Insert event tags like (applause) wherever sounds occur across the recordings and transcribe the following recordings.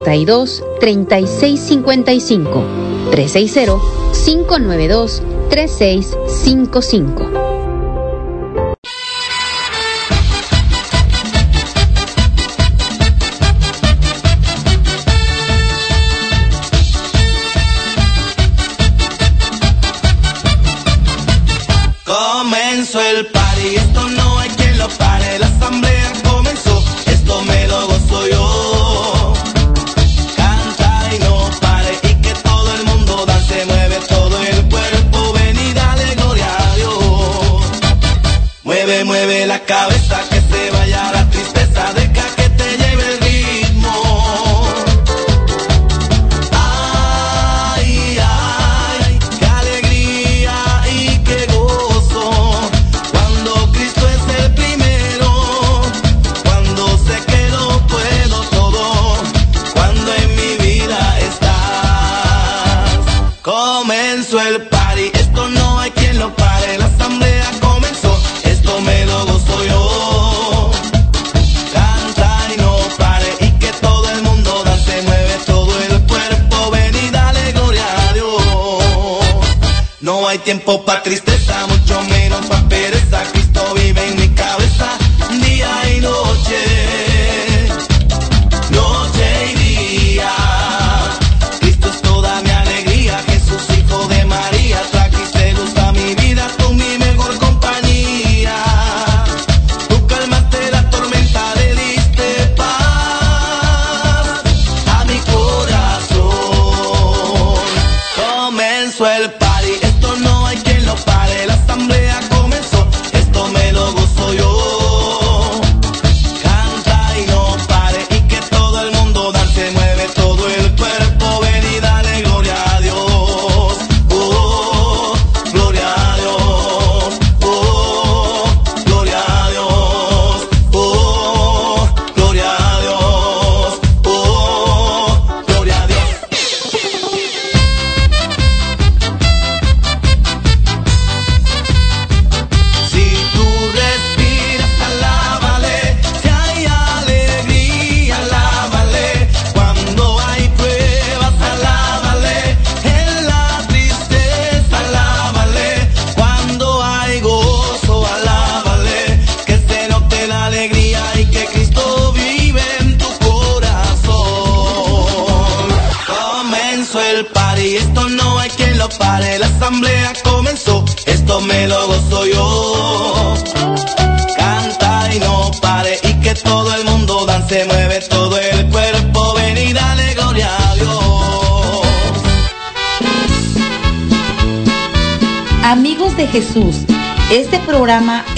32 3655 360 592 3655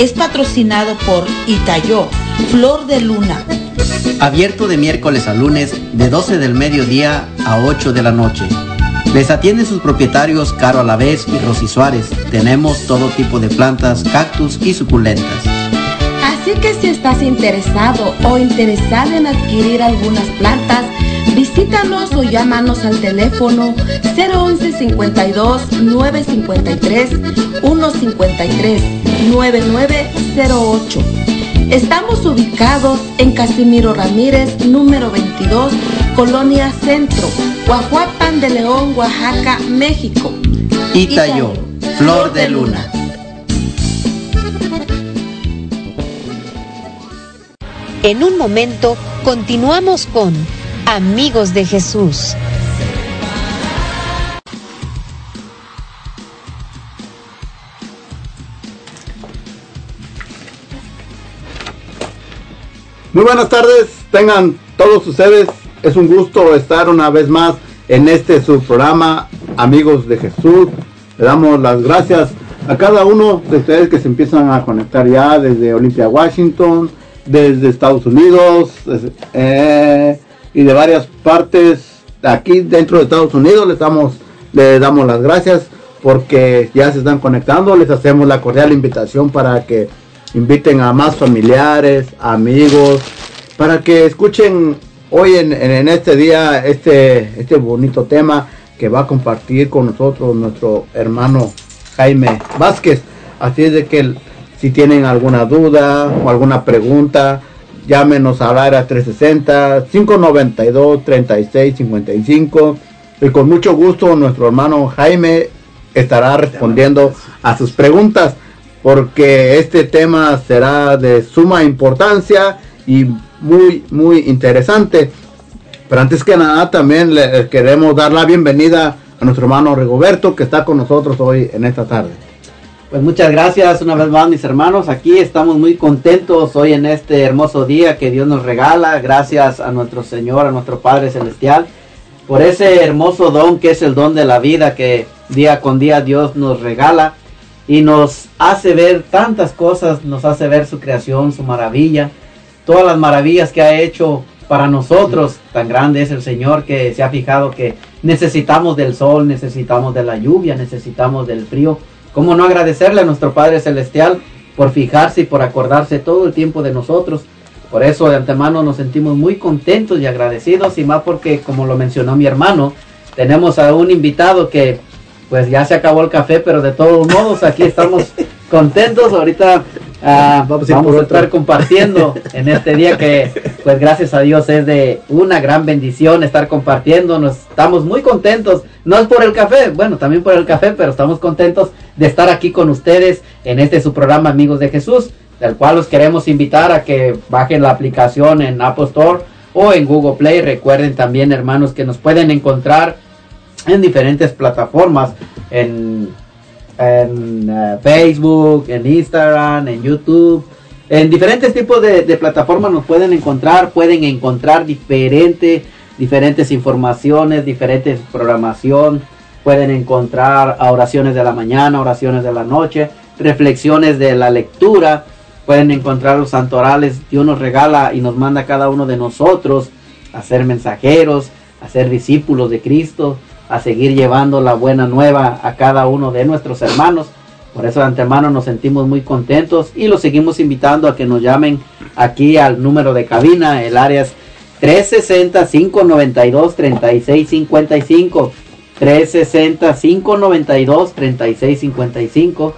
es patrocinado por Itayo, Flor de Luna. Abierto de miércoles a lunes de 12 del mediodía a 8 de la noche. Les atienden sus propietarios Caro Alavés y Rosy Suárez. Tenemos todo tipo de plantas, cactus y suculentas. Así que si estás interesado o interesada en adquirir algunas plantas, visítanos o llámanos al teléfono 011 52 953 153 9908. Estamos ubicados en Casimiro Ramírez, número 22, Colonia Centro, Guajuapan de León, Oaxaca, México. Itayo, Flor de Luna. En un momento continuamos con Amigos de Jesús. Muy buenas tardes, tengan todos ustedes. Es un gusto estar una vez más en este su programa, Amigos de Jesús. Le damos las gracias a cada uno de ustedes que se empiezan a conectar ya desde Olympia, Washington, desde Estados Unidos desde- eh, y de varias partes aquí dentro de Estados Unidos. Les damos, les damos las gracias porque ya se están conectando. Les hacemos la cordial invitación para que inviten a más familiares, amigos, para que escuchen hoy en, en- este día este, este bonito tema que va a compartir con nosotros nuestro hermano Jaime Vázquez. Así es de que si tienen alguna duda o alguna pregunta, llámenos al área 360-592-3655 y con mucho gusto nuestro hermano Jaime estará respondiendo a sus preguntas porque este tema será de suma importancia y muy muy interesante. Pero antes que nada también le queremos dar la bienvenida a nuestro hermano Rigoberto que está con nosotros hoy en esta tarde. Pues muchas gracias una vez más mis hermanos. Aquí estamos muy contentos hoy en este hermoso día que Dios nos regala. Gracias a nuestro Señor, a nuestro Padre Celestial, por ese hermoso don que es el don de la vida que día con día Dios nos regala y nos hace ver tantas cosas, nos hace ver su creación, su maravilla, todas las maravillas que ha hecho para nosotros. Tan grande es el Señor que se ha fijado que necesitamos del sol, necesitamos de la lluvia, necesitamos del frío. ¿Cómo no agradecerle a nuestro Padre Celestial por fijarse y por acordarse todo el tiempo de nosotros? Por eso de antemano nos sentimos muy contentos y agradecidos y más porque, como lo mencionó mi hermano, tenemos a un invitado que pues ya se acabó el café, pero de todos modos aquí estamos (laughs) contentos. Ahorita ah, vamos, a, estar compartiendo en este día que pues gracias a Dios es de una gran bendición estar compartiendo. Nos estamos muy contentos. No es por el café, bueno, también por el café, pero estamos contentos de estar aquí con ustedes en este su programa Amigos de Jesús, del cual los queremos invitar a que bajen la aplicación en Apple Store o en Google Play. Recuerden también, hermanos, que nos pueden encontrar en diferentes plataformas, en, en eh, Facebook, en Instagram, en YouTube. En diferentes tipos de, plataformas nos pueden encontrar, pueden encontrar diferentes, diferentes informaciones, diferentes programación, pueden encontrar oraciones de la mañana, oraciones de la noche, reflexiones de la lectura, pueden encontrar los santorales, Dios nos regala y nos manda a cada uno de nosotros a ser mensajeros, a ser discípulos de Cristo, a seguir llevando la buena nueva a cada uno de nuestros hermanos. Por eso de antemano nos sentimos muy contentos y los seguimos invitando a que nos llamen aquí al número de cabina. El área es 360-592-3655. 360-592-3655.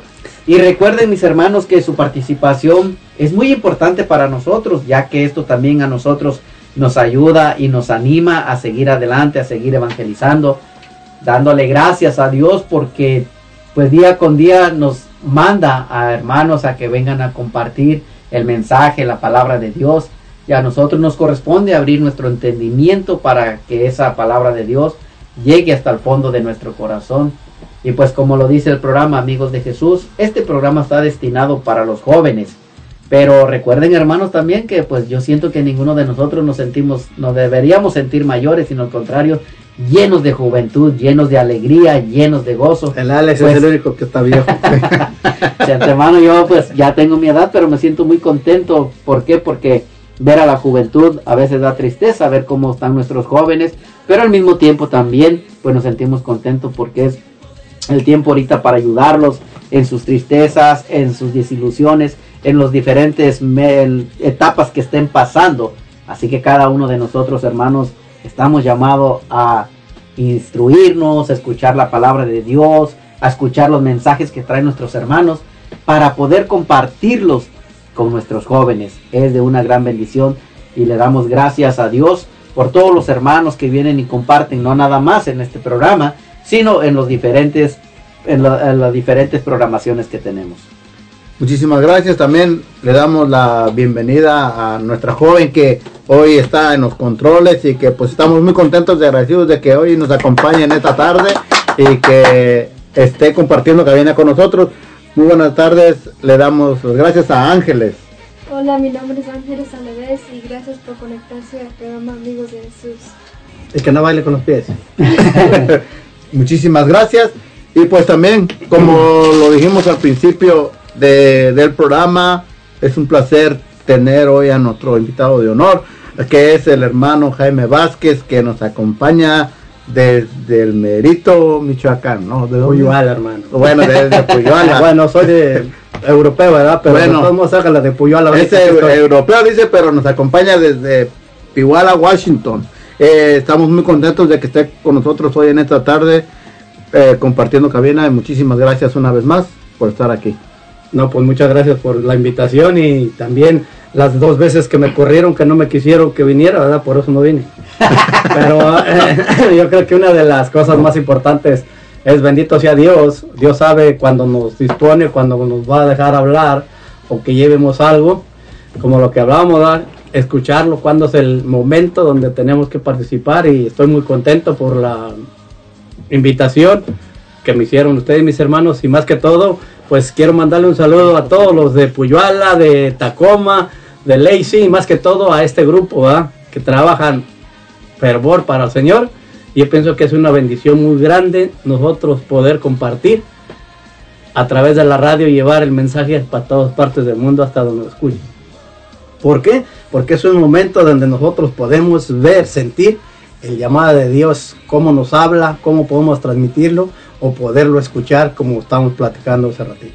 Y recuerden mis hermanos que su participación es muy importante para nosotros, ya que esto también a nosotros nos ayuda y nos anima a seguir adelante, a seguir evangelizando dándole gracias a Dios porque pues día con día nos manda a hermanos a que vengan a compartir el mensaje, la palabra de Dios. Y a nosotros nos corresponde abrir nuestro entendimiento para que esa palabra de Dios llegue hasta el fondo de nuestro corazón. Y pues como lo dice el programa Amigos de Jesús, este programa está destinado para los jóvenes. Pero recuerden hermanos también que pues yo siento que ninguno de nosotros nos sentimos, no deberíamos sentir mayores, sino al contrario, llenos de juventud, llenos de alegría, llenos de gozo. El Alex es el pues, único que está viejo. (laughs) de antemano yo pues ya tengo mi edad, pero me siento muy contento. ¿Por qué? Porque ver a la juventud a veces da tristeza, ver cómo están nuestros jóvenes, pero al mismo tiempo también pues nos sentimos contentos porque es el tiempo ahorita para ayudarlos en sus tristezas, en sus desilusiones, en los diferentes etapas que estén pasando. Así que cada uno de nosotros, hermanos, Estamos llamados a instruirnos, a escuchar la palabra de Dios, a escuchar los mensajes que traen nuestros hermanos para poder compartirlos con nuestros jóvenes. Es de una gran bendición y le damos gracias a Dios por todos los hermanos que vienen y comparten, no nada más en este programa, sino en los diferentes en, las diferentes programaciones que tenemos. Muchísimas gracias. También le damos la bienvenida a nuestra joven que hoy está en los controles y que pues estamos muy contentos y agradecidos de que hoy nos acompañe en esta tarde y que esté compartiendo cabina con nosotros. Muy buenas tardes. Le damos gracias a Ángeles. Hola, mi nombre es Ángeles Aleves y gracias por conectarse al programa Amigos de Jesús. Es que no baile con los pies. (laughs) Muchísimas gracias. Y pues también, como lo dijimos al principio, del programa. Es un placer tener hoy a nuestro invitado de honor, que es el hermano Jaime Vázquez, que nos acompaña desde el Merito, Michoacán, ¿no? De Puyuala, hermano. Bueno, desde Puyuala. (laughs) bueno, soy de europeo, ¿verdad? Pero bueno, vamos a la de Puyuala. Es europeo, dice, pero nos acompaña desde Puyuala, Washington. Eh, estamos muy contentos de que esté con nosotros hoy en esta tarde eh, compartiendo cabina y muchísimas gracias una vez más por estar aquí. No, pues muchas gracias por la invitación y también las dos veces que me corrieron, que no me quisieron que viniera, ¿verdad? Por eso no vine. (laughs) Pero eh, (laughs) yo creo que una de las cosas más importantes es bendito sea Dios. Dios sabe cuando nos dispone, cuando nos va a dejar hablar o que llevemos algo, como lo que hablábamos, ¿verdad? escucharlo, cuando es el momento donde tenemos que participar y estoy muy contento por la invitación que me hicieron ustedes, mis hermanos, y más que todo, pues quiero mandarle un saludo a todos los de Puyuala, de Tacoma, de Lacey, y más que todo a este grupo, que trabajan fervor para el Señor. Y yo pienso que es una bendición muy grande nosotros poder compartir a través de la radio y llevar el mensaje para todas partes del mundo hasta donde lo escuchen. ¿Por qué? Porque es un momento donde nosotros podemos ver, sentir el llamado de Dios, cómo nos habla, cómo podemos transmitirlo o poderlo escuchar como estamos platicando hace ratito.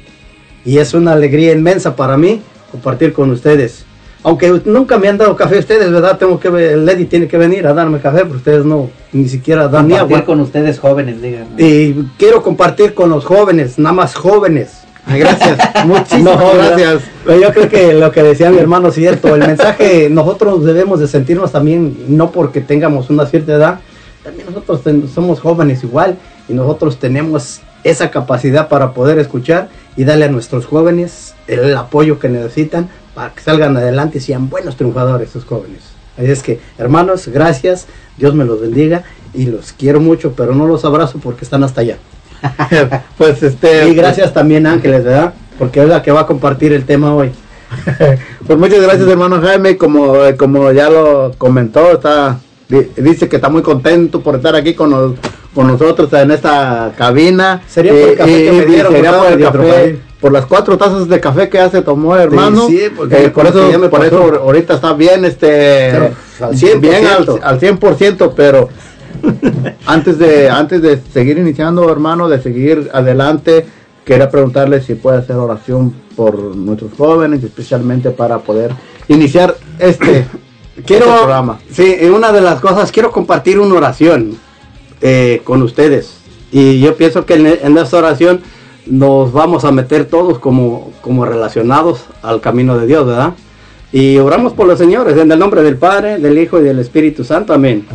Y es una alegría inmensa para mí compartir con ustedes. Aunque nunca me han dado café ustedes, ¿verdad? Tengo que ver, Lady tiene que venir a darme café, porque ustedes no, ni siquiera dan ni Compartir agua. con ustedes jóvenes, digan. Y quiero compartir con los jóvenes, nada más jóvenes. Gracias, (laughs) muchísimas No, gracias. Yo creo que lo que decía mi hermano es cierto. El mensaje, nosotros debemos de sentirnos también, no porque tengamos una cierta edad, también nosotros ten- somos jóvenes igual y nosotros tenemos esa capacidad para poder escuchar y darle a nuestros jóvenes el apoyo que necesitan para que salgan adelante y sean buenos triunfadores esos jóvenes. Así es que, hermanos, gracias, Dios me los bendiga y los quiero mucho, pero no los abrazo porque están hasta allá. (laughs) Pues este. Y gracias también Ángeles, ¿verdad? Porque es la que va a compartir el tema hoy. (laughs) Pues muchas gracias, hermano Jaime. Como, como ya lo comentó, está di- dice que está muy contento por estar aquí con, nos- con nosotros en esta cabina. Sería por el café que me dieron, sería por el café. Por las cuatro tazas de café que ya se tomó, hermano. sí, porque- Eh, por porque eso, ya me por eso ahorita está bien, este, al bien al, 100%. al 100%, pero (laughs) antes de antes de seguir iniciando, hermano, de seguir adelante, quería preguntarle si puede hacer oración por nuestros jóvenes, especialmente para poder iniciar este, (coughs) Quiero, este programa. sí, una de las cosas, quiero compartir una oración eh, con ustedes. Y yo pienso que en, en esta oración nos vamos a meter todos como, como relacionados al camino de Dios, ¿verdad? Y oramos por los señores, en el nombre del Padre, del Hijo y del Espíritu Santo. Amén.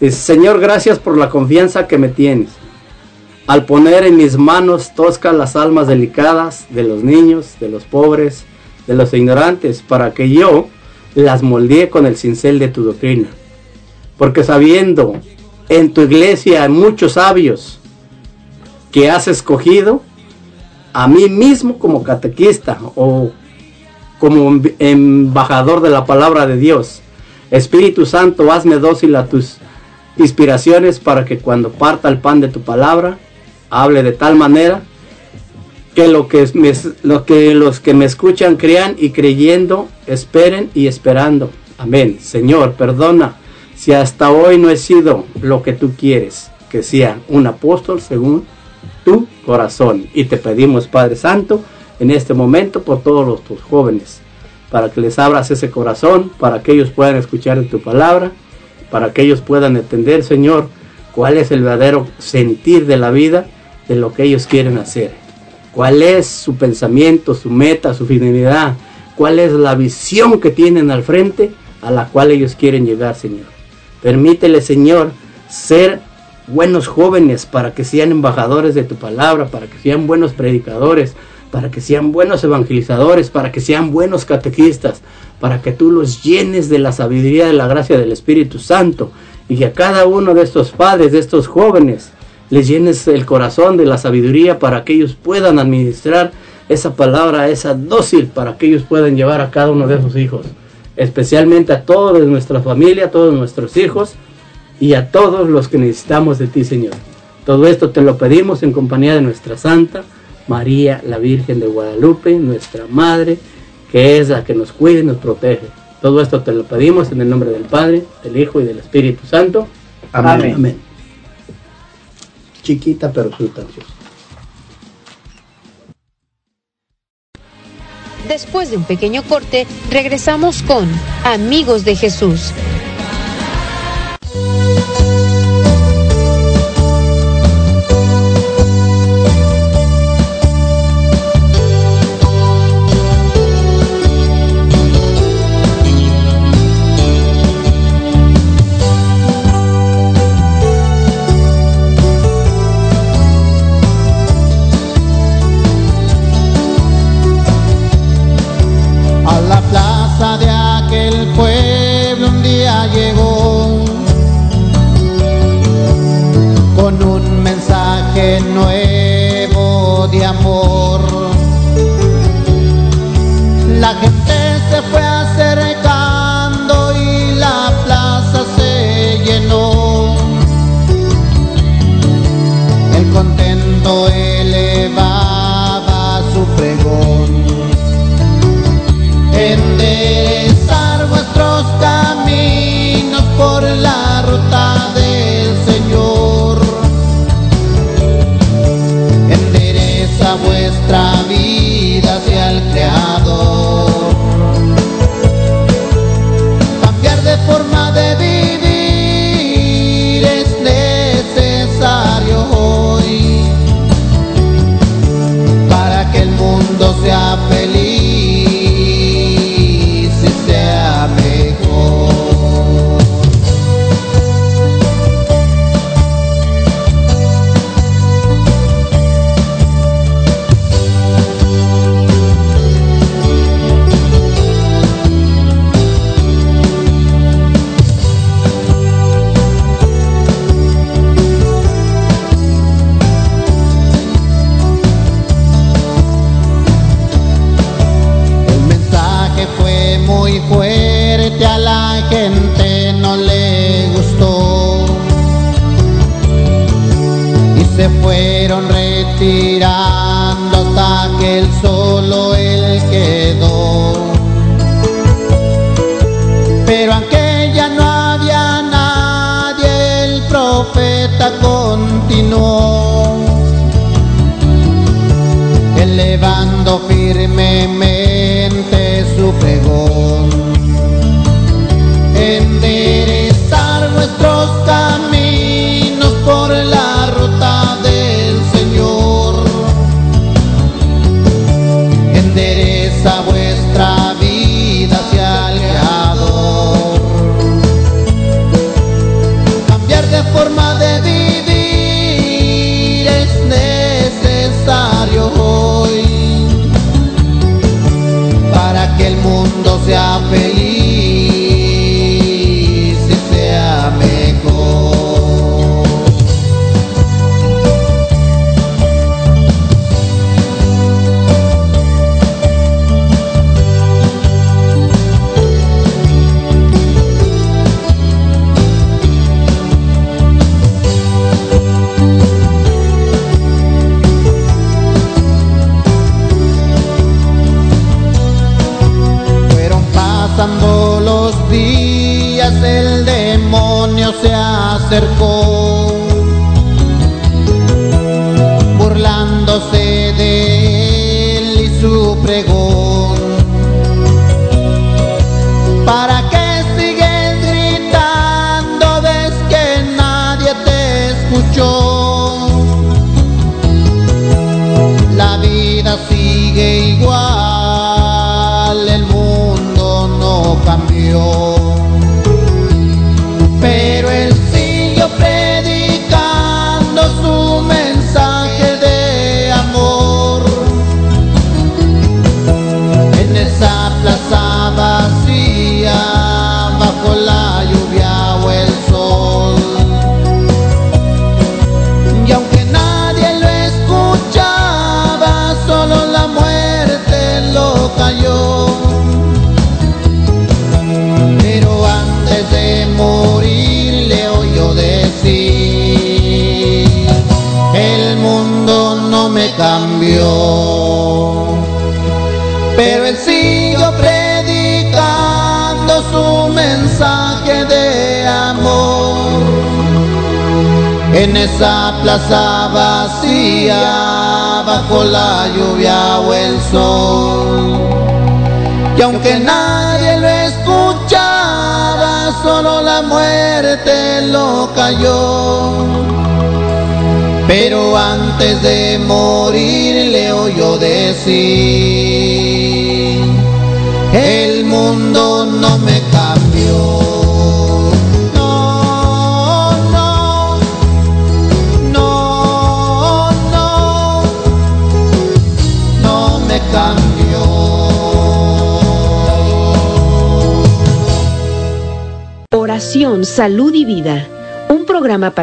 Dice, Señor, gracias por la confianza que me tienes. Al poner en mis manos toscas las almas delicadas de los niños, de los pobres, de los ignorantes, para que yo las moldee con el cincel de tu doctrina. Porque sabiendo en tu iglesia hay muchos sabios que has escogido, a mí mismo como catequista o como em- embajador de la palabra de Dios. Espíritu Santo, hazme dócil a tus inspiraciones para que cuando parta el pan de tu palabra, hable de tal manera que, lo que, me- lo que los que me escuchan crean y creyendo, esperen y esperando. Amén. Señor, perdona si hasta hoy no he sido lo que tú quieres, que sea un apóstol según tu corazón. Y te pedimos, Padre Santo, en este momento por todos los tus jóvenes, para que les abras ese corazón, para que ellos puedan escuchar de tu palabra, para que ellos puedan entender, Señor, cuál es el verdadero sentir de la vida, de lo que ellos quieren hacer. Cuál es su pensamiento, su meta, su finalidad, cuál es la visión que tienen al frente a la cual ellos quieren llegar, Señor. Permítele, Señor, ser buenos jóvenes para que sean embajadores de tu palabra, para que sean buenos predicadores, para que sean buenos evangelizadores, para que sean buenos catequistas, para que tú los llenes de la sabiduría de la gracia del Espíritu Santo y que a cada uno de estos padres, de estos jóvenes, les llenes el corazón de la sabiduría para que ellos puedan administrar esa palabra, esa dócil, para que ellos puedan llevar a cada uno de sus hijos, especialmente a de nuestra familia, a todos nuestros hijos y a todos los que necesitamos de ti, Señor. Todo esto te lo pedimos en compañía de nuestra Santa María, la Virgen de Guadalupe, nuestra Madre, que es la que nos cuida y nos protege. Todo esto te lo pedimos en el nombre del Padre, del Hijo y del Espíritu Santo. Amén. Amén. Chiquita pero sustanciosa. Después de un pequeño corte, regresamos con Amigos de Jesús.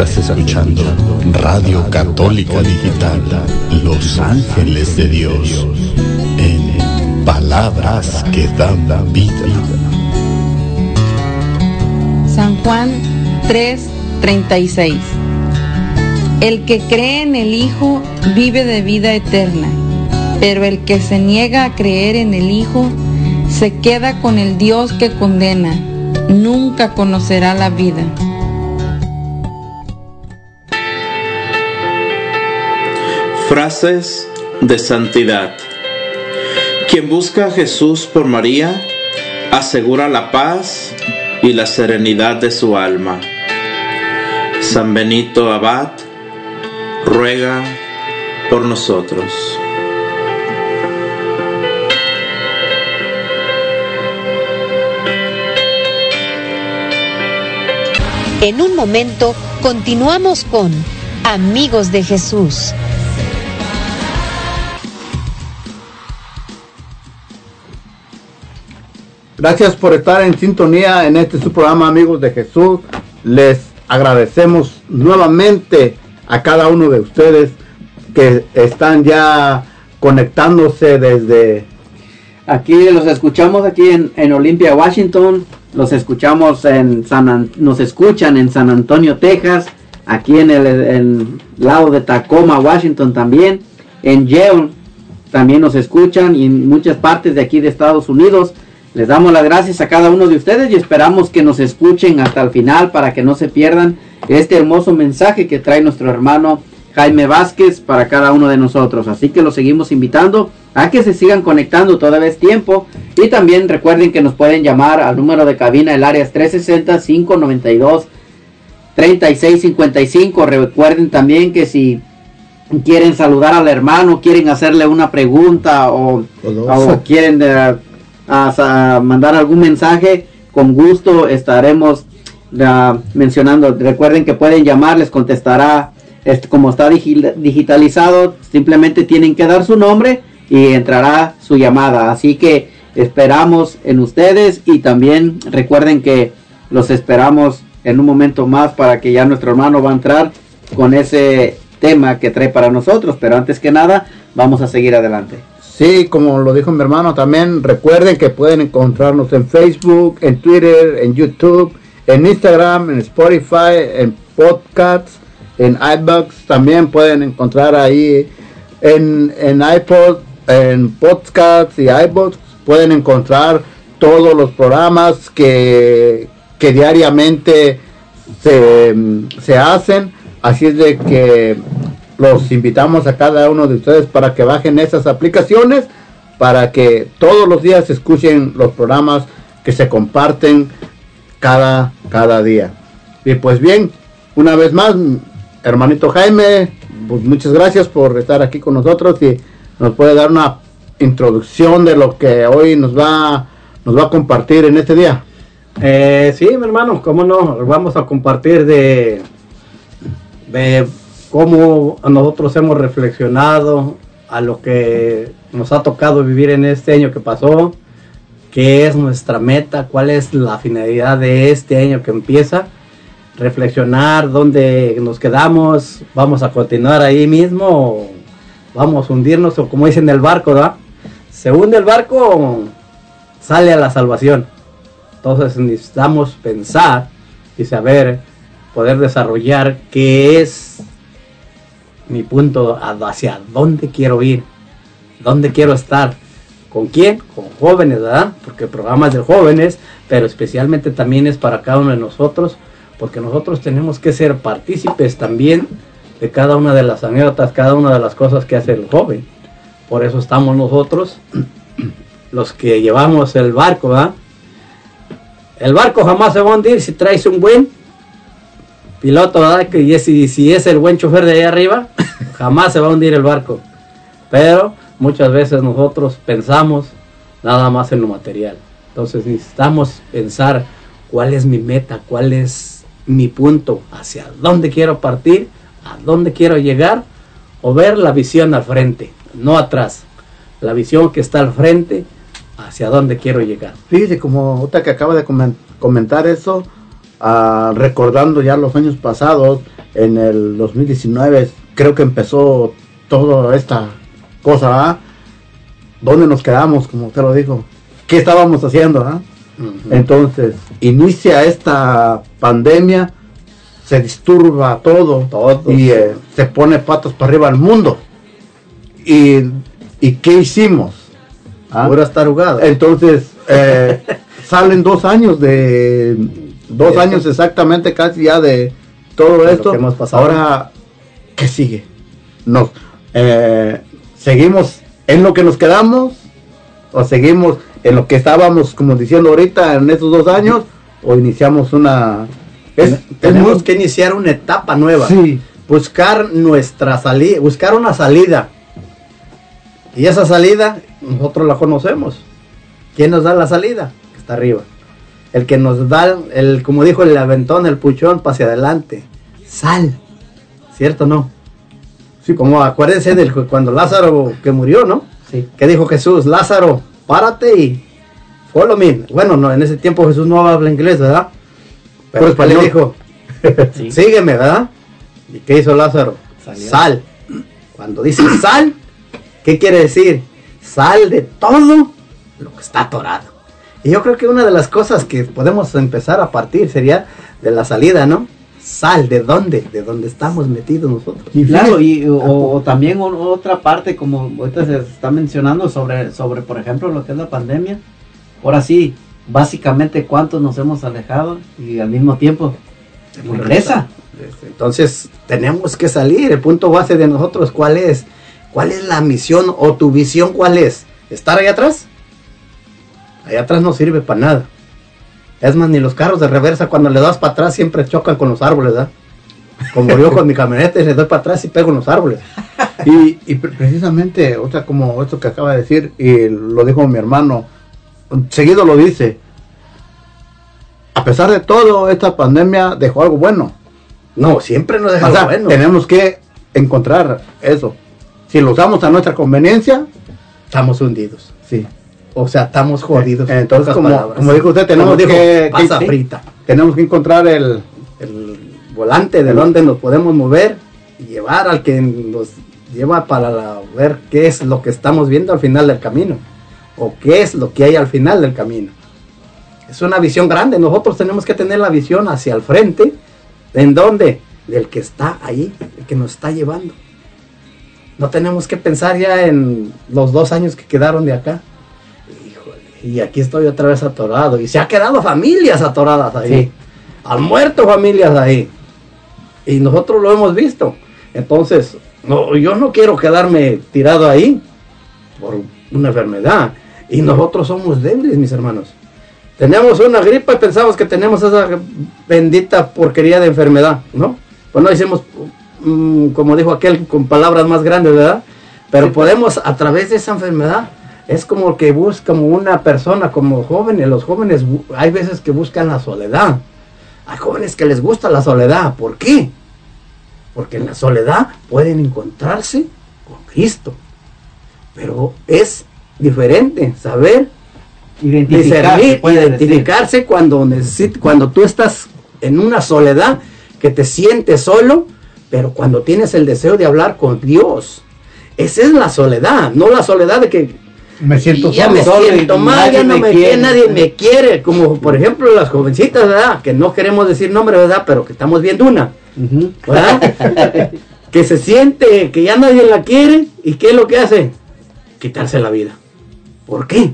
Estás escuchando Radio Católica Digital, Los Ángeles de Dios, en palabras que dan vida. San Juan 3:36 El que cree en el Hijo vive de vida eterna, pero el que se niega a creer en el Hijo se queda con el Dios que condena, nunca conocerá la vida. Frases de santidad. Quien busca a Jesús por María asegura la paz y la serenidad de su alma. San Benito Abad ruega por nosotros. En un momento continuamos con Amigos de Jesús. Gracias por estar en sintonía en este su programa Amigos de Jesús. Les agradecemos nuevamente a cada uno de ustedes que están ya conectándose desde Aquí los escuchamos aquí en, en Olympia, Washington. Los escuchamos en San An- nos escuchan en San Antonio, Texas. Aquí en el, en lado de Tacoma, Washington también. En Yale también nos escuchan y en muchas partes de aquí de Estados Unidos. Les damos las gracias a cada uno de ustedes y esperamos que nos escuchen hasta el final para que no se pierdan este hermoso mensaje que trae nuestro hermano Jaime Vázquez para cada uno de nosotros. Así que los seguimos invitando a que se sigan conectando, todavía es tiempo. Y también recuerden que nos pueden llamar al número de cabina, el área es 360-592-3655. Recuerden también que si quieren saludar al hermano, quieren hacerle una pregunta o, o quieren eh, a- mandar algún mensaje, con gusto estaremos ah, mencionando. Recuerden que pueden llamar, les contestará. este, como está digi- digitalizado, simplemente tienen que dar su nombre y entrará su llamada. Así que esperamos en ustedes y también recuerden que los esperamos en un momento más para que ya nuestro hermano va a entrar con ese tema que trae para nosotros. Pero antes que nada, vamos a seguir adelante. Sí, como lo dijo mi hermano también, recuerden que pueden encontrarnos en Facebook, en Twitter, en YouTube, en Instagram, en Spotify, en podcasts, en iBooks, también pueden encontrar ahí en, en iPod, en podcasts y iBooks, pueden encontrar todos los programas que, que diariamente se, se hacen, así es de que los invitamos a cada uno de ustedes para que bajen esas aplicaciones para que todos los días escuchen los programas que se comparten cada, cada día. Y pues bien, una vez más, hermanito Jaime, pues muchas gracias por estar aquí con nosotros y nos puede dar una introducción de lo que hoy nos va, nos va a compartir en este día. Eh, sí, mi hermano, cómo no, vamos a compartir de, de cómo nosotros hemos reflexionado a lo que nos ha tocado vivir en este año que pasó, qué es nuestra meta, cuál es la finalidad de este año que empieza, reflexionar dónde nos quedamos, vamos a continuar ahí mismo, o vamos a hundirnos, o como dicen el barco, ¿verdad? Se hunde el barco, sale a la salvación. Entonces necesitamos pensar y saber, poder desarrollar qué es mi punto hacia dónde quiero ir, dónde quiero estar, con quién, con jóvenes, ¿verdad? Porque el programa es de jóvenes, pero especialmente también es para cada uno de nosotros, porque nosotros tenemos que ser partícipes también de cada una de las anécdotas, cada una de las cosas que hace el joven. Por eso estamos nosotros, (clears throat) los que llevamos el barco, ¿verdad? El barco jamás se va a hundir si traes un buen piloto, ¿verdad? Que y es- y si es el buen chofer de ahí arriba, (laughs) jamás se va a hundir el barco. Pero muchas veces nosotros pensamos nada más en lo material. Entonces necesitamos pensar cuál es mi meta, cuál es mi punto, hacia dónde quiero partir, a dónde quiero llegar, o ver la visión al frente, no atrás. La visión que está al frente, hacia dónde quiero llegar. Fíjese, como ahorita que acaba de comen- comentar eso, ah, recordando ya los años pasados, en el 2019, creo que empezó toda esta cosa, ¿ah? ¿Dónde nos quedamos, como usted lo dijo? ¿Qué estábamos haciendo? ah? Entonces, inicia esta pandemia, se disturba todo, y eh, se pone patas para arriba el mundo. ¿Y, y qué hicimos? ¿Ah? Puras tarugadas. Entonces, eh, (laughs) salen dos años de. Dos De años exactamente casi ya de todo De esto. que hemos pasado. Ahora, ¿qué sigue? Nos, eh, ¿Seguimos en lo que nos quedamos? ¿O seguimos en lo que estábamos, como diciendo ahorita, en estos dos años? ¿O iniciamos una... Es, Tenemos que iniciar una etapa nueva. Sí. Buscar nuestra salida, buscar una salida. Y esa salida, nosotros la conocemos. ¿Quién nos da la salida? Que está arriba. El que nos da, el, como dijo el aventón, el puchón, para hacia adelante. Sal. ¿Cierto o no? Sí. Como acuérdense del cuando Lázaro que murió, ¿no? Sí. ¿Qué dijo Jesús? Lázaro, párate y follow me. Bueno, no, en ese tiempo Jesús no habla inglés, ¿verdad? Pero Puro ¿qué le español. dijo? Sígueme, ¿verdad? ¿Y qué hizo Lázaro? Salió. Sal. Cuando dice sal, ¿qué quiere decir? Sal de todo lo que está atorado. Y yo creo que una de las cosas que podemos empezar a partir sería de la salida, ¿no? Sal, ¿de dónde? De dónde estamos metidos nosotros. Y claro, y o, o también otra parte, como ahorita se está mencionando sobre, sobre, por ejemplo, lo que es la pandemia. Ahora sí, básicamente cuántos nos hemos alejado y al mismo tiempo regresa. Entonces, tenemos que salir. El punto base de nosotros, ¿cuál es? ¿Cuál es la misión o tu visión cuál es? ¿Estar ahí atrás? Allá atrás no sirve para nada. Es más, ni los carros de reversa cuando le das para atrás siempre chocan con los árboles, ¿verdad? Como yo con mi camioneta y le doy para atrás y pego en los árboles. (laughs) Y, y pre- precisamente, o sea, como esto que acaba de decir, y lo dijo mi hermano, seguido lo dice, a pesar de todo, esta pandemia dejó algo bueno. No, siempre nos O sea, algo bueno. tenemos que encontrar eso. Si lo usamos a nuestra conveniencia, Estamos hundidos. sí. O sea, estamos jodidos. en Entonces, como, palabras. como dijo usted, tenemos dijo, que, pasa que- frita. tenemos que encontrar el, el volante de dónde nos podemos mover y llevar al que nos lleva para la- ver qué es lo que estamos viendo al final del camino o qué es lo que hay al final del camino. Es una visión grande, nosotros tenemos que tener la visión hacia el frente, ¿en dónde? Del que está ahí, el que nos está llevando. No tenemos que pensar ya en los dos años que quedaron de acá. Y aquí estoy otra vez atorado. Y se ha quedado familias atoradas ahí. Sí. Han muerto familias ahí. Y nosotros lo hemos visto. Entonces, no, yo no quiero quedarme tirado ahí por una enfermedad. Y nosotros somos débiles, mis hermanos. Tenemos una gripa y pensamos que tenemos esa bendita porquería de enfermedad, ¿no? Pues no hicimos, mm, como dijo aquel, con palabras más grandes, ¿verdad? Pero podemos, a través de esa enfermedad, es como que busca como una persona, como jóvenes, los jóvenes, hay veces que buscan la soledad. Hay jóvenes que les gusta la soledad. ¿Por qué? Porque en la soledad pueden encontrarse con Cristo. Pero es diferente saber Identificar, discernir, identificarse cuando necesit- cuando tú estás en una soledad que te sientes solo, pero cuando tienes el deseo de hablar con Dios. Esa es la soledad, no la soledad de que me siento ya solo, me solo y siento mal, ya no me quiere. nadie me quiere, como por ejemplo las jovencitas, ¿verdad? Que no queremos decir nombre, ¿verdad? Pero que estamos viendo una. ¿verdad? (laughs) que se siente que ya nadie la quiere y ¿qué es lo que hace? Quitarse la vida. ¿Por qué?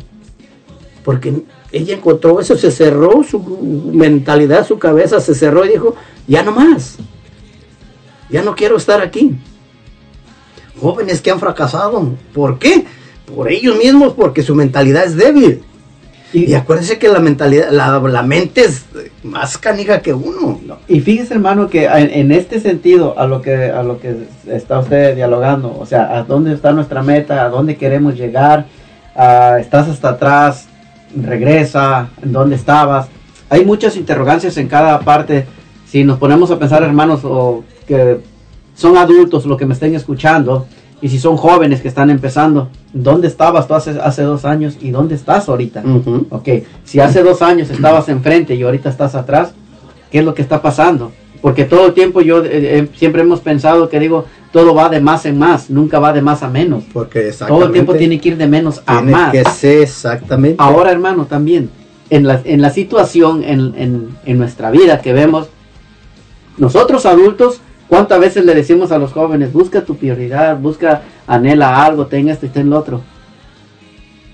Porque ella encontró eso, se cerró su mentalidad, su cabeza se cerró y dijo, ya no más, ya no quiero estar aquí. Jóvenes que han fracasado, ¿por qué? Por ellos mismos, porque su mentalidad es débil. Y, acuérdense que la mentalidad, la, la mente es más canija que uno. Y fíjese, hermano, que en, en este sentido, a lo que a lo que está usted dialogando, o sea, a dónde está nuestra meta, a dónde queremos llegar, ah, estás hasta atrás, regresa, en dónde estabas. Hay muchas interrogancias en cada parte. Si nos ponemos a pensar, hermanos, o que son adultos los que me estén escuchando, y si son jóvenes que están empezando, ¿dónde estabas tú hace, hace dos años y dónde estás ahorita? Ujú. Ok, si hace dos años estabas enfrente y ahorita estás atrás, ¿qué es lo que está pasando? Porque todo el tiempo yo eh, eh, siempre hemos pensado que digo, todo va de más en más, nunca va de más a menos. Porque Todo el tiempo tiene que ir de menos a Tiene más. que ser exactamente. Ahora, hermano, también, en la, en la situación, en, en- en nuestra vida que vemos, nosotros adultos, ¿cuántas veces le decimos a los jóvenes, busca tu prioridad, busca, anhela algo, ten esto y ten lo otro?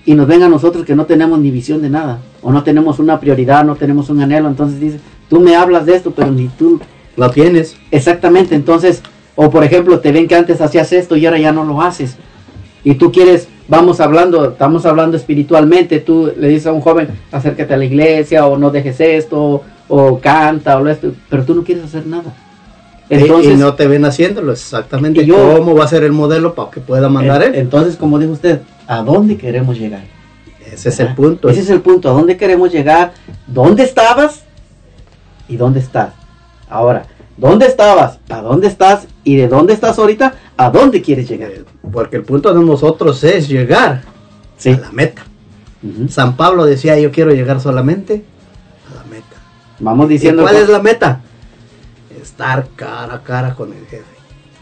Y nos ven a nosotros que no tenemos ni visión de nada, o no tenemos una prioridad, no tenemos un anhelo, entonces dice, tú me hablas de esto, pero ni tú lo tienes. Exactamente, entonces, o por ejemplo, te ven que antes hacías esto y ahora ya no lo haces. Y tú quieres, vamos hablando, estamos hablando espiritualmente, tú le dices a un joven, acércate a la iglesia, o no dejes esto, o canta, o lo esto, pero tú no quieres hacer nada. Entonces, y no te ven haciéndolo exactamente. Yo- ¿Cómo va a ser el modelo para que pueda mandar él? Entonces, como dijo usted, ¿a dónde queremos llegar? Ese es el punto. Ese es el punto, ¿a dónde queremos llegar? ¿Dónde estabas? ¿Y dónde estás? Ahora, ¿dónde estabas? ¿A dónde estás? ¿Y de dónde estás ahorita? ¿A dónde quieres llegar? Porque el punto de nosotros es llegar a la meta. San Pablo decía, yo quiero llegar solamente a la meta. Vamos diciendo... ¿Y ¿Cuál es la meta? Estar cara a cara con el jefe.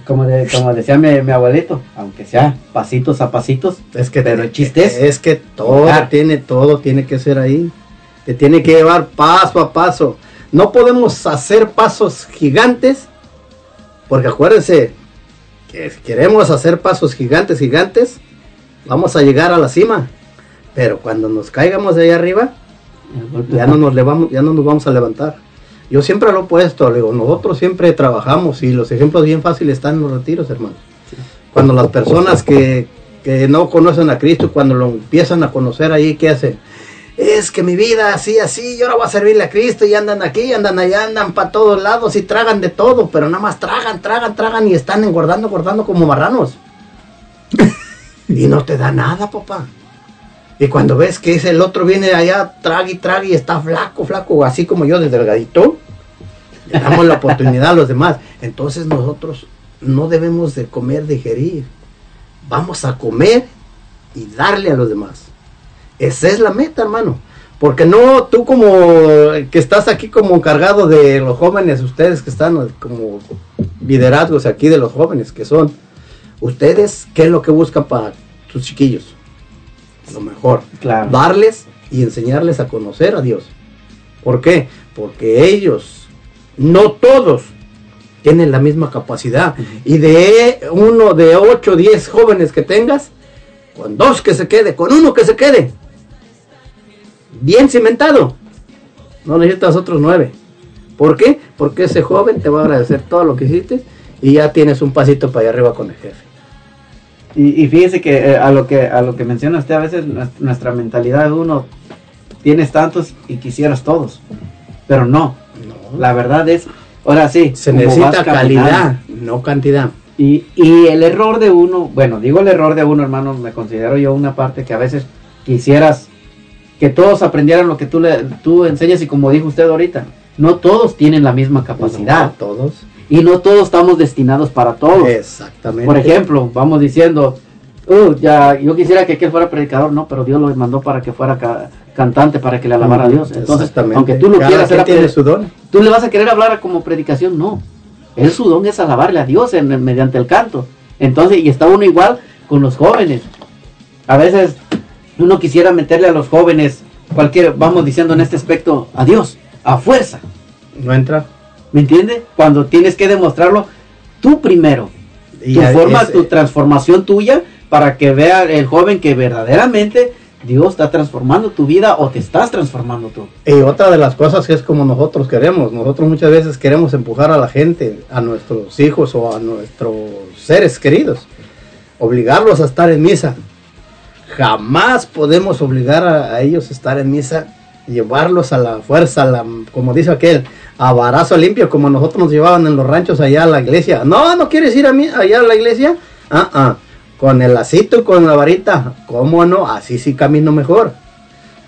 Como, de- como decía mi, mi abuelito, aunque sea pasitos a pasitos, es que pero el chiste es... Es que todo tiene, todo tiene que ser ahí. Te tiene que llevar paso a paso. No podemos hacer pasos gigantes, porque acuérdense, que si queremos hacer pasos gigantes, gigantes, vamos a llegar a la cima. Pero cuando nos caigamos de ahí arriba, ya no nos levamos, ya no nos vamos a levantar. Yo siempre lo he puesto, le digo, nosotros siempre trabajamos y los ejemplos bien fáciles están en los retiros, hermanos. Cuando las personas que, que no conocen a Cristo, cuando lo empiezan a conocer ahí, ¿qué hacen? Es que mi vida así, así, yo ahora voy a servirle a Cristo y andan aquí, andan allá, andan para todos lados y tragan de todo, pero nada más tragan, tragan, tragan y están engordando, engordando como marranos. (laughs) y no te da nada, papá. Y cuando ves que ese el otro viene allá, traga y traga y está flaco, flaco, así como yo, de delgadito, le damos la oportunidad a los demás. Entonces nosotros no debemos de comer, digerir. Vamos a comer y darle a los demás. Esa es la meta, hermano. Porque no tú como que estás aquí como encargado de los jóvenes, ustedes que están como liderazgos aquí de los jóvenes que son, ustedes, ¿qué es lo que buscan para sus chiquillos? Lo mejor. Claro. Darles y enseñarles a conocer a Dios. ¿Por qué? Porque ellos, no todos, tienen la misma capacidad. Y de uno, de 8, 10 jóvenes que tengas, con dos que se quede, con uno que se quede, bien cimentado, no necesitas otros nueve. ¿Por qué? Porque ese joven te va a agradecer todo lo que hiciste y ya tienes un pasito para allá arriba con el jefe. Y, y fíjese que eh, a lo que a lo que menciona usted a veces nues- nuestra mentalidad de uno tienes tantos y quisieras todos, pero no. La verdad es, ahora sí, Se necesita calidad, no cantidad. Y, y el error de uno, bueno, digo el error de uno, hermano, me considero yo una parte que a veces quisieras que todos aprendieran lo que tú le tú enseñas y como dijo usted ahorita, no todos tienen la misma capacidad. No todos. Y no todos estamos destinados para todo. Exactamente. Por ejemplo, vamos diciendo, "Uh, ya, yo quisiera que aquel fuera predicador, no, pero Dios lo mandó para que fuera ca- cantante, para que le alabara a Dios. Entonces, aunque tú lo Cada quieras hacer, tiene su don. tú le vas a querer hablar como predicación, no. Él su don es alabarle a Dios en- mediante el canto. Entonces, y está uno igual con los jóvenes. A veces uno quisiera meterle a los jóvenes cualquier, vamos diciendo en este aspecto, a Dios, a fuerza. No entra. ¿Me entiende? Cuando tienes que demostrarlo tú primero. Y tu forma, es- tu transformación tuya para que vea el joven que verdaderamente Dios está transformando tu vida o te estás transformando tú. Y otra de las cosas que es como nosotros queremos, nosotros muchas veces queremos empujar a la gente, a nuestros hijos o a nuestros seres queridos, obligarlos a estar en misa. jamás podemos obligar a, a ellos a estar en misa, llevarlos a la fuerza, a la- como dice aquel, a barazo limpio, como nosotros nos llevaban en los ranchos allá a la iglesia. No, no quieres ir a mí, allá a la iglesia. Ah, ah, con el lacito y con la varita. ¿Cómo no? Así sí camino mejor.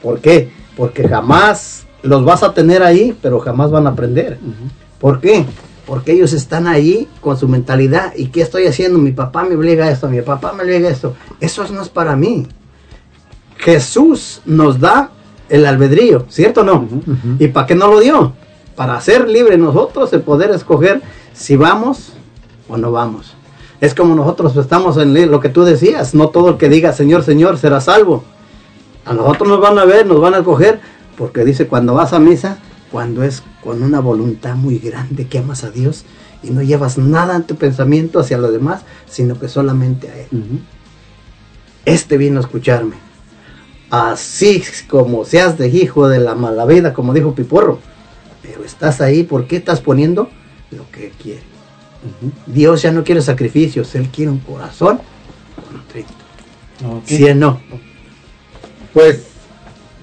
¿Por qué? Porque jamás los vas a tener ahí, pero jamás van a aprender. ¿Por qué? Porque ellos están ahí con su mentalidad. ¿Y qué estoy haciendo? Mi papá me obliga a esto, mi papá me obliga a esto. Eso no es para mí. Jesús nos da el albedrío, ¿cierto o no? ¿Y para qué no lo dio? Para ser libre nosotros, el poder escoger si vamos o no vamos. Es como nosotros estamos en lo que tú decías, no todo el que diga Señor, Señor será salvo. A nosotros nos van a ver, nos van a coger, porque dice cuando vas a misa, cuando es con una voluntad muy grande que amas a Dios y no llevas nada en tu pensamiento hacia los demás, sino que solamente a Él. Este vino a escucharme. Así como seas de hijo de la mala vida, como dijo Piporro, pero estás ahí, ¿por qué estás poniendo lo que Él quiere? Dios ya no quiere sacrificios, Él quiere un corazón contrito. ¿Sí o no? Pues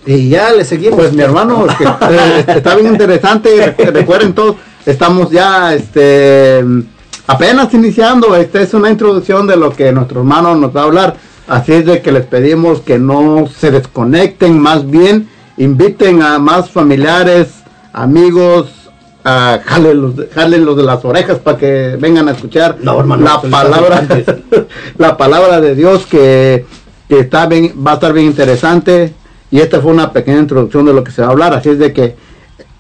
y ya le seguimos. Pues mi hermano, que, eh, está bien interesante. Recu- Recuerden todos, estamos ya este, apenas iniciando. Esta es una introducción de lo que nuestro hermano nos va a hablar. Así es de que les pedimos que no se desconecten, más bien inviten a más familiares, amigos, a jálenlos, jálenlos de las orejas para que vengan a escuchar hermano, la palabra, (laughs) la palabra de Dios que, que está bien, va a estar bien interesante. Y esta fue una pequeña introducción de lo que se va a hablar. Así es de que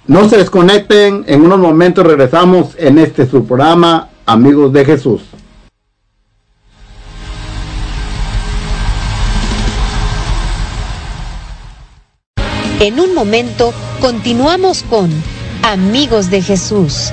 no se desconecten. En unos momentos regresamos en este su programa, Amigos de Jesús. En un momento continuamos con Amigos de Jesús.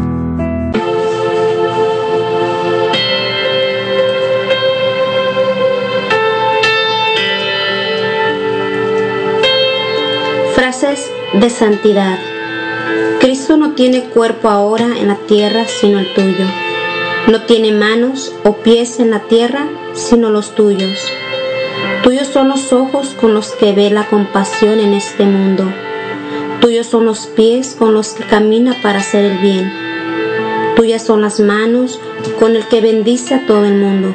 Frases de santidad. Cristo no tiene cuerpo ahora en la tierra sino el tuyo. No tiene manos o pies en la tierra sino los tuyos. Tuyos son los ojos con los que ve la compasión en este mundo. Tuyos son los pies con los que camina para hacer el bien. Tuyas son las manos con el que bendice a todo el mundo.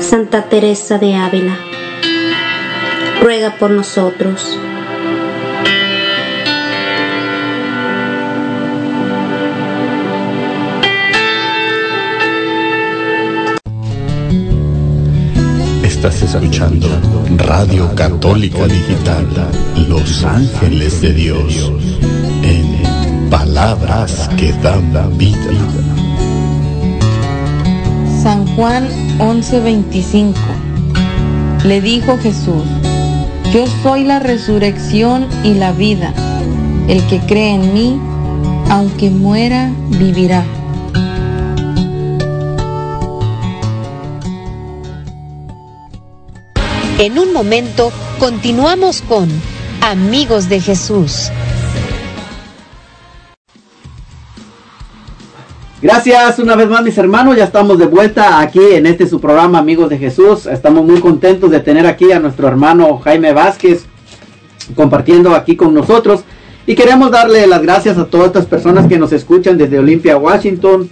Santa Teresa de Ávila, ruega por nosotros. Escuchando Radio Católica Digital, Los Ángeles de Dios, en Palabras que dan vida. San Juan 11:25 Le dijo Jesús, Yo soy la resurrección y la vida. El que cree en mí, aunque muera, vivirá. En un momento continuamos con Amigos de Jesús. Gracias una vez más mis hermanos, ya estamos de vuelta aquí en este su programa Amigos de Jesús. Estamos muy contentos de tener aquí a nuestro hermano Jaime Vázquez compartiendo aquí con nosotros y queremos darle las gracias a todas estas personas que nos escuchan desde Olympia, Washington,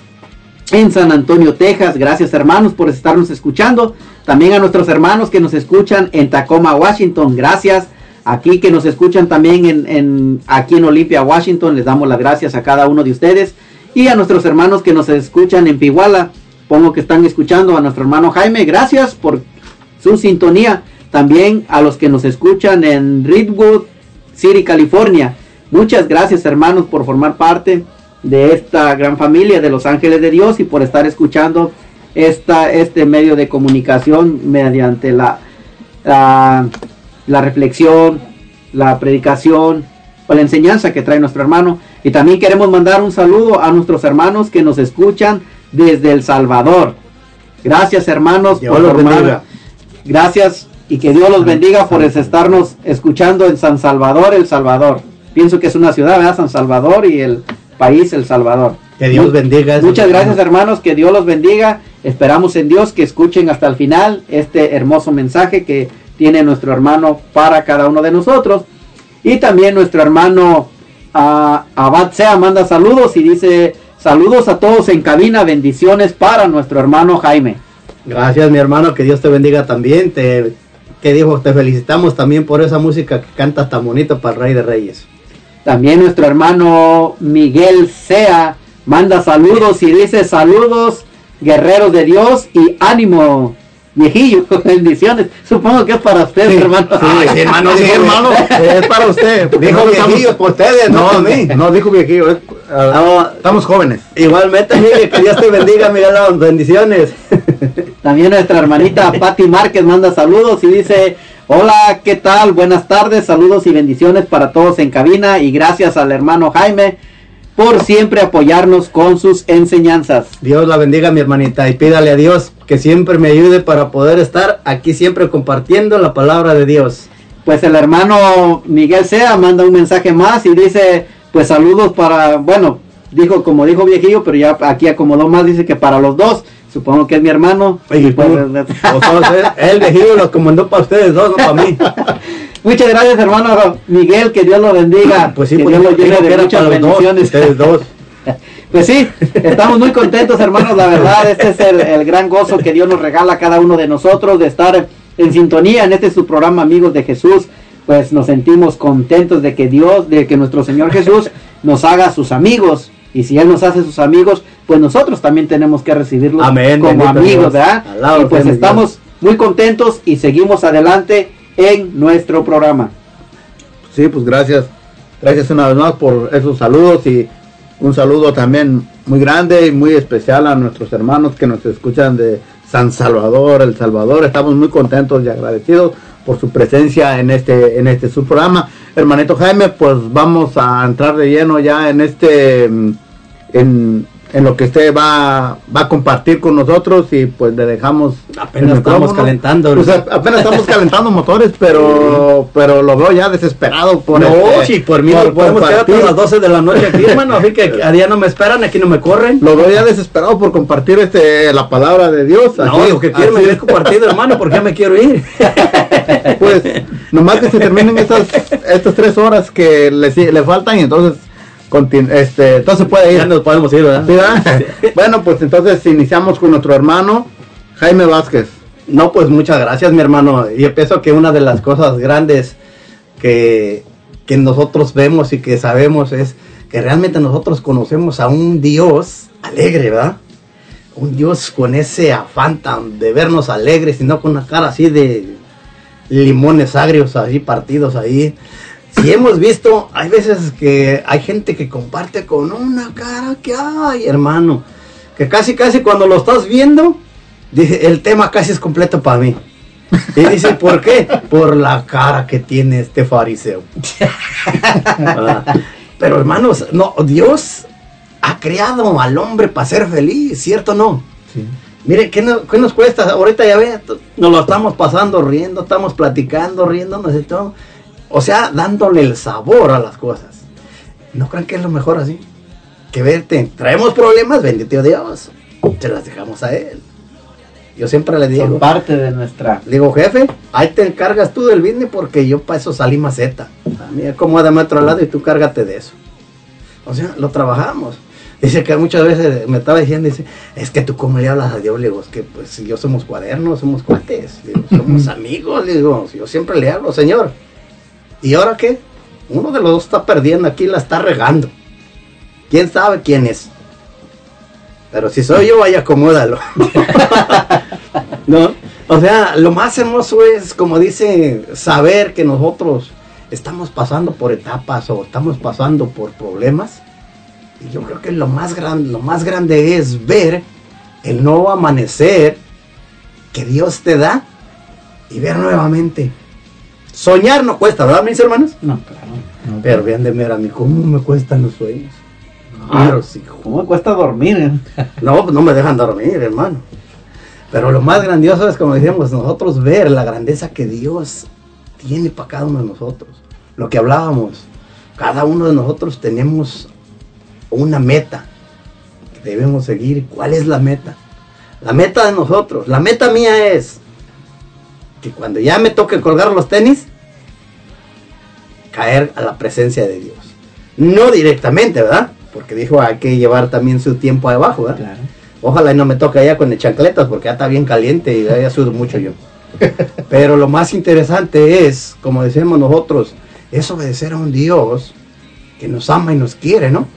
en San Antonio, Texas. Gracias hermanos por estarnos escuchando. También a nuestros hermanos que nos escuchan en Tacoma, Washington. Gracias. Aquí que nos escuchan también en, aquí en Olympia, Washington. Les damos las gracias a cada uno de ustedes. Y a nuestros hermanos que nos escuchan en Piguala. Pongo que están escuchando a nuestro hermano Jaime. Gracias por su sintonía. También a los que nos escuchan en Redwood City, California. Muchas gracias hermanos por formar parte de esta gran familia de los ángeles de Dios y por estar escuchando esta, este medio de comunicación mediante la, la, la reflexión, la predicación o la enseñanza que trae nuestro hermano. Y también queremos mandar un saludo a nuestros hermanos que nos escuchan desde El Salvador. Gracias hermanos Dios los bendiga. Gracias y que Dios los bendiga por estarnos escuchando en San Salvador, El Salvador. Pienso que es una ciudad, ¿verdad? San Salvador y el país El Salvador. Que Dios bendiga Muchas gracias hermanos. que Dios los bendiga. Esperamos en Dios que escuchen hasta el final este hermoso mensaje que tiene nuestro hermano para cada uno de nosotros. Y también nuestro hermano ah, Abad Sea manda saludos y dice saludos a todos en cabina, bendiciones para nuestro hermano Jaime. Gracias, mi hermano, que Dios te bendiga también. Te, que dijo, te felicitamos también por esa música que cantas tan bonito para el Rey de Reyes. También nuestro hermano Miguel Sea manda saludos y dice saludos guerreros de Dios y ánimo viejillo, (laughs) bendiciones. Supongo que es para usted, hermano. Ay, sí, hermano, sí, hermano, (laughs) es para usted. Dijo viejillo por ustedes, no mí. No, dijo viejillo, es- ah, estamos jóvenes. Igualmente, Miguel, que Dios te bendiga, Miguel, bendiciones. También nuestra hermanita (laughs) Patti Márquez manda saludos y dice, hola, ¿qué tal? Buenas tardes, saludos y bendiciones para todos en cabina y gracias al hermano Jaime por siempre apoyarnos con sus enseñanzas. Dios la bendiga, mi hermanita, y pídale a Dios que siempre me ayude para poder estar aquí siempre compartiendo la palabra de Dios. Pues el hermano Miguel Sea manda un mensaje más y dice, pues saludos para, bueno, dijo como dijo viejillo, pero ya aquí acomodó más, dice que para los dos, supongo que es mi hermano. (laughs) Y Pues, tú, o sea, él viejillo los comandó para ustedes dos, no para mí. (laughs) Muchas gracias hermano Miguel, que Dios lo bendiga, Pues sí, que pues Dios lo llene de muchas dos, bendiciones. ustedes dos. (laughs) Pues sí, estamos muy contentos hermanos, la verdad, este es el, el gran gozo que Dios nos regala a cada uno de nosotros de estar en sintonía en este su programa Amigos de Jesús, pues nos sentimos contentos de que Dios, de que nuestro Señor Jesús nos haga sus amigos y si Él nos hace sus amigos, pues nosotros también tenemos que recibirlos Amén, como amigos, Dios. ¿verdad? Y pues estamos muy contentos y seguimos adelante en nuestro programa. Sí, pues gracias. Gracias una vez más por esos saludos y un saludo también muy grande y muy especial a nuestros hermanos que nos escuchan de San Salvador, El Salvador. Estamos muy contentos y agradecidos por su presencia en este en este su programa. Hermanito Jaime, pues vamos a entrar de lleno ya en este mm, en, en lo que usted va, va a compartir con nosotros y pues le dejamos Apenas estamos calentando. Pues, apenas estamos calentando motores, pero pero lo veo ya desesperado por no, este- si por mí por nos podemos quedar compartir. hasta las 12 de la noche aquí, hermano. Así que (laughs) a día no me esperan, aquí no me corren. Lo veo ya desesperado por compartir este la palabra de Dios. No, lo que quiero me así- dejo compartido, hermano, porque ya me quiero ir. (laughs) Pues nomás que se terminen estas estas tres horas que le, le faltan y entonces este entonces puede ir. Ya nos podemos ir, ¿verdad? ¿Sí, verdad? (laughs) bueno, pues entonces iniciamos con nuestro hermano Jaime Vázquez. No, pues muchas gracias, mi hermano. Yo pienso que una de las cosas grandes que, que nosotros vemos y que sabemos es que realmente nosotros conocemos a un Dios alegre, ¿verdad? Un Dios con ese afán tan de vernos alegres y no con una cara así de limones agrios ahí partidos ahí. Si hemos visto, hay veces que hay gente que comparte con una cara que hay, hermano, que casi casi cuando lo estás viendo, dice, el tema casi es completo para mí. Y dice, ¿por qué? Por la cara que tiene este fariseo. ¿Verdad? (laughs) Pero hermanos, no, Dios ha creado al hombre para ser feliz, ¿cierto o no? Mire, ¿qué, no- qué nos cuesta? Ahorita ya ve, nos lo estamos pasando riendo, estamos platicando, riéndonos y todo. O sea, dándole el sabor a las cosas. ¿No creen que es lo mejor así? Que verte, traemos problemas, bendito Dios. Se las dejamos a Él. Yo siempre le digo, Son parte de nuestra digo, jefe, ahí te encargas tú del business porque yo para eso salí maceta. A mí a otro lado y tú cárgate de eso. O sea, lo trabajamos. Dice que muchas veces me estaba diciendo, dice, es que tú cómo le hablas a Dios, le digo, es que pues si yo somos cuadernos, somos cuates, digo, somos amigos, digo, yo siempre le hablo, Señor. ¿Y ahora qué? Uno de los dos está perdiendo aquí, la está regando. ¿Quién sabe quién es? Pero si soy yo, vaya acomódalo. (laughs) ¿No? O sea, lo más hermoso es, como dice, saber que nosotros estamos pasando por etapas o estamos pasando por problemas. Y yo creo que lo más grande, lo más grande es ver el nuevo amanecer que Dios te da y ver nuevamente. Soñar no cuesta, ¿verdad, mis hermanos? No, claro. Pero vean de ver a mí, ¿cómo me cuestan los sueños? Claro, sí. ¿Cómo me cuesta dormir? eh? (laughs) No, pues no me dejan dormir, hermano. Pero lo más grandioso es, como decíamos, nosotros ver la grandeza que Dios tiene para cada uno de nosotros. Lo que hablábamos, cada uno de nosotros tenemos una meta que debemos seguir. ¿Cuál es la meta? La meta de nosotros, la meta mía es que cuando ya me toque colgar los tenis, caer a la presencia de Dios. No directamente, ¿verdad? Porque dijo hay que llevar también su tiempo abajo, ¿verdad? Claro. Ojalá y no me toque allá con el chancletas porque ya está bien caliente y ya sudo mucho yo. (laughs) Pero lo más interesante es, como decimos nosotros, es obedecer a un Dios que nos ama y nos quiere, ¿no?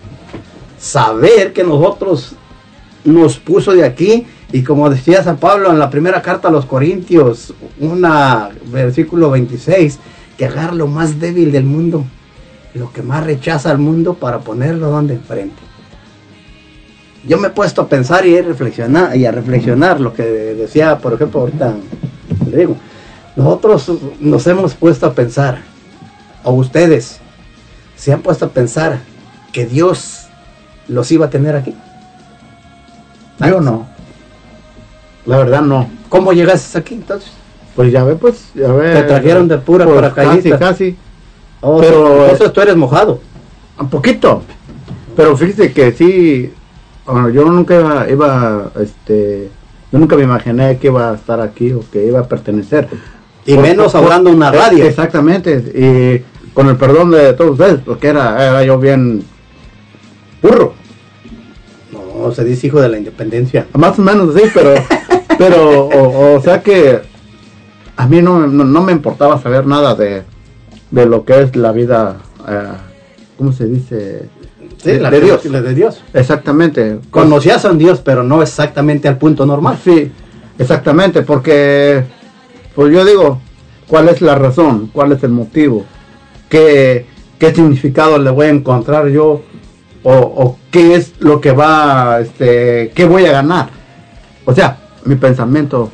Saber que nosotros nos puso de aquí y como decía San Pablo en la primera carta a los Corintios, una versículo 26, que agarra lo más débil del mundo, lo que más rechaza al mundo para ponerlo donde enfrente. Yo me he puesto a pensar y a reflexionar y a reflexionar lo que decía, por ejemplo, ahorita le digo, nosotros nos hemos puesto a pensar, o ustedes se han puesto a pensar que Dios los iba a tener aquí. Yo no. La verdad no. ¿Cómo llegaste aquí entonces? Pues ya ve, pues, ya ve. Te trajeron de pura Pues paracaidista. Casi, casi. Oh, Pero- entonces tú eres mojado. Un poquito. Pero fíjese que sí, bueno, yo nunca iba, iba, este, yo nunca me imaginé que iba a estar aquí o que iba a pertenecer. Y menos hablando en una radio. Exactamente. Y con el perdón de todos ustedes, porque era, era yo bien burro. No, se dice hijo de la independencia. Más o menos sí, pero, (laughs) pero, o, o sea que a mí no, no, no me importaba saber nada de, de lo que es la vida, eh, ¿cómo se dice? Sí, de, la de Dios. la de Dios. Exactamente. Conocías a un Dios, pero no exactamente al punto normal. Sí, exactamente, porque, pues yo digo, ¿cuál es la razón? ¿Cuál es el motivo? ¿Qué, qué significado le voy a encontrar yo? O, o qué es lo que va, este, qué voy a ganar? O sea, mi pensamiento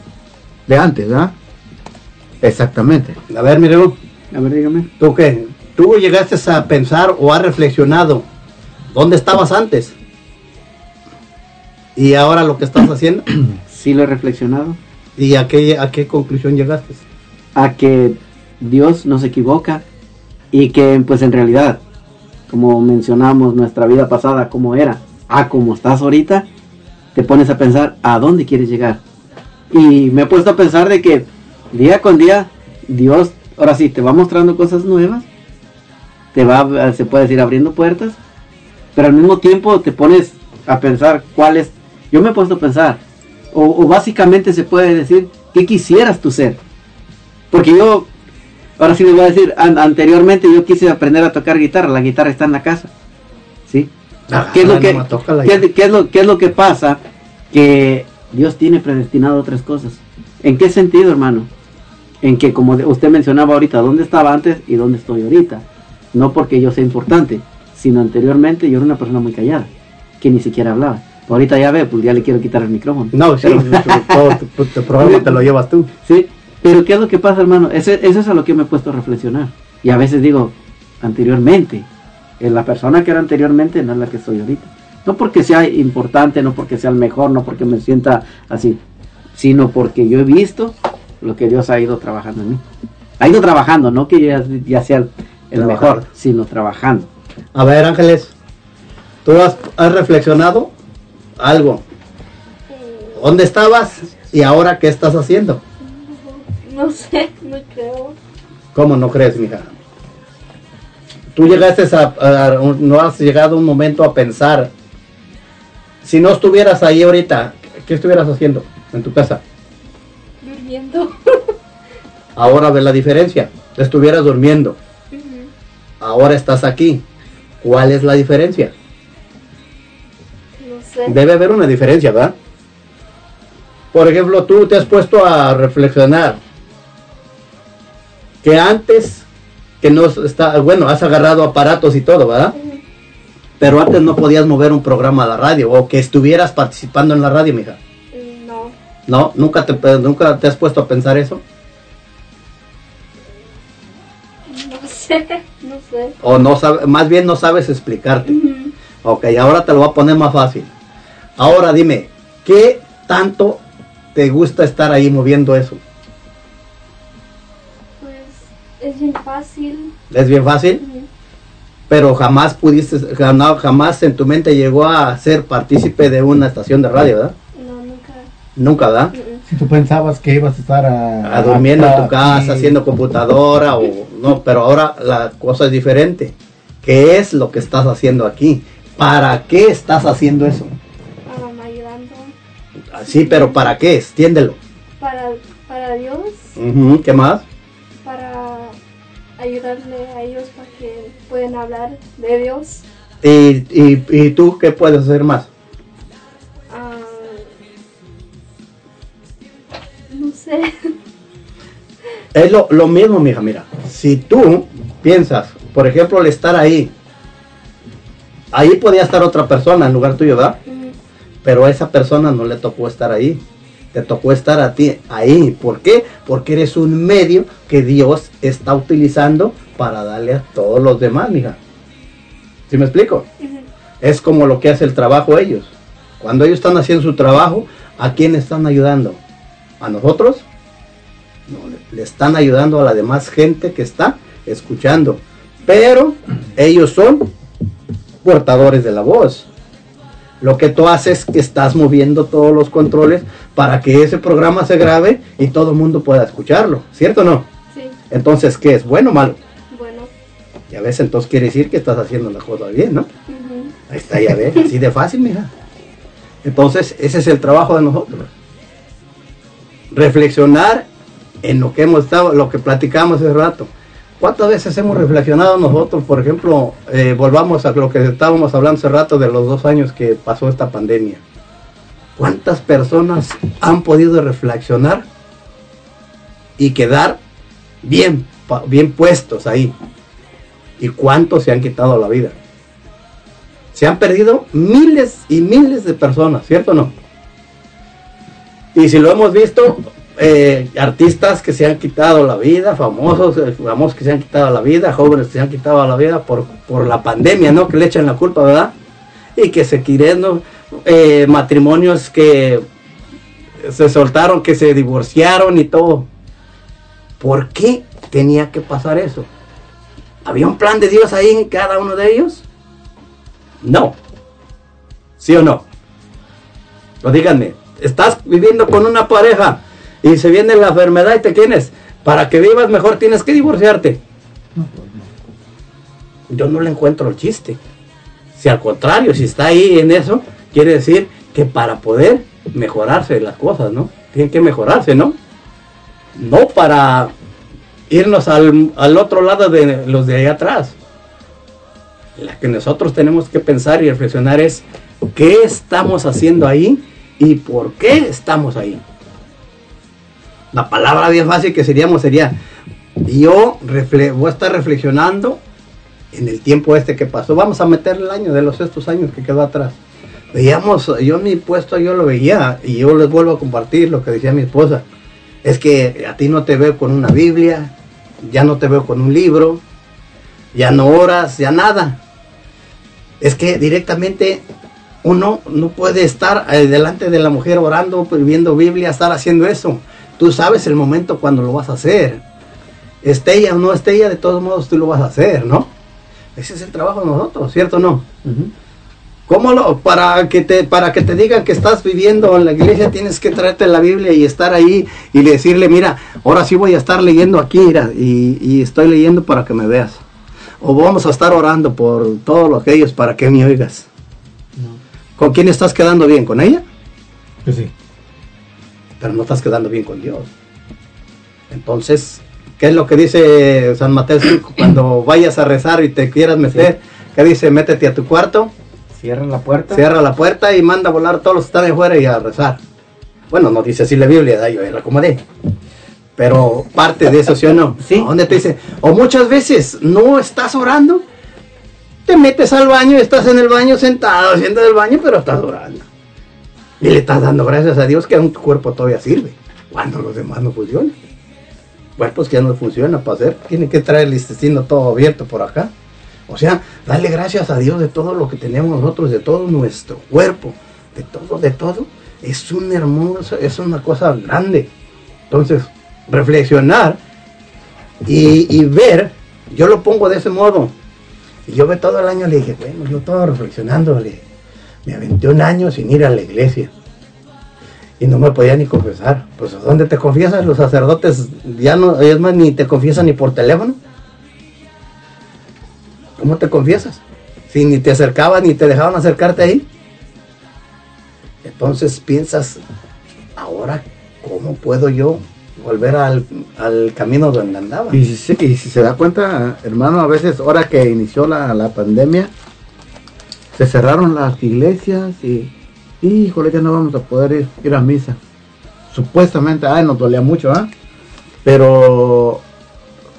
de antes, ¿verdad? Exactamente. A ver, mire, A ver, dígame. ¿tú qué? ¿Tú llegaste a pensar o has reflexionado dónde estabas antes? Y ahora lo que estás haciendo. (clears throat) Sí lo he reflexionado. ¿Y a qué, a qué conclusión llegaste? A que Dios no se equivoca y que pues en realidad, como mencionamos nuestra vida pasada, como era, a como estás ahorita, te pones a pensar a dónde quieres llegar. Y me he puesto a pensar de que día con día Dios, ahora sí, te va mostrando cosas nuevas, te va, se puede decir, abriendo puertas, pero al mismo tiempo te pones a pensar cuál es, yo me he puesto a pensar, o, básicamente se puede decir, ¿qué quisieras tú ser? Porque yo, ahora sí les voy a decir, an- anteriormente yo quise aprender a tocar guitarra, la guitarra está en la casa. Ah, ¿Qué es lo que, qué es- qué es lo, qué es lo que pasa? Que Dios tiene predestinado otras cosas. ¿En qué sentido, hermano? En que, como usted mencionaba ahorita, ¿dónde estaba antes y dónde estoy ahorita? No porque yo sea importante, sino anteriormente yo era una persona muy callada, que ni siquiera hablaba. Ahorita ya ve, pues ya le quiero quitar el micrófono. No, sí, (laughs) todo tu, tu programa te lo llevas tú. Sí, pero ¿qué es lo que pasa, hermano? Ese- Eso es a lo que me he puesto a reflexionar. Y a veces digo, anteriormente, eh, la persona que era anteriormente no es la que soy ahorita. No porque sea importante, no porque sea el mejor, no porque me sienta así, sino porque yo he visto lo que Dios ha ido trabajando en mí. Ha ido trabajando, no que ya, ya sea el, mejor, sino trabajando. A ver, Ángeles, ¿tú has, has reflexionado algo? ¿Dónde estabas y ahora qué estás haciendo? No sé, no creo. ¿Cómo no crees, mija? Tú llegaste a, a- no has llegado un momento a pensar, si no estuvieras ahí ahorita, ¿qué estuvieras haciendo en tu casa? Durmiendo. Ahora ve la diferencia. Estuvieras durmiendo, ahora estás aquí. ¿Cuál es la diferencia? No sé. Debe haber una diferencia, ¿verdad? Por ejemplo, tú te has puesto a reflexionar que antes, que no está, bueno, has agarrado aparatos y todo, ¿verdad? Pero antes no podías mover un programa a la radio o que estuvieras participando en la radio, mija. No. ¿No? ¿Nunca te, nunca te has puesto a pensar eso? No sé, (laughs) no sé. O no sabe, más bien no sabes explicarte. Ok, ahora te lo voy a poner más fácil. Ahora dime, ¿qué tanto te gusta estar ahí moviendo eso? Es bien fácil. ¿Es bien fácil? Pero jamás pudiste, jamás, jamás en tu mente llegó a ser partícipe de una estación de radio, ¿verdad? No, nunca. Nunca, ¿verdad? Si tú pensabas que ibas a estar a, A durmiendo en tu casa, haciendo computadora o no, pero ahora la cosa es diferente. ¿Qué es lo que estás haciendo aquí? ¿Para qué estás haciendo eso? Um, ayudando Sí, pero ¿para qué? Extiéndelo. para, para Dios, Ujú, ¿Qué más? Ayudarle a ellos para que puedan hablar de Dios. ¿Y, y, y tú qué puedes hacer más? Ah, no sé. (laughs) Es lo, lo mismo, mija, mira. Si tú piensas, por ejemplo, el estar ahí, ahí podía estar otra persona en lugar tuyo, ¿verdad? Pero a esa persona no le tocó estar ahí. Te tocó estar a ti ahí. ¿Por qué? Porque eres un medio que Dios está utilizando para darle a todos los demás, mija. ¿Sí me explico? Es como lo que hace el trabajo ellos. Cuando ellos están haciendo su trabajo, ¿a quién están ayudando? ¿A nosotros? No, le, le están ayudando a la demás gente que está escuchando. Pero ellos son portadores de la voz. Lo que tú haces es que estás moviendo todos los controles para que ese programa se grabe y todo el mundo pueda escucharlo. ¿Cierto o no? Sí. Entonces, ¿qué es? ¿Bueno o malo? Bueno. Ya ves, entonces quiere decir que estás haciendo la cosa bien, ¿no? Ahí está, ya ves, así de fácil, mija. Entonces, ese es el trabajo de nosotros. Reflexionar en lo que hemos estado, lo que platicamos hace rato. ¿Cuántas veces hemos reflexionado nosotros, por ejemplo, eh, volvamos a lo que estábamos hablando hace rato de los dos años que pasó esta pandemia? ¿Cuántas personas han podido reflexionar y quedar bien, bien puestos ahí? ¿Y cuántos se han quitado la vida? Se han perdido miles y miles de personas, ¿cierto o no? Y si lo hemos visto, eh, artistas que se han quitado la vida, famosos, eh, famosos que se han quitado la vida, jóvenes que se han quitado la vida por, por la pandemia, ¿no? Que le echan la culpa, ¿verdad? Y que se quieren. Eh, matrimonios que se soltaron, que se divorciaron y todo. ¿Por qué tenía que pasar eso? ¿Había un plan de Dios ahí en cada uno de ellos? No. ¿Sí o no? O díganme, estás viviendo con una pareja y se viene la enfermedad y te tienes. Para que vivas mejor tienes que divorciarte. Yo no le encuentro el chiste. Si al contrario, si está ahí en eso, quiere decir que para poder mejorarse las cosas, ¿no? Tienen que mejorarse, ¿no? No para irnos al, al otro lado de los de allá atrás. La que nosotros tenemos que pensar y reflexionar es qué estamos haciendo ahí y por qué estamos ahí. La palabra bien fácil que seríamos sería, yo voy a estar reflexionando en el tiempo este que pasó. Vamos a meter el año de los estos años que quedó atrás. Veíamos, yo mi puesto yo lo veía y yo les vuelvo a compartir lo que decía mi esposa. Es que a ti no te veo con una Biblia, ya no te veo con un libro, ya no oras, ya nada. Es que directamente uno no puede estar eh, delante de la mujer orando, viendo Biblia, estar haciendo eso. Tú sabes el momento cuando lo vas a hacer. Esté ella o no esté ella, de todos modos tú lo vas a hacer, ¿no? Ese es el trabajo de nosotros, ¿cierto o no? ¿Cómo lo, para que te, para que te digan que estás viviendo en la iglesia tienes que traerte la Biblia y estar ahí y decirle, mira, ahora sí voy a estar leyendo aquí, mira, y, y estoy leyendo para que me veas. O vamos a estar orando por todos los que ellos para que me oigas. ¿Con quién estás quedando bien? ¿Con ella? Pues sí. Pero no estás quedando bien con Dios. Entonces, ¿qué es lo que dice San Mateo 5? (clears throat) Cuando vayas a rezar y te quieras meter, ¿qué dice? Métete a tu cuarto, Cierra la puerta. cierra la puerta y manda a volar a todos los que están afuera y a rezar. Bueno, no dice así la Biblia, yo la acomodé. Pero parte de eso, ¿sí o no? (laughs) Sí. Donde te dice, o muchas veces no estás orando, te metes al baño estás en el baño sentado haciendo el baño, pero estás orando. Y le estás dando gracias a Dios que aún tu cuerpo todavía sirve, cuando los demás no funcionan. Cuerpos que ya no funcionan para hacer, tiene que traer el intestino todo abierto por acá. O sea, darle gracias a Dios de todo lo que tenemos nosotros, de todo nuestro cuerpo, de todo, de todo. Es un hermoso, es una cosa grande. Entonces, reflexionar y, y ver, yo lo pongo de ese modo. Y yo ve todo el año le dije, bueno, yo todo reflexionando, le, me aventé un año sin ir a la iglesia. Y no me podía ni confesar. Pues, ¿a ¿dónde te confiesas? Los sacerdotes ya no, es más, ni te confiesan ni por teléfono. ¿Cómo te confiesas? Si ni te acercaban ni te dejaban acercarte ahí. Entonces piensas, ahora, ¿cómo puedo yo volver al, al camino donde andaba? Y si, y si se da cuenta, hermano, a veces, ahora que inició la, la pandemia, se cerraron las iglesias y, híjole, ya no vamos a poder ir, ir a misa. Supuestamente, ay, nos dolía mucho, ¿ah? Pero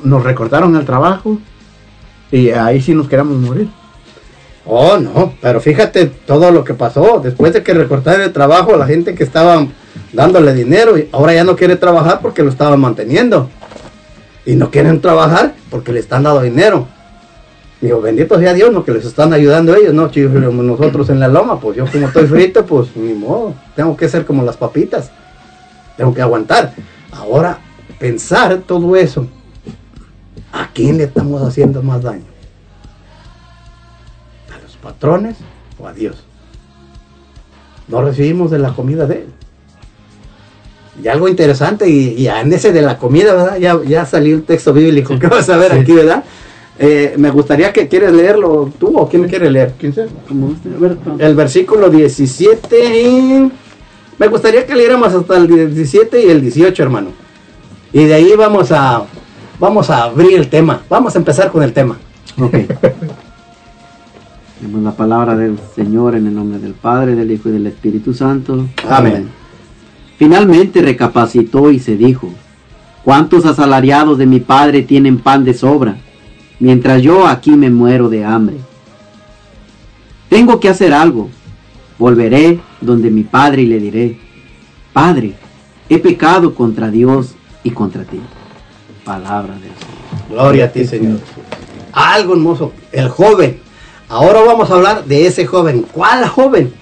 nos recortaron el trabajo y ahí sí nos queríamos morir. Oh, no, pero fíjate todo lo que pasó. Después de que recortaron el trabajo, la gente que estaba dándole dinero, ahora ya no quiere trabajar porque lo estaban manteniendo. Y no quieren trabajar porque le están dando dinero. Digo, bendito sea Dios, no que les están ayudando ellos, no, chicos, nosotros en la loma, pues yo como estoy frito, pues ni modo, tengo que ser como las papitas, tengo que aguantar. Ahora, pensar todo eso, ¿a quién le estamos haciendo más daño? ¿A los patrones o a Dios? No recibimos de la comida de Él. Y algo interesante, y, y en ese de la comida, ¿verdad? Ya, ya salió un texto bíblico que vas a ver Sí. aquí, ¿verdad? Eh, me gustaría que quieres leerlo tú o quién quiere leer. ¿Quién? El versículo 17 y... Me gustaría que leéramos hasta el 17 y el 18, hermano. Y de ahí vamos a vamos a abrir el tema. Vamos a empezar con el tema. Ok. (laughs) Tenemos la palabra del Señor en el nombre del Padre, del Hijo y del Espíritu Santo. Amén. Finalmente recapacitó y se dijo, ¿cuántos asalariados de mi Padre tienen pan de sobra, mientras yo aquí me muero de hambre? Tengo que hacer algo. Volveré donde mi Padre y le diré, Padre, he pecado contra Dios y contra ti. Palabra del Señor. Gloria a ti, Señor. Algo hermoso. El joven. Ahora vamos a hablar de ese joven. ¿Cuál joven?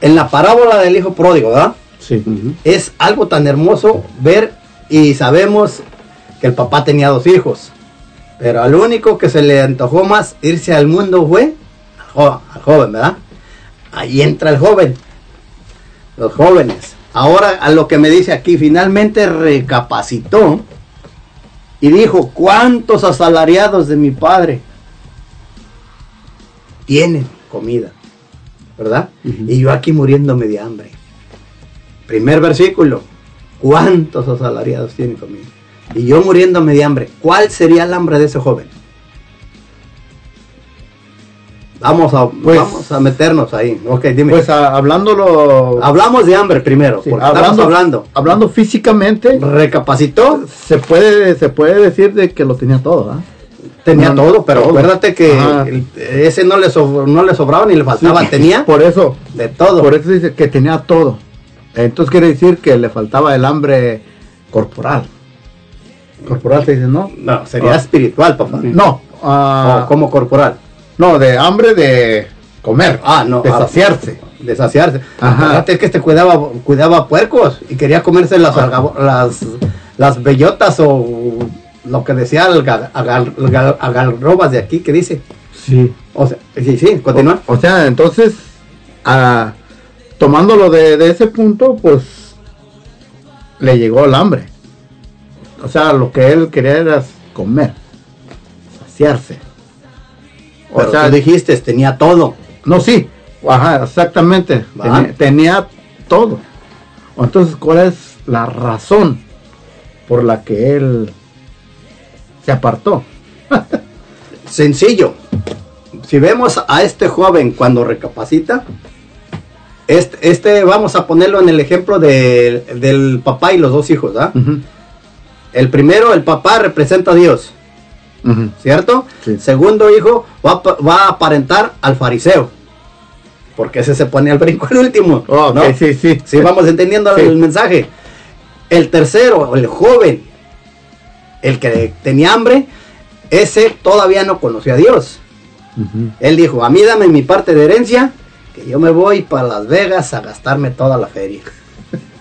En la parábola del hijo pródigo, ¿verdad? Sí. Es algo tan hermoso ver y sabemos que el papá tenía dos hijos. Pero al único que se le antojó más irse al mundo fue al jo- al joven, ¿verdad? Ahí entra el joven. Los jóvenes. Ahora a lo que me dice aquí, finalmente recapacitó y dijo, ¿cuántos asalariados de mi padre tienen comida? ¿Verdad? Y yo aquí muriéndome de hambre. Primer versículo, ¿cuántos asalariados tienen comida? Y yo muriéndome de hambre. ¿Cuál sería el hambre de ese joven? Vamos a, vamos a meternos ahí. Ok, dime. Pues a- hablándolo. Hablamos de hambre primero. Sí, hablando, hablando. hablando físicamente. Recapacitó. Se puede, se puede decir de que lo tenía todo, ¿ah? Tenía No, todo, pero todo. acuérdate que Ajá. ese no le, sobr- no le sobraba ni le faltaba. Sí, (laughs) Tenía Por eso. de todo. Por eso dice que tenía todo. Entonces quiere decir que le faltaba el hambre corporal. Corporal se dice, ¿no? No, sería Ah. espiritual, papá. No. ah, como corporal. No, de hambre de comer. Ah, no. De ah, saciarse. De saciarse. Ajá. Acuérdate que este cuidaba, cuidaba puercos y quería comerse las, las, las bellotas o lo que decía el ga- agal- agalrobas de aquí que dice. Sí. O sea, sí, sí, continúa. O sea, entonces, ah, tomándolo de, de ese punto, pues le llegó el hambre. O sea, lo que él quería era comer, saciarse. O Pero sea, tú dijiste, tenía todo. no, sí, ajá, exactamente. Tenía todo. Entonces, ¿cuál es la razón por la que él se apartó? (laughs) Sencillo. Si vemos a este joven cuando recapacita, Este, este, vamos a ponerlo en el ejemplo de- del papá y los dos hijos, ¿ah? El primero, el papá representa a Dios, ¿cierto? Segundo hijo va, a pa- va a aparentar al fariseo, porque ese se pone al brinco el último, (laughs) Oh, ¿no? sí, sí. Sí, vamos entendiendo Sí. el mensaje. El tercero, el joven, el que tenía hambre, ese todavía no conocía a Dios. Él dijo, a mí dame mi parte de herencia, que yo me voy para Las Vegas a gastarme toda la feria.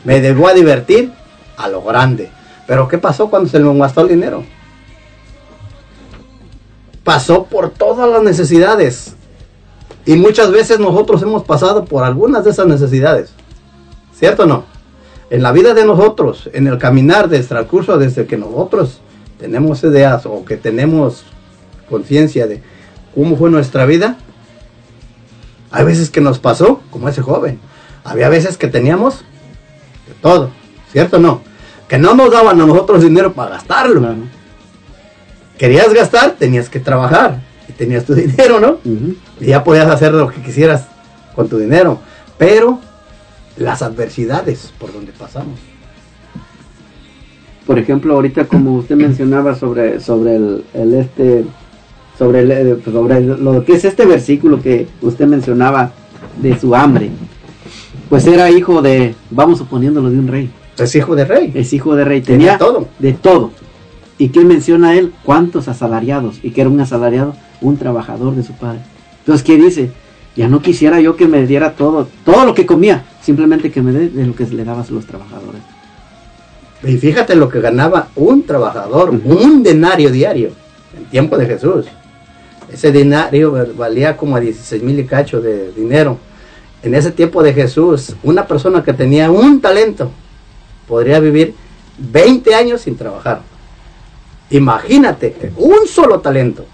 Me debo a divertir a lo grande. Pero ¿qué pasó cuando se le gastó el dinero? Pasó por todas las necesidades. Y muchas veces nosotros hemos pasado por algunas de esas necesidades. ¿Cierto o no? En la vida de nosotros, en el caminar del transcurso desde que nosotros tenemos ideas o que tenemos conciencia de cómo fue nuestra vida, hay veces que nos pasó como ese joven. Había veces que teníamos de todo, ¿cierto o no? Que no nos daban a nosotros dinero para gastarlo. Querías gastar, tenías que trabajar y tenías tu (laughs) dinero, ¿no? Y ya podías hacer lo que quisieras con tu dinero. Pero las adversidades por donde pasamos. Por ejemplo, ahorita como usted mencionaba sobre, sobre el, el este, sobre, el, eh, sobre el- lo que es este versículo que usted mencionaba de su hambre, pues era hijo de, vamos suponiéndolo, de un rey. Es hijo de rey. Es hijo de rey. Tenía todo. De todo. ¿Y qué menciona él? ¿Cuántos asalariados? Y que era un asalariado, un trabajador de su padre. Entonces, ¿qué dice? Ya no quisiera yo que me diera todo, todo lo que comía, simplemente que me dé de lo que le dabas a los trabajadores. Y fíjate lo que ganaba un trabajador, un denario diario, en tiempo de Jesús. Ese denario valía como a 16 mil y cacho de dinero. En ese tiempo de Jesús, una persona que tenía un talento podría vivir 20 años sin trabajar. Imagínate, un solo talento.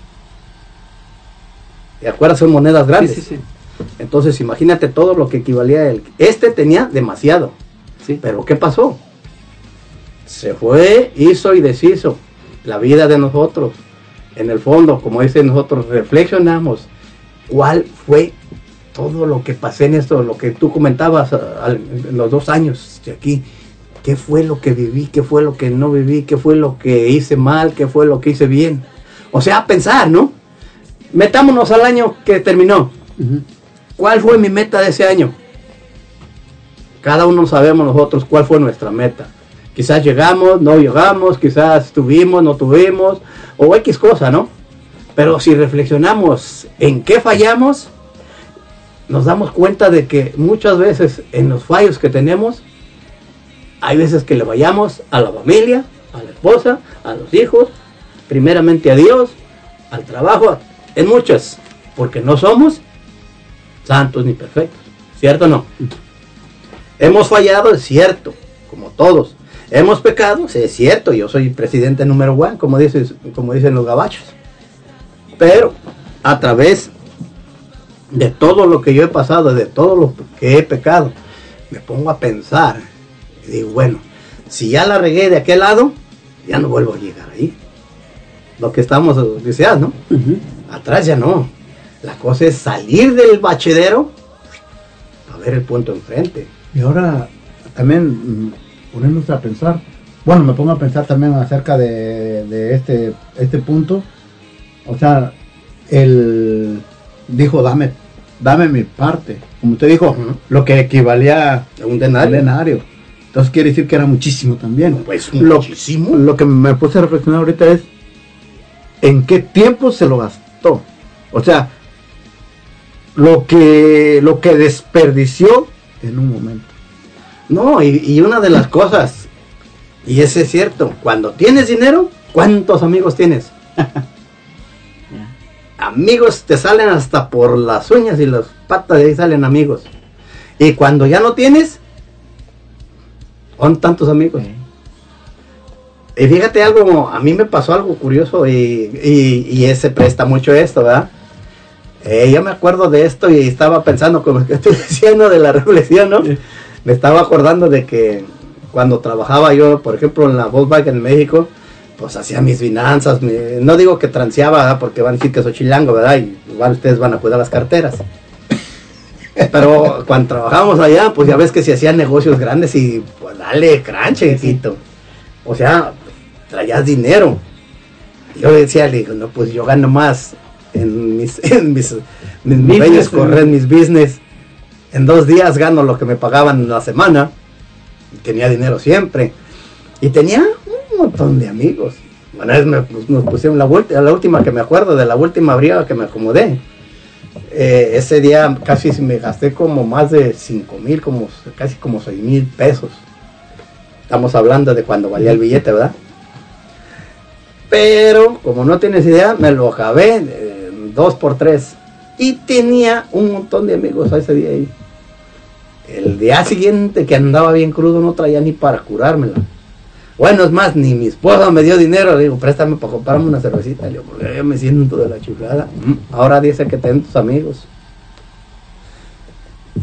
¿Te acuerdas? Son monedas grandes. Sí, sí, sí. Entonces, imagínate todo lo que equivalía a él. Este tenía demasiado. Pero ¿qué pasó? Se fue, hizo y deshizo la vida de nosotros. En el fondo, como dice nosotros, reflexionamos cuál fue todo lo que pasé en esto, lo que tú comentabas a- en los dos años de aquí. ¿Qué fue lo que viví? ¿Qué fue lo que no viví? ¿Qué fue lo que hice mal? ¿Qué fue lo que hice bien? O sea, a pensar, ¿no? Metámonos al año que terminó. ¿Cuál fue mi meta de ese año? Cada uno sabemos nosotros cuál fue nuestra meta. Quizás llegamos, no llegamos, quizás tuvimos, no tuvimos, o X cosa, ¿no? Pero si reflexionamos en qué fallamos, nos damos cuenta de que muchas veces en los fallos que tenemos, hay veces que le vayamos a la familia, a la esposa, a los hijos, primeramente a Dios, al trabajo, en muchas, porque no somos santos ni perfectos, ¿cierto o no? Hemos fallado, es cierto, como todos. Hemos pecado, es cierto, yo soy presidente número uno, como, como dicen los gabachos. Pero a través de todo lo que yo he pasado, de todo lo que he pecado, me pongo a pensar y digo, bueno, si ya la regué de aquel lado, ya no vuelvo a llegar ahí. Lo que estamos deseando, ¿no? Atrás ya no. La cosa es salir del bachedero a ver el punto enfrente. Y ahora también mm, ponernos a pensar, bueno, me pongo a pensar también acerca de, de este, este punto. O sea, él dijo, dame, dame mi parte. Como usted dijo, lo que equivalía a un denario. denario. Entonces quiere decir que era muchísimo también. Pues Lo- muchísimo. Lo que me puse a reflexionar ahorita es en qué tiempo se lo gastó. O sea, lo que, lo que desperdició en un momento. No, y, y una de las cosas, y ese es cierto, cuando tienes dinero, ¿cuántos amigos tienes? (laughs) amigos te salen hasta por las uñas y las patas de ahí salen amigos. Y cuando ya no tienes, son tantos amigos. Y fíjate algo, a mí me pasó algo curioso y, y, y ese presta mucho esto, ¿verdad? Eh, yo me acuerdo de esto y estaba pensando, como que (laughs) estoy diciendo de la reflexión, ¿no? Me estaba acordando de que cuando trabajaba yo, por ejemplo, en la Volkswagen en México, pues hacía mis finanzas, no digo que transeaba, ¿verdad? porque van a decir que soy chilango, ¿verdad? Y igual ustedes van a cuidar las carteras. (laughs) Pero cuando trabajábamos allá, pues ya ves que se hacían negocios grandes y dale, cranche, hijito. O sea, traías dinero. Yo decía, le digo, no, pues yo gano más en mis, (laughs) en mis, mis Business, correr, mis business. En dos días gano lo que me pagaban en la semana. Tenía dinero siempre. Y tenía un montón de amigos. Una vez me, pues, nos pusieron la, ulti- la última que me acuerdo, de la última briga que me acomodé. Eh, ese día casi me gasté como más de 5 mil, como, casi como 6 mil pesos. Estamos hablando de cuando valía el billete, ¿verdad? Pero, como no tienes idea, me lo acabé dos por tres. Y tenía un montón de amigos a ese día ahí. El día siguiente que andaba bien crudo no traía ni para curármela. Bueno, es más, ni mi esposa me dio dinero. Le digo, préstame para comprarme una cervecita. Le digo, porque yo me siento de la chiflada. "Mm, Ahora dice que ten tus amigos.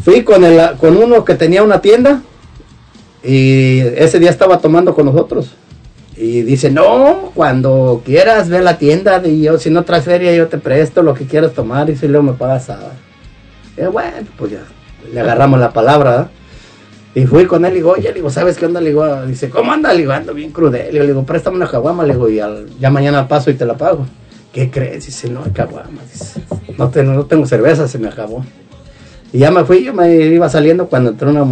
Fui con uno que tenía una tienda y ese día estaba tomando con nosotros. Y dice, no, cuando quieras ve a la tienda y yo, si no traes feria, yo te presto lo que quieras tomar y si luego me pagas a... Eh, bueno, pues ya, le agarramos la palabra, ¿verdad? Y fui con él y digo, oye, le digo, ¿sabes qué onda? Le digo, dice, ¿cómo anda? Le digo, ando bien crudel. Le digo, préstame una caguama, le digo, y al- ya mañana paso y te la pago. ¿Qué crees? Dice, no caguama. Dice, no tengo cerveza, se me acabó. Y ya me fui, yo me iba saliendo cuando entró una...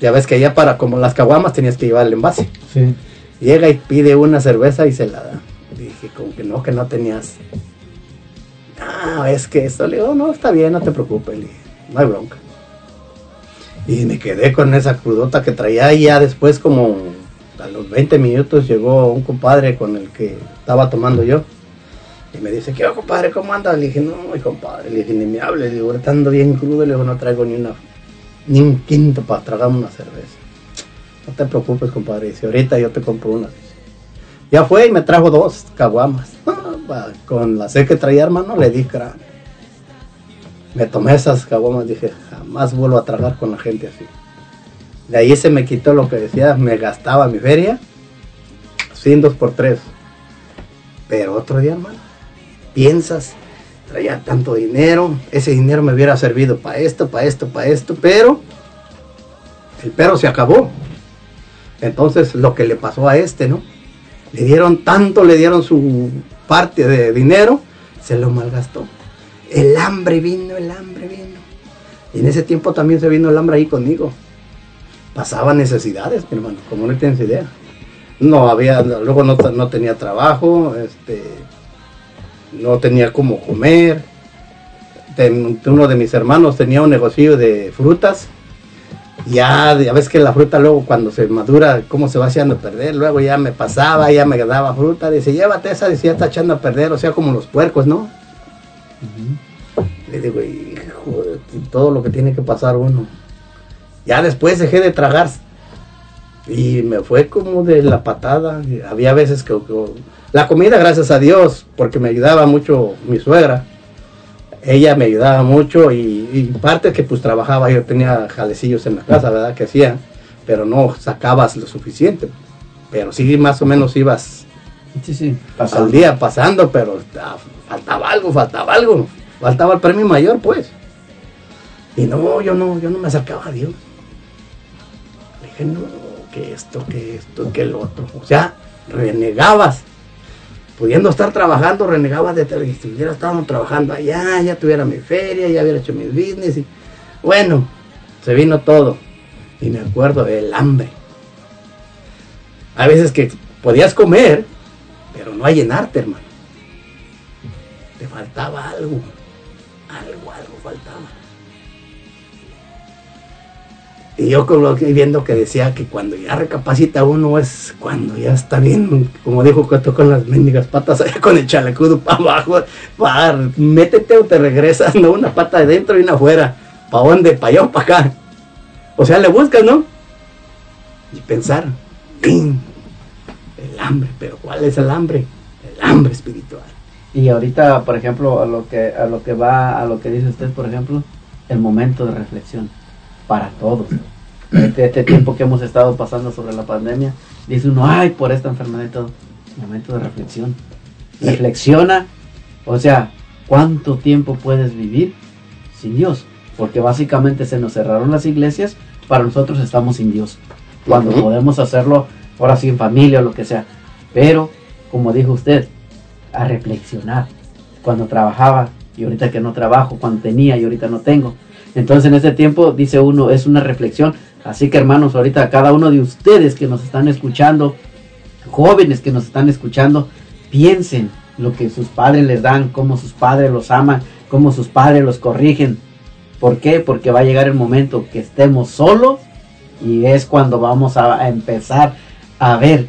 Ya ves que ya para como las caguamas tenías que llevar el envase. Sí. Llega y pide una cerveza y se la da. Dije, como que no, que no tenías. Ah, es que esto. Le digo, no, está bien, no te preocupes. Le dije, no hay bronca. Y me quedé con esa crudota que traía y ya después como a los 20 minutos llegó un compadre con el que estaba tomando yo. Y me dice, ¿qué onda, compadre? ¿Cómo andas? Le dije, no, mi compadre. Le dije, ni me hable. Le digo, ahorita ando bien crudo. Le digo, no traigo ni una, ni un quinto para tragarme una cerveza. No te preocupes, compadre. Dice, ahorita yo te compro una. Ya fue y me trajo dos caguamas. (laughs) Ah, Con la sed que traía, hermano, le di crán. Me tomé esas caguamas. Dije, jamás vuelvo a tragar con la gente así. De ahí se me quitó lo que decía, me gastaba mi feria. Sin dos por tres. Pero otro día, hermano, piensas, traía tanto dinero, ese dinero me hubiera servido para esto, para esto, para esto, pero el pero se acabó. Entonces lo que le pasó a este, ¿no? Le dieron tanto, le dieron su parte de dinero, se lo malgastó. El hambre vino, el hambre vino. Y en ese tiempo también se vino el hambre ahí conmigo. Pasaba necesidades, mi hermano, como no tienes idea. No había, luego no, no tenía trabajo, este, no tenía cómo comer. Uno de mis hermanos tenía un negocio de frutas ya, ya ves que la fruta luego cuando se madura, cómo se va haciendo a perder, luego ya me pasaba, ya me daba fruta, dice, llévate esa, decía, está echando a perder, o sea, como los puercos, ¿no? Le digo, hijo, todo lo que tiene que pasar uno. Ya después dejé de tragar y me fue como de la patada. Había veces que, que- la comida, gracias a Dios, porque me ayudaba mucho mi suegra ella me ayudaba mucho y, y parte que pues trabajaba, yo tenía jalecillos en la casa, ¿verdad? Que hacía, pero no sacabas lo suficiente. Pero sí, más o menos ibas Sí, sí. al día pasando, pero ah, faltaba algo, faltaba algo. Faltaba el premio mayor, pues. Y no, yo no, yo no me acercaba a Dios. Le dije, no, que esto, que esto, que el otro. O sea, renegabas pudiendo estar trabajando, renegaba de que si hubiera estado trabajando allá, ya tuviera mi feria, ya hubiera hecho mis business. Y, bueno, se vino todo. Y me acuerdo del hambre. Hay veces que podías comer, pero no a llenarte, hermano. Te faltaba. Algo, Y yo que viendo que decía que cuando ya recapacita uno es cuando ya está bien, como dijo Coto con las mendigas patas allá (laughs) con el chalecudo para abajo, para métete o te regresas, no una pata de dentro y una afuera, para dónde, para allá o para acá. O sea, le buscas, ¿no? Y pensar, ¡pin! el hambre, pero ¿cuál es el hambre? El hambre espiritual. Y ahorita, por ejemplo, a lo que a lo que va, a lo que dice usted, por ejemplo, el momento de reflexión para todos. Este, este tiempo que hemos estado pasando sobre la pandemia, dice uno, ay, por esta enfermedad y todo. Momento de reflexión. Reflexiona, o sea, ¿cuánto tiempo puedes vivir sin Dios? porque básicamente se nos cerraron las iglesias, para nosotros estamos sin Dios. Cuando podemos hacerlo ahora sí en familia o lo que sea. Pero, como dijo usted, a reflexionar. Cuando trabajaba y ahorita que no trabajo, cuando tenía y ahorita no tengo. Entonces en ese tiempo, dice uno, es una reflexión. Así que hermanos, ahorita cada uno de ustedes que nos están escuchando, jóvenes que nos están escuchando, piensen lo que sus padres les dan, cómo sus padres los aman, cómo sus padres los corrigen. ¿Por qué? Porque va a llegar el momento que estemos solos y es cuando vamos a empezar a ver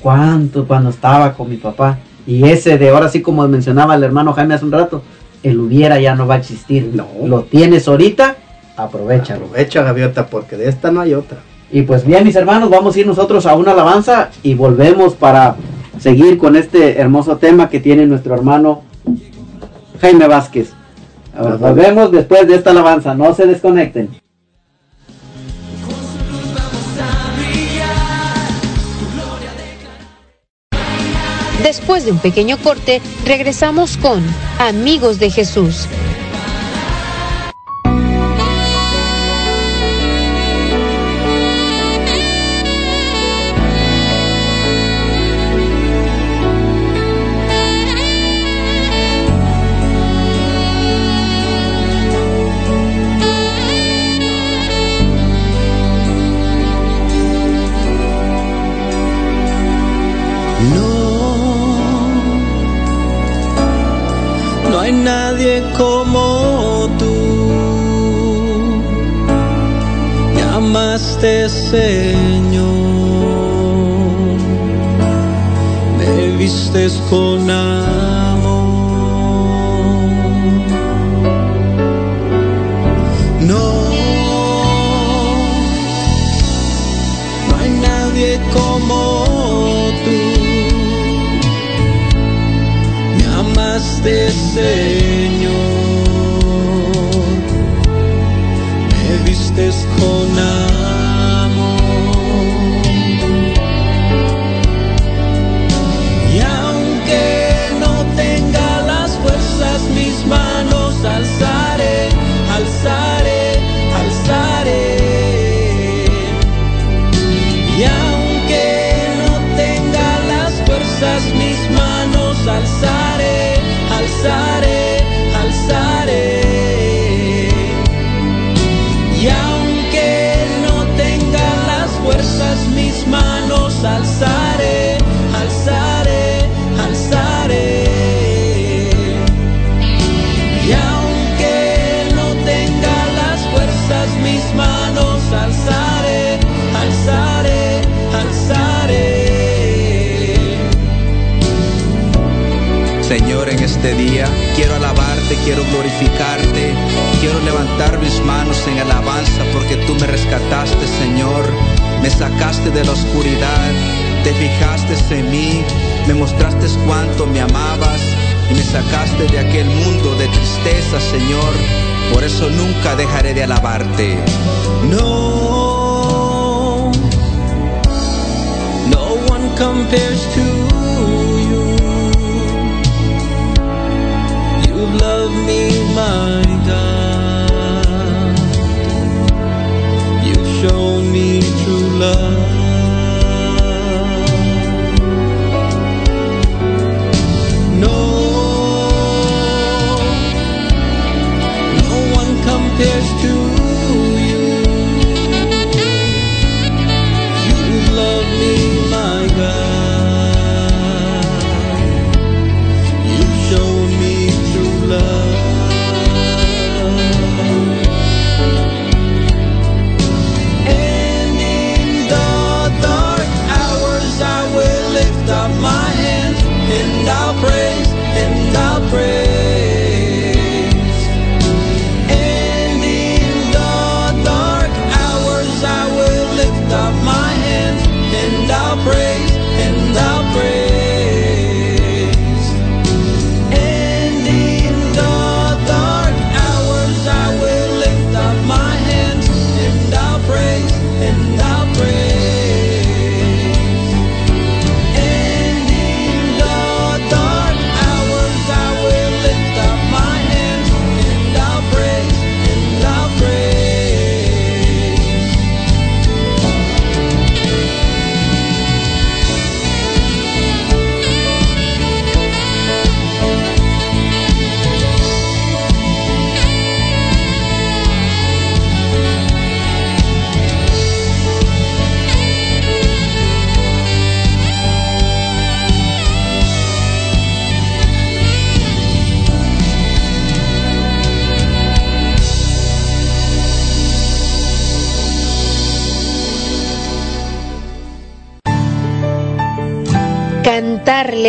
cuánto cuando estaba con mi papá. Y ese de ahora sí como mencionaba el hermano Jaime hace un rato, el hubiera ya no va a existir. No. Lo tienes ahorita, aprovechalo. Aprovecha, gaviota, porque de esta no hay otra. Y pues bien, mis hermanos, vamos a ir nosotros a una alabanza y volvemos para seguir con este hermoso tema que tiene nuestro hermano Jaime Vázquez. Volvemos después de esta alabanza, no se desconecten. Después de un pequeño corte, regresamos con Amigos de Jesús. Señor. Me vistes con tristeza, Señor. Por eso nunca dejaré de alabarte. No, no one compares to you. You love me, my God. You've shown me true love. pray.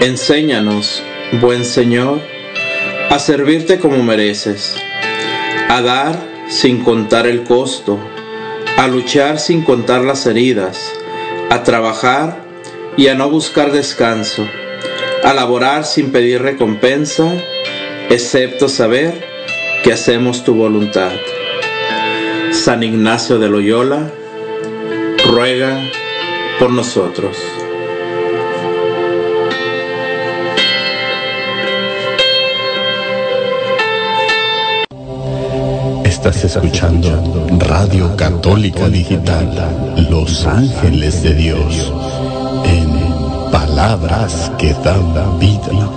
Enséñanos, buen Señor, a servirte como mereces, a dar sin contar el costo, a luchar sin contar las heridas, a trabajar y a no buscar descanso, a laborar sin pedir recompensa, excepto saber que hacemos tu voluntad. San Ignacio de Loyola, ruega por nosotros. Estás escuchando Radio Católica Digital, Los Ángeles de Dios, en palabras que dan vida.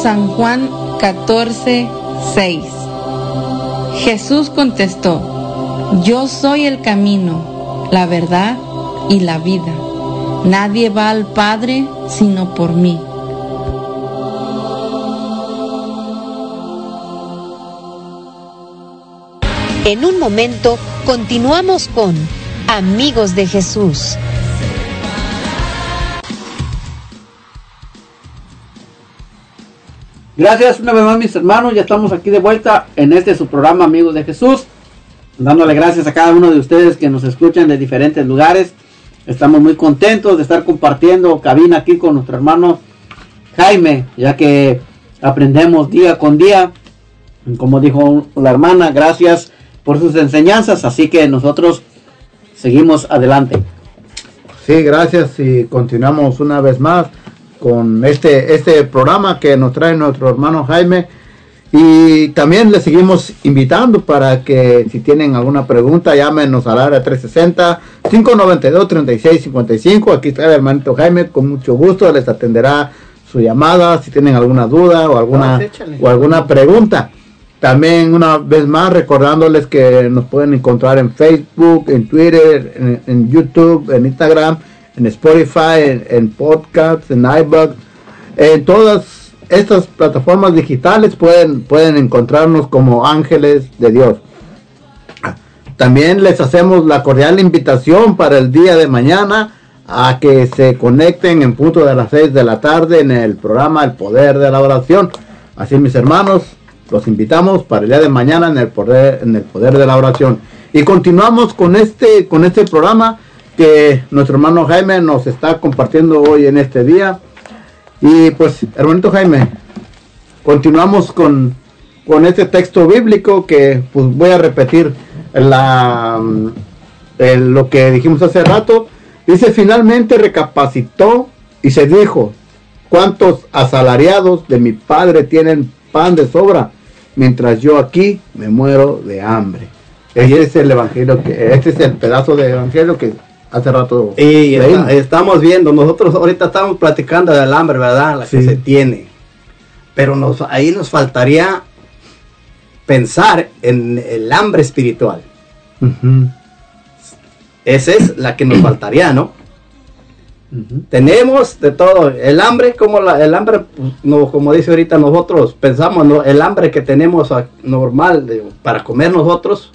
San Juan 14, 6. Jesús contestó, Yo soy el camino, la verdad y la vida. Nadie va al Padre sino por mí. En un momento continuamos con Amigos de Jesús. Gracias una vez más mis hermanos, ya estamos aquí de vuelta en este su programa Amigos de Jesús, dándole gracias a cada uno de ustedes que nos escuchan de diferentes lugares. Estamos muy contentos de estar compartiendo cabina aquí con nuestro hermano Jaime, ya que aprendemos día con día. Como dijo la hermana, gracias por sus enseñanzas, así que nosotros seguimos adelante. Sí, gracias y continuamos una vez más con este, este programa que nos trae nuestro hermano Jaime. Y también le seguimos invitando para que si tienen alguna pregunta, llámenos al área 360-592-3655. Aquí está el hermanito Jaime, con mucho gusto les atenderá su llamada si tienen alguna duda o alguna, No, échale. o alguna pregunta. También una vez más recordándoles que nos pueden encontrar en Facebook, en Twitter, en, YouTube, en Instagram, en Spotify, en, en podcasts, en iBook, en todas estas plataformas digitales pueden, pueden encontrarnos como ángeles de Dios. También les hacemos la cordial invitación para el día de mañana a que se conecten en punto de las 6 de la tarde en el programa El Poder de la Oración. Así mis hermanos, los invitamos para el día de mañana en el poder, en el poder de la oración. Y continuamos con este, con este programa que nuestro hermano Jaime nos está compartiendo hoy en este día. Y pues, hermanito Jaime, continuamos con, con este texto bíblico que pues voy a repetir la, el- lo que dijimos hace rato. Dice, finalmente recapacitó y se dijo, ¿cuántos asalariados de mi padre tienen pan de sobra? Mientras yo aquí me muero de hambre. Este es el evangelio que, este es el pedazo de evangelio que hace rato Y está- estamos viendo, nosotros ahorita estamos platicando del hambre, ¿verdad? La que se tiene. Pero nos, ahí nos faltaría pensar en el hambre espiritual. Esa es la que nos faltaría, ¿no? Tenemos de todo. El hambre, como la- el hambre, no, como dice ahorita nosotros, pensamos, ¿no? el hambre que tenemos a- normal de- para comer nosotros,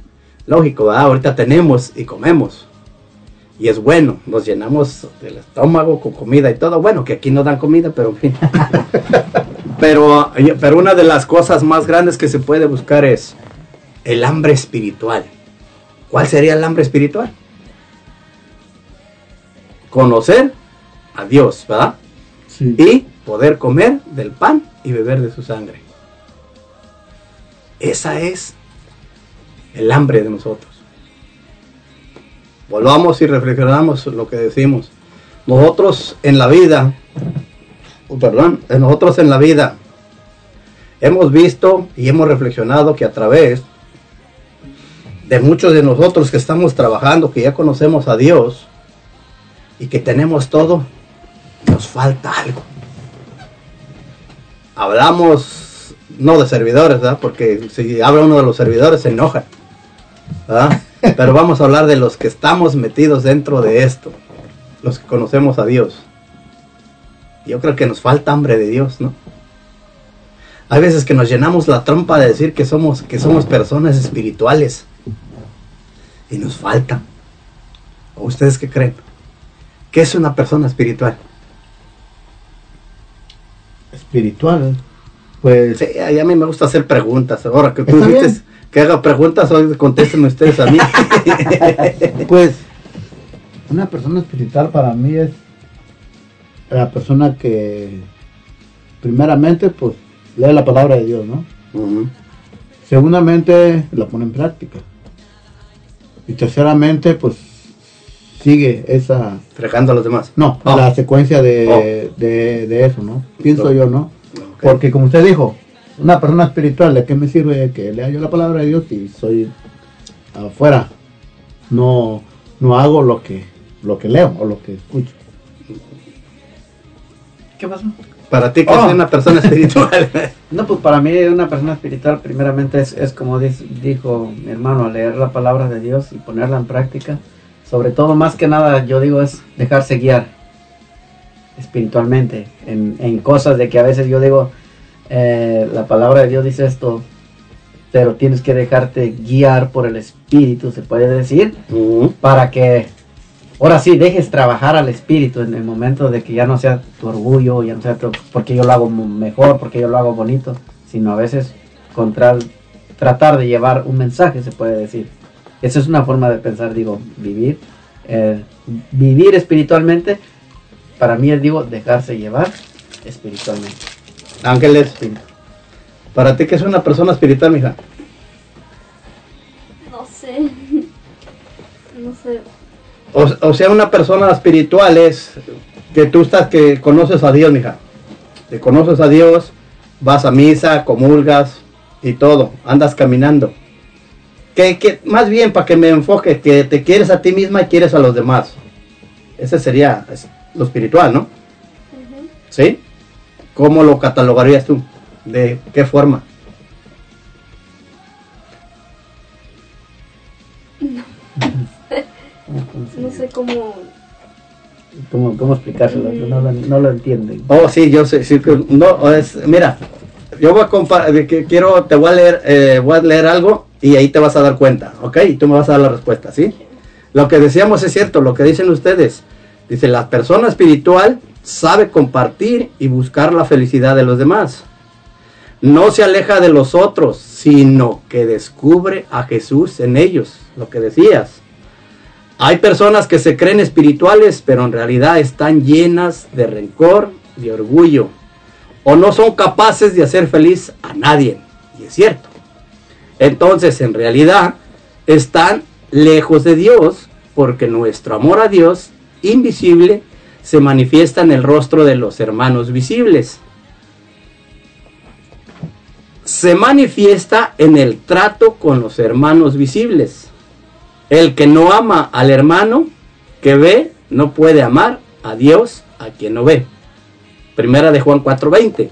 lógico, ¿verdad? Ahorita tenemos y comemos. Y es bueno, nos llenamos el estómago con comida y todo. Bueno, que aquí no dan comida, pero en fin. (laughs) pero, pero una de las cosas más grandes que se puede buscar es el hambre espiritual. ¿Cuál sería el hambre espiritual? Conocer a Dios, ¿verdad? Y poder comer del pan y beber de su sangre. Esa es el hambre de nosotros. Volvamos y reflexionamos lo que decimos. Nosotros en la vida, oh, perdón, eh, nosotros en la vida hemos visto y hemos reflexionado que a través de muchos de nosotros que estamos trabajando, que ya conocemos a Dios y que tenemos todo, nos falta algo. Hablamos no de servidores, ¿verdad? Porque si habla uno de los servidores se enoja. ¿verdad? (laughs) Pero vamos a hablar de los que estamos metidos dentro de esto, los que conocemos a Dios. Yo creo que nos falta hambre de Dios, ¿no? Hay veces que nos llenamos la trompa de decir que somos, que somos personas espirituales. Y nos falta. ¿O ustedes qué creen? ¿Qué es una persona espiritual? Espiritual. Pues. Sí, a mí me gusta hacer preguntas. Ahora que tú que haga preguntas, hoy contéstenme ustedes a mí. (laughs) Pues una persona espiritual para mí es la persona que primeramente pues lee la palabra de Dios, ¿no? Segundamente la pone en práctica. Y terceramente pues sigue esa... Fregando a los demás. No, Oh. la secuencia de, de- de eso, ¿no? Pienso yo, ¿no? Porque como usted dijo, una persona espiritual, ¿de qué me sirve que lea yo la palabra de Dios y soy afuera? No, no hago lo que, lo que leo o lo que escucho. ¿Qué pasó? Para ti, que Oh. es una persona espiritual. (laughs) No, pues para mí una persona espiritual primeramente es, es como dijo mi hermano, leer la palabra de Dios y ponerla en práctica. Sobre todo, más que nada, yo digo es dejarse guiar espiritualmente en, en cosas de que a veces yo digo, eh, la palabra de Dios dice esto, pero tienes que dejarte guiar por el Espíritu, se puede decir, para que ahora sí dejes trabajar al Espíritu en el momento de que ya no sea tu orgullo, ya no sea tu- porque yo lo hago mejor, porque yo lo hago bonito, sino a veces contra, tratar de llevar un mensaje, se puede decir. Esa es una forma de pensar, digo, vivir. eh, vivir espiritualmente, para mí es, digo, dejarse llevar espiritualmente. Ángeles, para ti, que es una persona espiritual, mija? No sé. (laughs) No sé. O, o sea, una persona espiritual es que tú estás, que conoces a Dios, mija. Que conoces a Dios, vas a misa, comulgas y todo, andas caminando. Que, que más bien para que me enfoque, que te quieres a ti misma y quieres a los demás. Ese sería es, lo espiritual, ¿no? ¿Sí? ¿Cómo lo catalogarías tú? ¿De qué forma? (laughs) No sé cómo. ¿Cómo, cómo explicárselo? No lo, no lo entienden. Oh, sí, yo sé, sí, que- no, es, mira, yo voy a compa- de que quiero, te voy a leer, eh, voy a leer algo y ahí te vas a dar cuenta, ¿ok? Y tú me vas a dar la respuesta, ¿sí? Lo que decíamos es cierto, lo que dicen ustedes. Dice, la persona espiritual sabe compartir y buscar la felicidad de los demás. No se aleja de los otros, sino que descubre a Jesús en ellos, lo que decías. Hay personas que se creen espirituales, pero en realidad están llenas de rencor, de orgullo, o no son capaces de hacer feliz a nadie. Y es cierto. Entonces, en realidad, están lejos de Dios, porque nuestro amor a Dios, invisible, se manifiesta en el rostro de los hermanos visibles. Se manifiesta en el trato con los hermanos visibles. El que no ama al hermano que ve, no puede amar a Dios a quien no ve. Primera de Juan 4:20.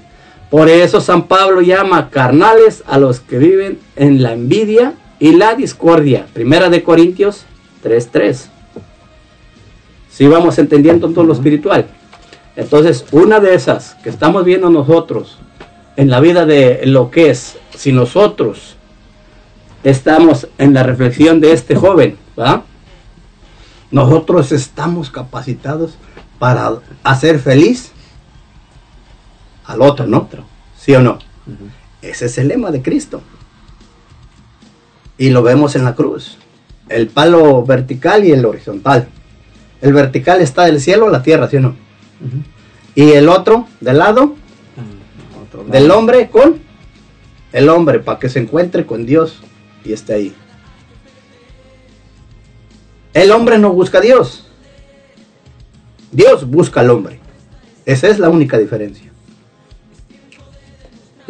Por eso San Pablo llama carnales a los que viven en la envidia y la discordia. Primera de Corintios 3:3. Si vamos entendiendo todo lo espiritual. Entonces, una de esas que estamos viendo nosotros en la vida de lo que es, si nosotros estamos en la reflexión de este joven, ¿va? Nosotros estamos capacitados para hacer feliz al otro, ¿no? ¿Sí o no? Ese es el lema de Cristo. Y lo vemos en la cruz. El palo vertical y el horizontal. El vertical está del cielo a la tierra, ¿sí o no? Y el otro, del lado, del hombre con el hombre, para que se encuentre con Dios y esté ahí. El hombre no busca a Dios. Dios busca al hombre. Esa es la única diferencia.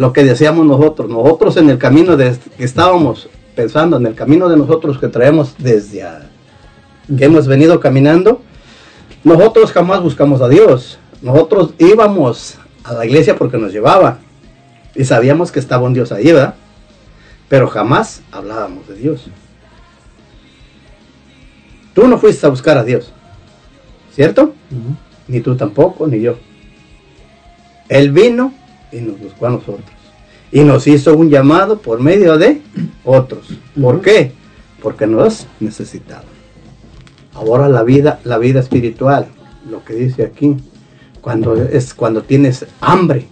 Lo que deseamos nosotros, nosotros en el camino de, que estábamos pensando, en el camino de nosotros que traemos desde a- que hemos venido caminando, nosotros jamás buscamos a Dios. nosotros íbamos a la iglesia porque nos llevaba y sabíamos que estaba un Dios ahí, ¿verdad? Pero jamás hablábamos de Dios. Tú no fuiste a buscar a Dios, ¿cierto? Ni tú tampoco, ni yo. Él vino y nos buscó a nosotros. Y nos hizo un llamado por medio de otros. ¿Por qué? Porque nos necesitaba. Ahora la vida, la vida espiritual, lo que dice aquí, cuando es cuando tienes hambre,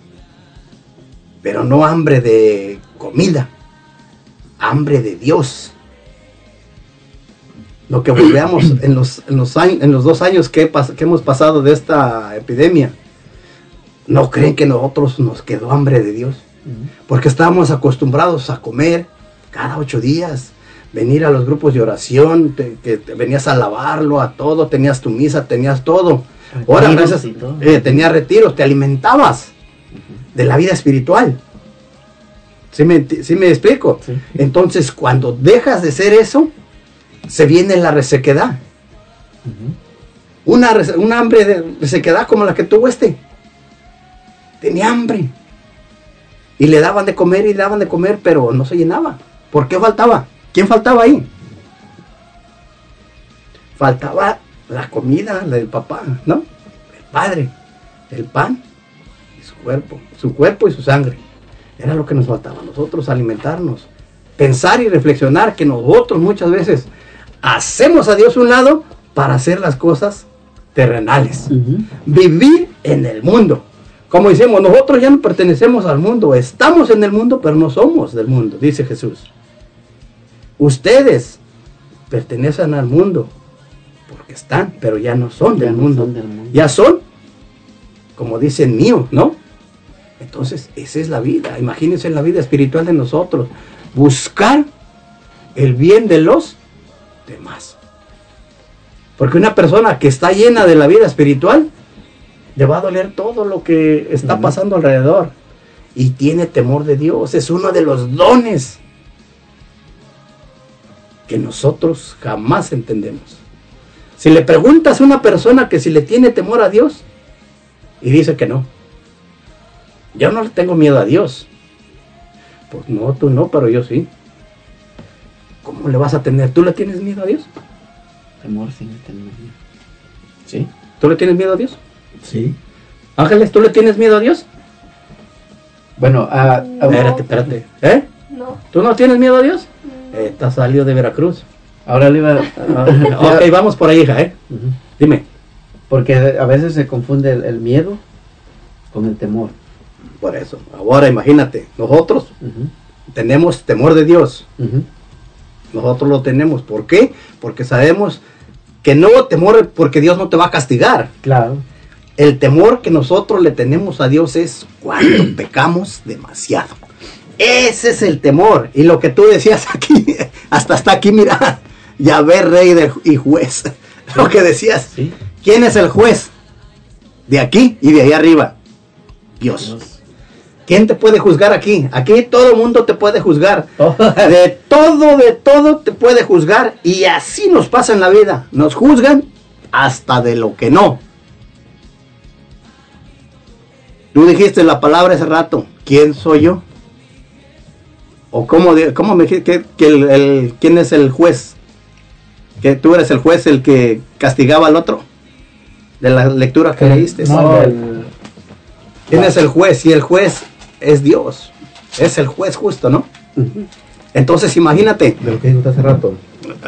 pero no hambre de comida, hambre de Dios. Lo que volvemos en los, en los, años, en los dos años que hemos pasado de esta epidemia, ¿no creen que nosotros nos quedó hambre de Dios? Porque estábamos acostumbrados a comer cada ocho días, venir a los grupos de oración, te- que te venías a alabarlo, a todo, tenías tu misa, tenías todo. Ahora, todo. eh, tenías retiros, te alimentabas de la vida espiritual. ¿Sí me, sí me explico? Entonces, cuando dejas de ser eso, se viene la resequedad. Una, rese- un hambre de resequedad como la que tuvo este. Tenía hambre. Y le daban de comer y le daban de comer, pero no se llenaba. ¿Por qué faltaba? ¿Quién faltaba ahí? Faltaba la comida la del papá, ¿no? El padre, el pan y su cuerpo, su cuerpo y su sangre. Era lo que nos faltaba a nosotros, alimentarnos, pensar y reflexionar que nosotros muchas veces hacemos a Dios un lado para hacer las cosas terrenales. Vivir en el mundo. Como decimos, nosotros ya no pertenecemos al mundo, estamos en el mundo, pero no somos del mundo, dice Jesús. Ustedes pertenecen al mundo porque están, pero ya no son, del, mundo. Ya son, como dicen, mío, ¿no? Entonces, esa es la vida. Imagínense la vida espiritual de nosotros. Buscar el bien de los demás. Porque una persona que está llena de la vida espiritual, le va a doler todo lo que está pasando alrededor. Y tiene temor de Dios. Es uno de los dones que nosotros jamás entendemos. Si le preguntas a una persona que si le tiene temor a Dios, y dice que no. Yo no le tengo miedo a Dios. Pues no, tú no, pero yo sí. ¿Cómo le vas a tener? ¿Tú le tienes miedo a Dios? Temor sin temor. Sí. ¿Tú le tienes miedo a Dios? Sí. Ángeles, ¿tú le tienes miedo a Dios? Bueno, a, a- Espérate, espérate. ¿Eh? No. ¿Tú no tienes miedo a Dios? Eh, estás salido de Veracruz. Ahora le iba a... ok, vamos por ahí, hija, ¿eh? Dime. Porque a veces se confunde el, el miedo con el temor. Por eso. Ahora imagínate, nosotros tenemos temor de Dios. Nosotros lo tenemos. ¿Por qué? Porque sabemos que no temor porque Dios no te va a castigar. Claro. El temor que nosotros le tenemos a Dios es cuando (clears throat) pecamos demasiado. Ese es el temor. Y lo que tú decías aquí, (laughs) hasta está aquí, mira, (laughs) Yahvé, rey de- y juez. (laughs) Lo que decías. ¿Quién es el juez? De aquí y de ahí arriba. Dios. ¿Quién te puede juzgar aquí? Aquí todo el mundo te puede juzgar. De todo, de todo te puede juzgar. Y así nos pasa en la vida. Nos juzgan hasta de lo que no. Tú dijiste la palabra hace rato. ¿Quién soy yo? ¿O cómo, de- cómo me dijiste que, que el, el- quién es el juez? Que tú eres el juez el que castigaba al otro. De la lectura que leíste. no, el- ¿Quién es el juez? Y el juez es Dios. Es el juez justo, ¿no? Entonces imagínate. De lo que dijo hace rato.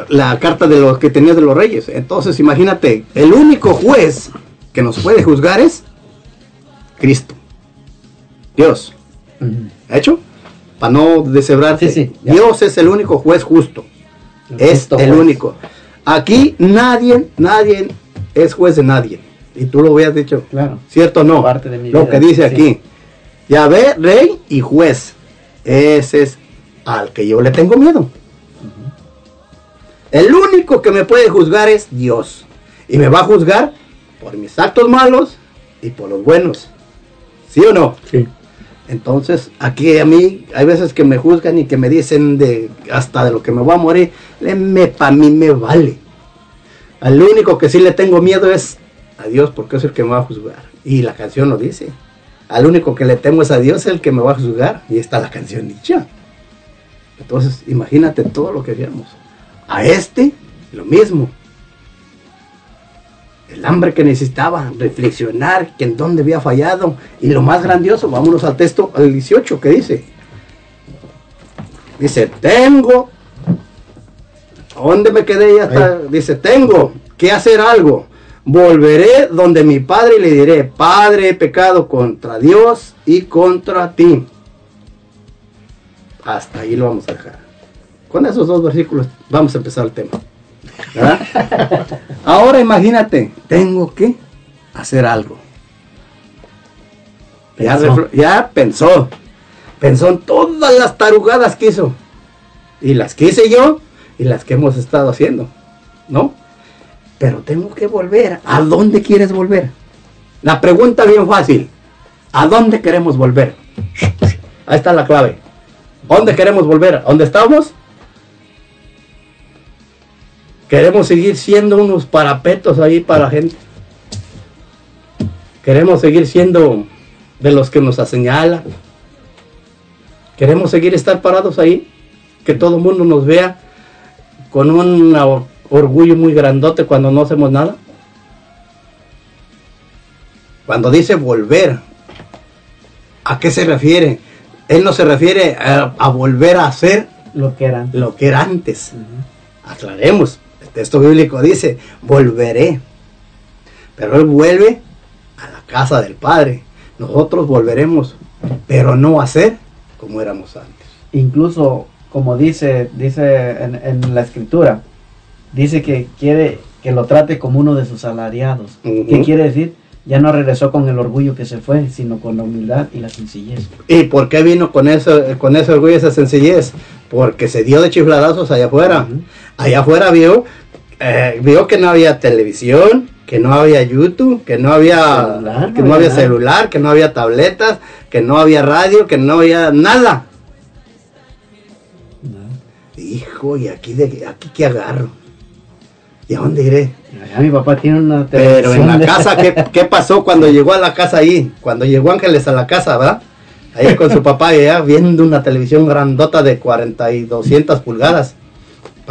La carta de lo que tenías de los reyes. Entonces imagínate, el único juez que nos puede juzgar es Cristo. Dios. ¿Hecho? Para no deshebrarte. Dios es el único juez justo. es justo el juez. único. Aquí nadie, nadie es juez de nadie. Y tú lo habías dicho. Claro. ¿Cierto o no? Parte de mi lo vida, que dice sí. aquí. Yahvé, rey y juez. Ese es al que yo le tengo miedo. El único que me puede juzgar es Dios. Y me va a juzgar por mis actos malos y por los buenos. ¿Sí o no? Sí. Entonces, aquí a mí, hay veces que me juzgan y que me dicen de hasta de lo que me voy a morir, le- me, para mí me vale. Al único que sí le tengo miedo es a Dios porque es el que me va a juzgar. Y la canción lo dice. Al único que le temo es a Dios, el que me va a juzgar. Y está la canción dicha. Entonces, imagínate todo lo que hacíamos. A este, lo mismo. El hambre que necesitaba, reflexionar que en dónde había fallado. Y lo más grandioso, vámonos al texto, al 18, que dice. Dice, tengo. ¿a ¿Dónde me quedé? Ya está. Dice, tengo que hacer algo. Volveré donde mi padre y le diré, Padre, he pecado contra Dios y contra ti. Hasta ahí lo vamos a dejar. Con esos dos versículos vamos a empezar el tema. ¿Verdad? Ahora imagínate, tengo que hacer algo. Ya, Pensó. ya pensó. Pensó en todas las tarugadas que hizo. Y las que hice yo y las que hemos estado haciendo. ¿No? Pero tengo que volver. ¿A dónde quieres volver? La pregunta bien fácil. ¿A dónde queremos volver? Ahí está la clave. ¿A ¿Dónde queremos volver? ¿A dónde estamos? Queremos seguir siendo unos parapetos ahí para la gente. Queremos seguir siendo de los que nos señala. Queremos seguir estar parados ahí. Que todo el mundo nos vea con un or- orgullo muy grandote cuando no hacemos nada. Cuando dice volver, ¿a qué se refiere? Él no se refiere a, a volver a hacer Lo que eran. lo que era antes. Aclaremos. Texto bíblico dice, volveré. Pero Él vuelve a la casa del Padre. Nosotros volveremos, pero no a ser como éramos antes. Incluso, como dice, dice en, en la escritura, dice que quiere que lo trate como uno de sus salariados. ¿Qué Ujú. quiere decir? Ya no regresó con el orgullo que se fue, sino con la humildad y la sencillez. ¿Y por qué vino con eso, con ese orgullo y esa sencillez? Porque se dio de chifladazos allá afuera. Allá afuera vio, eh, vio que no había televisión, que no había YouTube, que no había, Celular, que no no había nada. celular, que no había tabletas, que no había radio, que no había nada. Hijo, ¿y aquí, de, aquí qué agarro? ¿Y a dónde iré? Ya mi papá tiene una Pero en la televisión casa, ¿qué, qué (laughs) pasó cuando llegó a la casa ahí? Cuando llegó Ángeles a la casa, ¿verdad? Ahí con su (laughs) papá y ella viendo una televisión grandota de 40 y 200 pulgadas.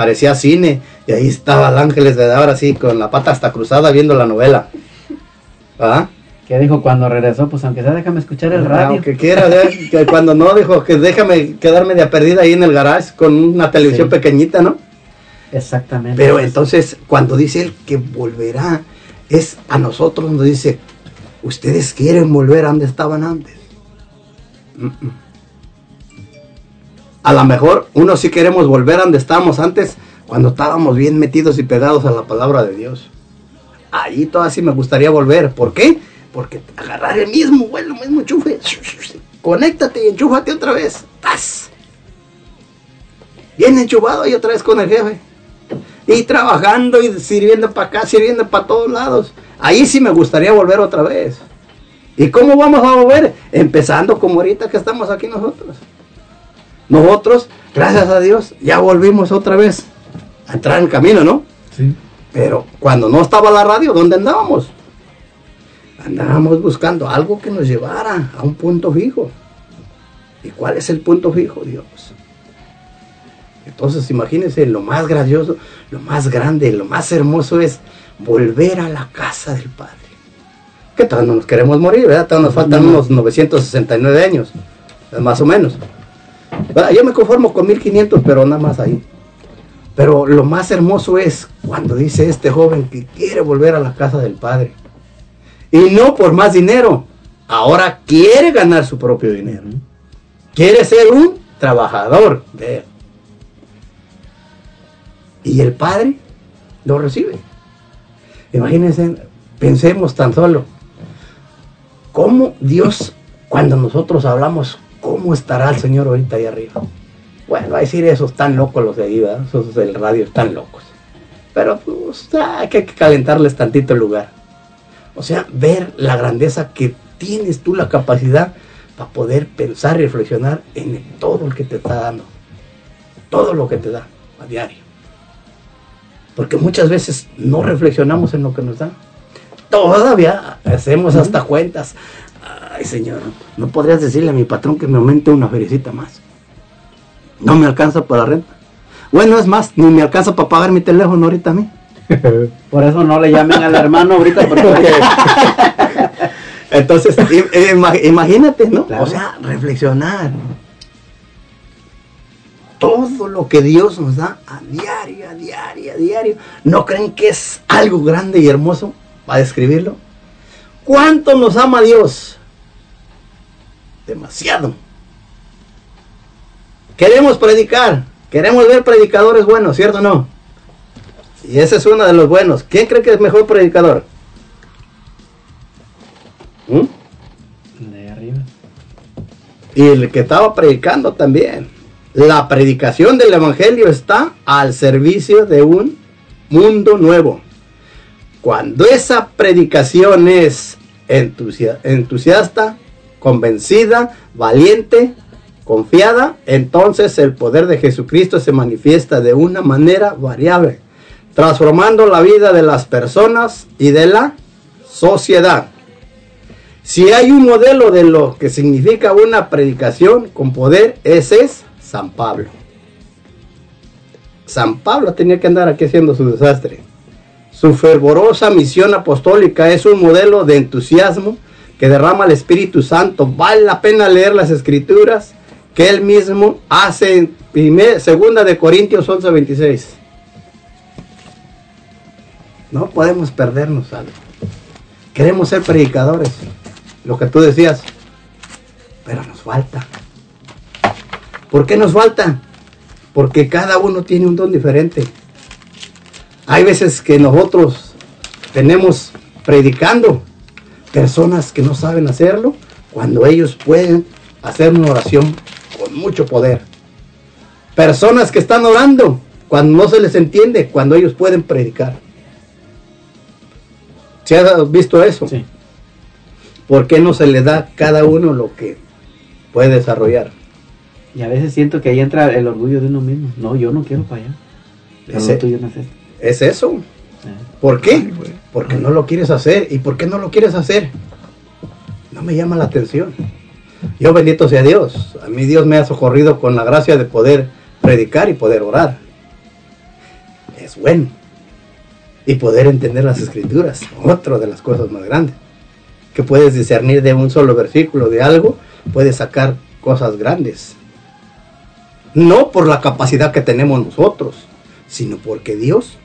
Parecía cine. Y ahí estaba el Ángeles de ahora sí, con la pata hasta cruzada viendo la novela. ¿verdad? que dijo cuando regresó, pues aunque sea déjame escuchar el radio. Aunque quiera, que cuando no dijo que déjame quedarme de perdida ahí en el garage con una televisión Sí. pequeñita, ¿no? Exactamente. Pero entonces, cuando dice él que volverá, es a nosotros nos dice, ustedes quieren volver a donde estaban antes. Mm, mm. A lo mejor uno sí queremos volver a donde estábamos antes, cuando estábamos bien metidos y pegados a la palabra de Dios. Ahí todavía sí me gustaría volver. ¿Por qué? Porque agarrar el mismo vuelo, el mismo enchufe, conéctate y enchúfate otra vez. ¡Tas! Bien enchufado y otra vez con el jefe y trabajando y sirviendo para acá, sirviendo para todos lados. Ahí sí me gustaría volver otra vez. ¿Y cómo vamos a volver? Empezando como ahorita que estamos aquí nosotros. Nosotros, gracias a Dios, ya volvimos otra vez a entrar en el camino, ¿no? Sí. Pero cuando no estaba la radio, ¿dónde andábamos? Andábamos buscando algo que nos llevara a un punto fijo. ¿Y cuál es el punto fijo, Dios? Entonces, imagínense, lo más grandioso, lo más grande, lo más hermoso es volver a la casa del Padre. Que todavía no nos queremos morir, ¿verdad? Todavía nos faltan unos 969 años, más o menos. Yo me conformo con 1500, pero nada más ahí. Pero lo más hermoso es cuando dice este joven que quiere volver a la casa del Padre. Y no por más dinero. Ahora quiere ganar su propio dinero. Quiere ser un trabajador. Y el Padre lo recibe. Imagínense, pensemos tan solo. ¿Cómo Dios, cuando nosotros hablamos, cómo estará el Señor ahorita ahí arriba? Bueno, a decir esos tan locos los de ahí, ¿verdad? Esos del radio están locos. Pero pues hay que calentarles tantito el lugar. O sea, ver la grandeza que tienes tú la capacidad para poder pensar y reflexionar en todo el que te está dando. Todo lo que te da a diario. Porque muchas veces no reflexionamos en lo que nos da. Todavía hacemos hasta cuentas. Ay, señor, ¿no podrías decirle a mi patrón que me aumente una feriecita más? No me alcanza para la renta. Bueno, es más, ni me alcanza para pagar mi teléfono ahorita a mí. (laughs) Por eso no le llamen al hermano ahorita porque (laughs) Entonces, imagínate, ¿no? O sea, reflexionar. Todo lo que Dios nos da a diario, a diario, a diario. ¿No creen que es algo grande y hermoso para describirlo? ¿Cuánto nos ama Dios? Demasiado. Queremos predicar, queremos ver predicadores buenos, ¿cierto o no? Y ese es uno de los buenos. ¿Quién cree que es mejor predicador? ¿Mm? de arriba. Y el que estaba predicando también. La predicación del Evangelio está al servicio de un mundo nuevo. Cuando esa predicación es entusiasta, convencida, valiente, confiada, entonces el poder de Jesucristo se manifiesta de una manera variable, transformando la vida de las personas y de la sociedad. Si hay un modelo de lo que significa una predicación con poder, ese es San Pablo. San Pablo tenía que andar aquí haciendo su desastre. Su fervorosa misión apostólica es un modelo de entusiasmo que derrama el Espíritu Santo. Vale la pena leer las escrituras que él mismo hace en primer, segunda de Corintios 11:26. No podemos perdernos algo. Queremos ser predicadores, lo que tú decías, pero nos falta. ¿Por qué nos falta? Porque cada uno tiene un don diferente. Hay veces que nosotros tenemos predicando personas que no saben hacerlo cuando ellos pueden hacer una oración con mucho poder. Personas que están orando cuando no se les entiende, cuando ellos pueden predicar. ¿Se has visto eso? Sí. ¿Por qué no se le da a cada uno lo que puede desarrollar? Y a veces siento que ahí entra el orgullo de uno mismo. No, yo no quiero para allá. Pero Ese- lo tuyo no es eso. ¿Por qué? Porque no lo quieres hacer. ¿Y por qué no lo quieres hacer? No me llama la atención. Yo bendito sea Dios. A mí Dios me ha socorrido con la gracia de poder predicar y poder orar. Es bueno. Y poder entender las escrituras. Otra de las cosas más grandes. Que puedes discernir de un solo versículo de algo, puedes sacar cosas grandes. No por la capacidad que tenemos nosotros, sino porque Dios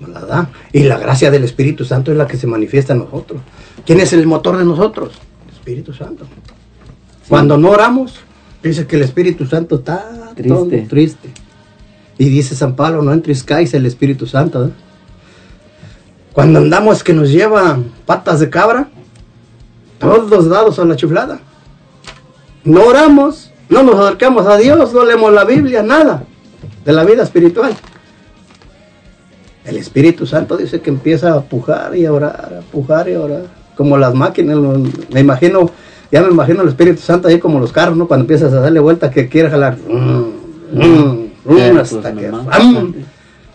nos la da. Y la gracia del Espíritu Santo es la que se manifiesta en nosotros. ¿Quién es el motor de nosotros? El Espíritu Santo. Cuando no oramos, dice que el Espíritu Santo está Triste. todo triste. Y dice San Pablo, no entriscáis el Espíritu Santo. ¿eh? Cuando andamos que nos lleva patas de cabra, todos dados a la chiflada. No oramos, no nos acercamos a Dios, no leemos la Biblia, nada de la vida espiritual. El Espíritu Santo dice que empieza a pujar y a orar, a pujar y a orar. Como las máquinas, me imagino, ya me imagino el Espíritu Santo ahí como los carros, ¿no? Cuando empiezas a darle vuelta que quiere jalar. mm, mm, mm, Pero, hasta pues, que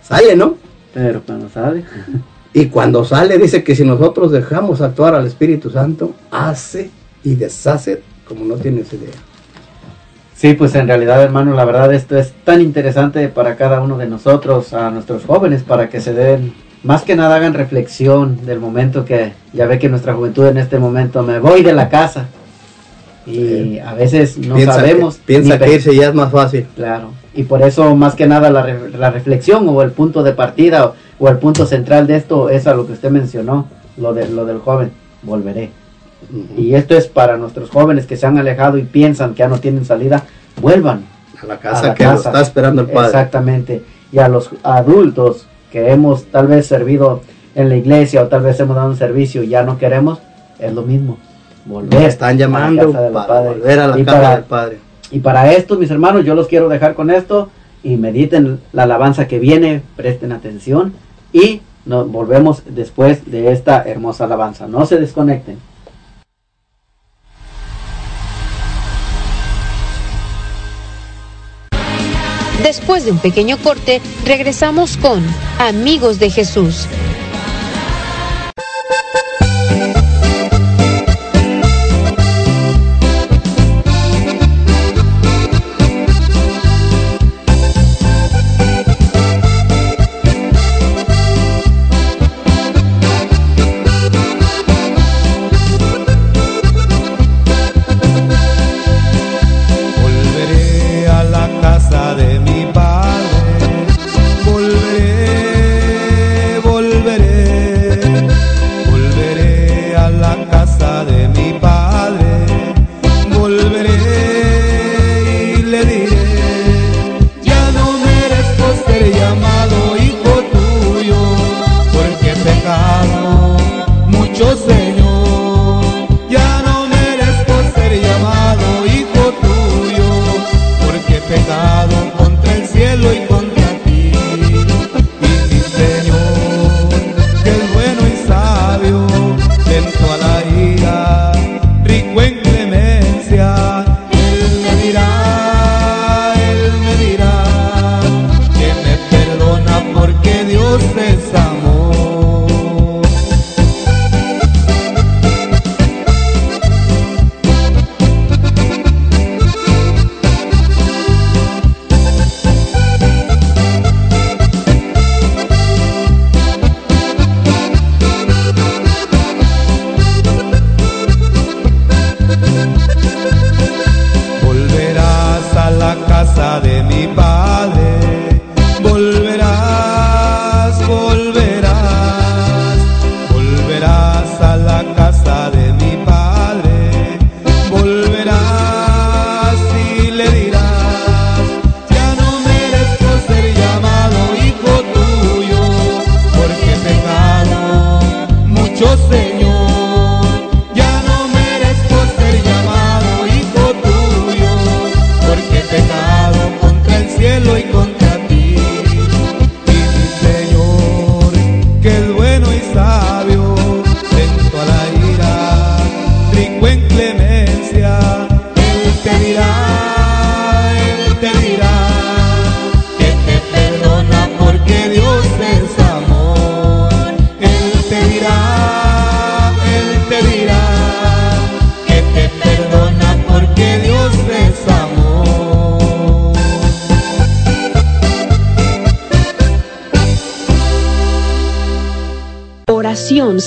sale, ¿no? Pero cuando sale. (laughs) Y cuando sale dice que si nosotros dejamos actuar al Espíritu Santo, hace y deshace como no tienes idea. Sí, pues en realidad, hermano, la verdad esto es tan interesante para cada uno de nosotros, a nuestros jóvenes, para que se den, más que nada hagan reflexión del momento que ya ve que nuestra juventud en este momento me voy de la casa. Y a veces no piensa sabemos. que, piensa que irse ya es más fácil. Claro. Y por eso, más que nada, la, re- la reflexión o el punto de partida o, o el punto central de esto es a lo que usted mencionó, lo, de, lo del joven. Volveré. Y esto es para nuestros jóvenes que se han alejado y piensan que ya no tienen salida, vuelvan A la casa que lo está esperando el Padre. Exactamente. Y a los adultos que hemos tal vez servido en la iglesia o tal vez hemos dado un servicio y ya no queremos, es lo mismo. Volver. Nos están llamando a la casa del para Padre. volver a la Y casa para- del Padre. y para esto, mis hermanos, yo los quiero dejar con esto y mediten la alabanza que viene, presten atención y nos volvemos después de esta hermosa alabanza. No se desconecten. Después de un pequeño corte, regresamos con Amigos de Jesús.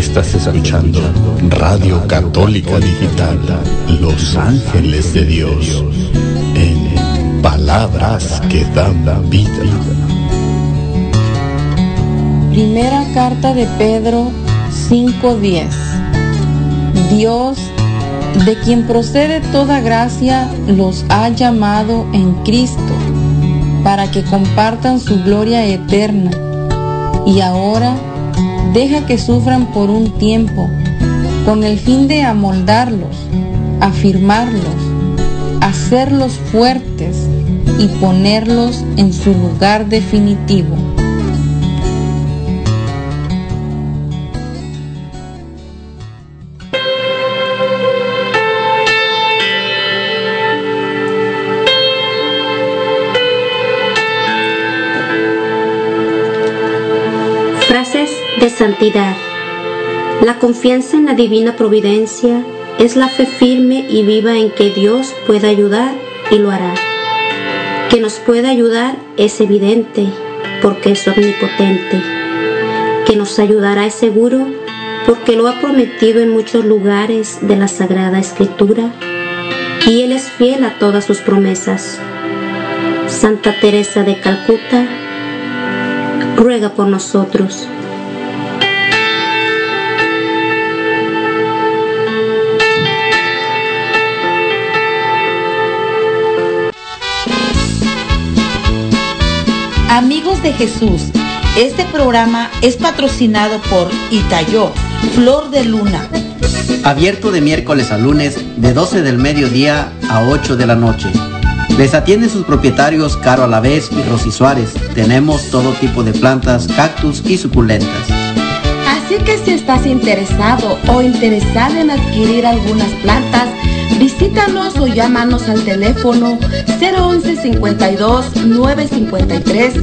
Estás escuchando Radio Católica Digital, Los Ángeles de Dios, en palabras que dan vida. Primera carta de Pedro 5:10. Dios, de quien procede toda gracia, los ha llamado en Cristo para que compartan su gloria eterna. Y ahora deja que sufran por un tiempo, con el fin de amoldarlos, afirmarlos, hacerlos fuertes y ponerlos en su lugar definitivo. De santidad. La confianza en la divina providencia es la fe firme y viva en que Dios puede ayudar y lo hará. Que nos puede ayudar es evidente porque es omnipotente. Que nos ayudará es seguro porque lo ha prometido en muchos lugares de la Sagrada Escritura y Él es fiel a todas sus promesas. Santa Teresa de Calcuta, ruega por nosotros. Amigos de Jesús, este programa es patrocinado por Itayó, Flor de Luna. Abierto de miércoles a lunes de 12 del mediodía a 8 de la noche. Les atienden sus propietarios Caro Alavés y Rosy Suárez. Tenemos todo tipo de plantas, cactus y suculentas. Así que si estás interesado o interesada en adquirir algunas plantas, visítanos o llámanos al teléfono 011 52 953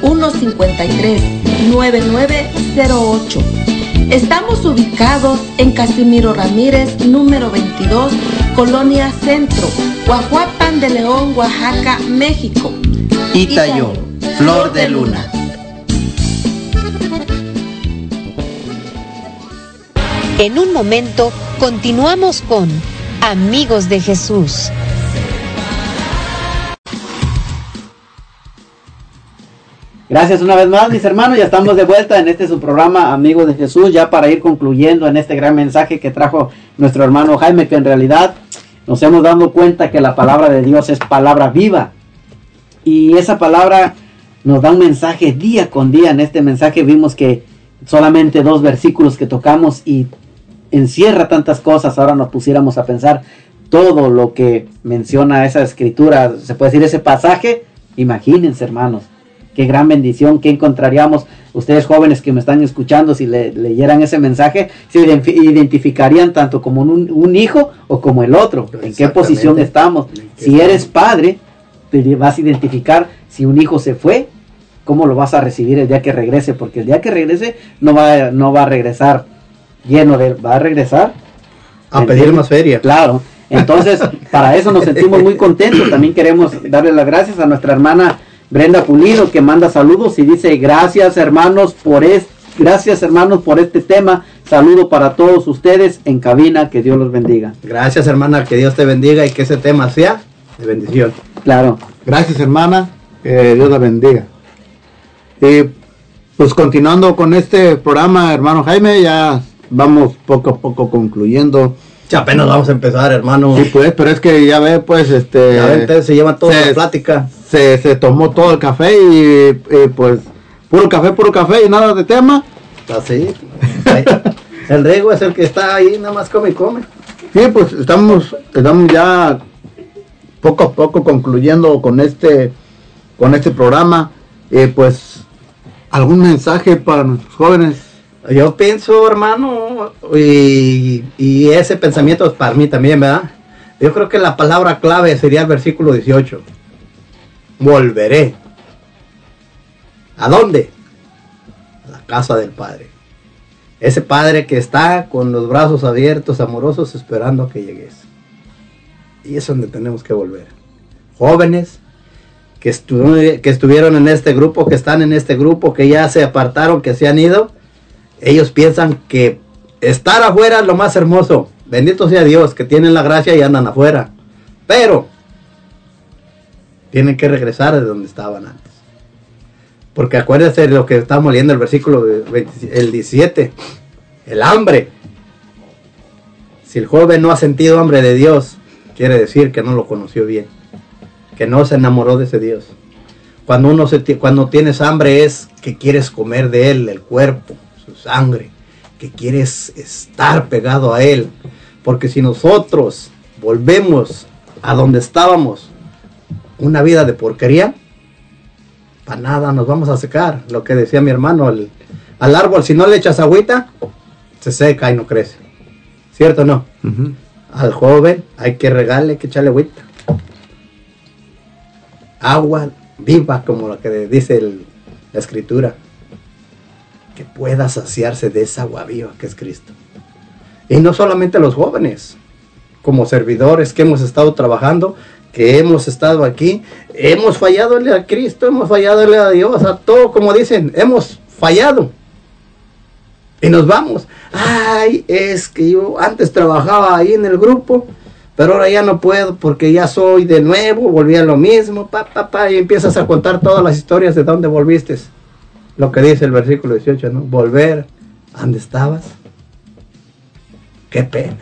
153 9908. Estamos ubicados en Casimiro Ramírez, número 22, Colonia Centro, Guajuapan de León, Oaxaca, México. Itayo, Flor de Luna. En un momento continuamos con Amigos de Jesús. Gracias una vez más, mis hermanos. Ya estamos de vuelta en este su programa, Amigos de Jesús, ya para ir concluyendo en este gran mensaje que trajo nuestro hermano Jaime, que en realidad nos hemos dado cuenta que la palabra de Dios es palabra viva. Y esa palabra nos da un mensaje día con día. En este mensaje vimos que solamente dos versículos que tocamos y encierra tantas cosas. Ahora nos pusiéramos a pensar todo lo que menciona esa escritura, se puede decir ese pasaje. Imagínense, hermanos, qué gran bendición que encontraríamos ustedes jóvenes que me están escuchando si le, leyeran ese mensaje, se ident- identificarían tanto como un, un hijo o como el otro, en qué posición estamos. Si eres padre, te vas a identificar si un hijo se fue, cómo lo vas a recibir el día que regrese, porque el día que regrese no va, no va a regresar lleno de, va a regresar A pedir más feria. Claro. Entonces, (laughs) para eso nos sentimos muy contentos. También queremos darle las gracias a nuestra hermana Brenda Pulido que manda saludos y dice gracias hermanos por es, gracias hermanos por este tema. Saludo para todos ustedes en cabina. Que Dios los bendiga. Gracias, hermana, que Dios te bendiga y que ese tema sea de bendición. Claro. Gracias, hermana. Que Dios la bendiga. Y pues continuando con este programa, hermano Jaime, ya vamos poco a poco concluyendo. Ya apenas vamos a empezar, hermano. Sí, pues, pero es que ya ve, pues, este... Ya se llevan toda se- la plática. Se, se tomó todo el café y, y, pues, puro café, puro café y nada de tema. Así. El riego es el que está ahí, nada más come y come. Sí, pues estamos, estamos ya poco a poco concluyendo con este, con este programa. Eh, pues ¿Algún mensaje para nuestros jóvenes? Yo pienso, hermano, y, ese pensamiento es para mí también, ¿verdad? Yo creo que la palabra clave sería el versículo 18. Volveré. ¿A dónde? A la casa del Padre. Ese Padre que está con los brazos abiertos, amorosos, esperando a que llegues. Y es donde tenemos que volver. Jóvenes que estuvieron en este grupo, que están en este grupo, que ya se apartaron, que se han ido, ellos piensan que estar afuera es lo más hermoso. Bendito sea Dios, que tienen la gracia y andan afuera. Pero tienen que regresar de donde estaban antes. Porque acuérdense de lo que estamos leyendo el versículo de 20 el 17. El hambre. Si el joven no ha sentido hambre de Dios, quiere decir que no lo conoció bien. Que no se enamoró de ese Dios. Cuando uno se, cuando tienes hambre es que quieres comer de él, el cuerpo, su sangre, que quieres estar pegado a él. Porque si nosotros volvemos a donde estábamos, una vida de porquería, para nada nos vamos a secar. Lo que decía mi hermano, el- al árbol si no le echas agüita, se seca y no crece. ¿Cierto o no? Al joven hay que regarle, hay que echarle agüita. Agua viva, como lo que dice el- la escritura. Que pueda saciarse de esa agua viva que es Cristo. Y no solamente los jóvenes, como servidores que hemos estado trabajando, que hemos estado aquí, hemos fallado a Cristo, hemos fallado a Dios, a todo, como dicen, hemos fallado. Y nos vamos. Ay, es que yo antes trabajaba ahí en el grupo, pero ahora ya no puedo porque ya soy de nuevo, volví a lo mismo, pa, pa, pa, y empiezas a contar todas las historias de dónde volviste. Lo que dice el versículo 18, ¿no? Volver a donde estabas. Qué pena.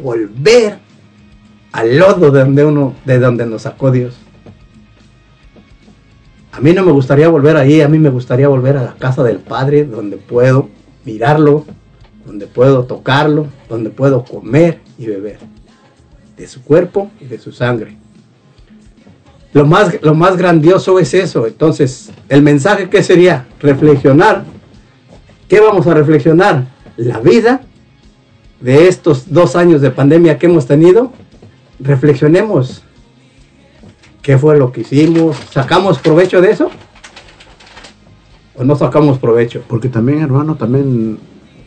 Volver al lodo de donde uno, de donde nos sacó Dios. A mí no me gustaría volver ahí, a mí me gustaría volver a la casa del Padre, donde puedo mirarlo, donde puedo tocarlo, donde puedo comer y beber de su cuerpo y de su sangre. Lo más, lo más grandioso es eso. Entonces, el mensaje que sería reflexionar. ¿Qué vamos a reflexionar? La vida de estos dos años de pandemia que hemos tenido. Reflexionemos. ¿Qué fue lo que hicimos? ¿Sacamos provecho de eso? ¿O no sacamos provecho? Porque también, hermano, también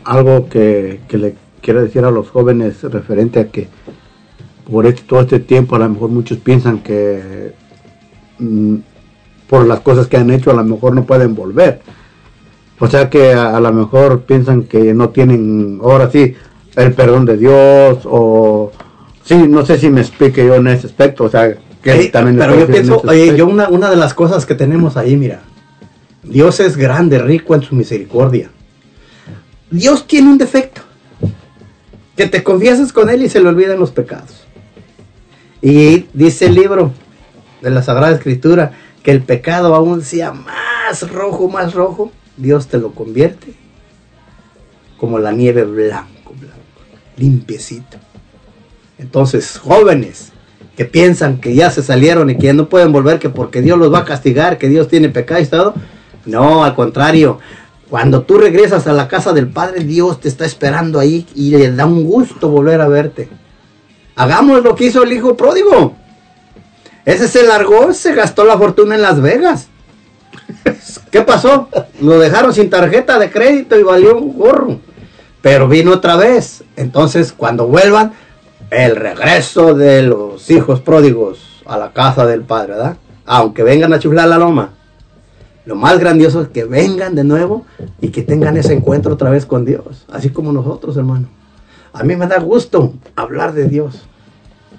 algo que, que le quiero decir a los jóvenes referente a que por este, todo este tiempo a lo mejor muchos piensan que mm, por las cosas que han hecho a lo mejor no pueden volver. O sea que a, a lo mejor piensan que no tienen ahora sí el perdón de Dios o sí, no sé si me explique yo en ese aspecto, o sea, que Ey, también pero yo en pienso, oye, aspecto. yo una, una de las cosas que tenemos ahí, mira, Dios es grande, rico en su misericordia. Dios tiene un defecto, que te confiesas con Él y se le olvidan los pecados. Y dice el libro de la Sagrada Escritura que el pecado aún sea más rojo, más rojo, Dios te lo convierte como la nieve blanco, blanco, limpiecito. Entonces, jóvenes que piensan que ya se salieron y que no pueden volver, que porque Dios los va a castigar, que Dios tiene pecado y todo. No, al contrario. Cuando tú regresas a la casa del Padre, Dios te está esperando ahí y le da un gusto volver a verte. Hagamos lo que hizo el hijo pródigo. Ese se largó, se gastó la fortuna en Las Vegas. (laughs) ¿Qué pasó? Lo dejaron sin tarjeta de crédito y valió un gorro. Pero vino otra vez. Entonces, cuando vuelvan, el regreso de los hijos pródigos a la casa del Padre, ¿verdad? Aunque vengan a chuflar la loma. Lo más grandioso es que vengan de nuevo y que tengan ese encuentro otra vez con Dios. Así como nosotros, hermano. A mí me da gusto hablar de Dios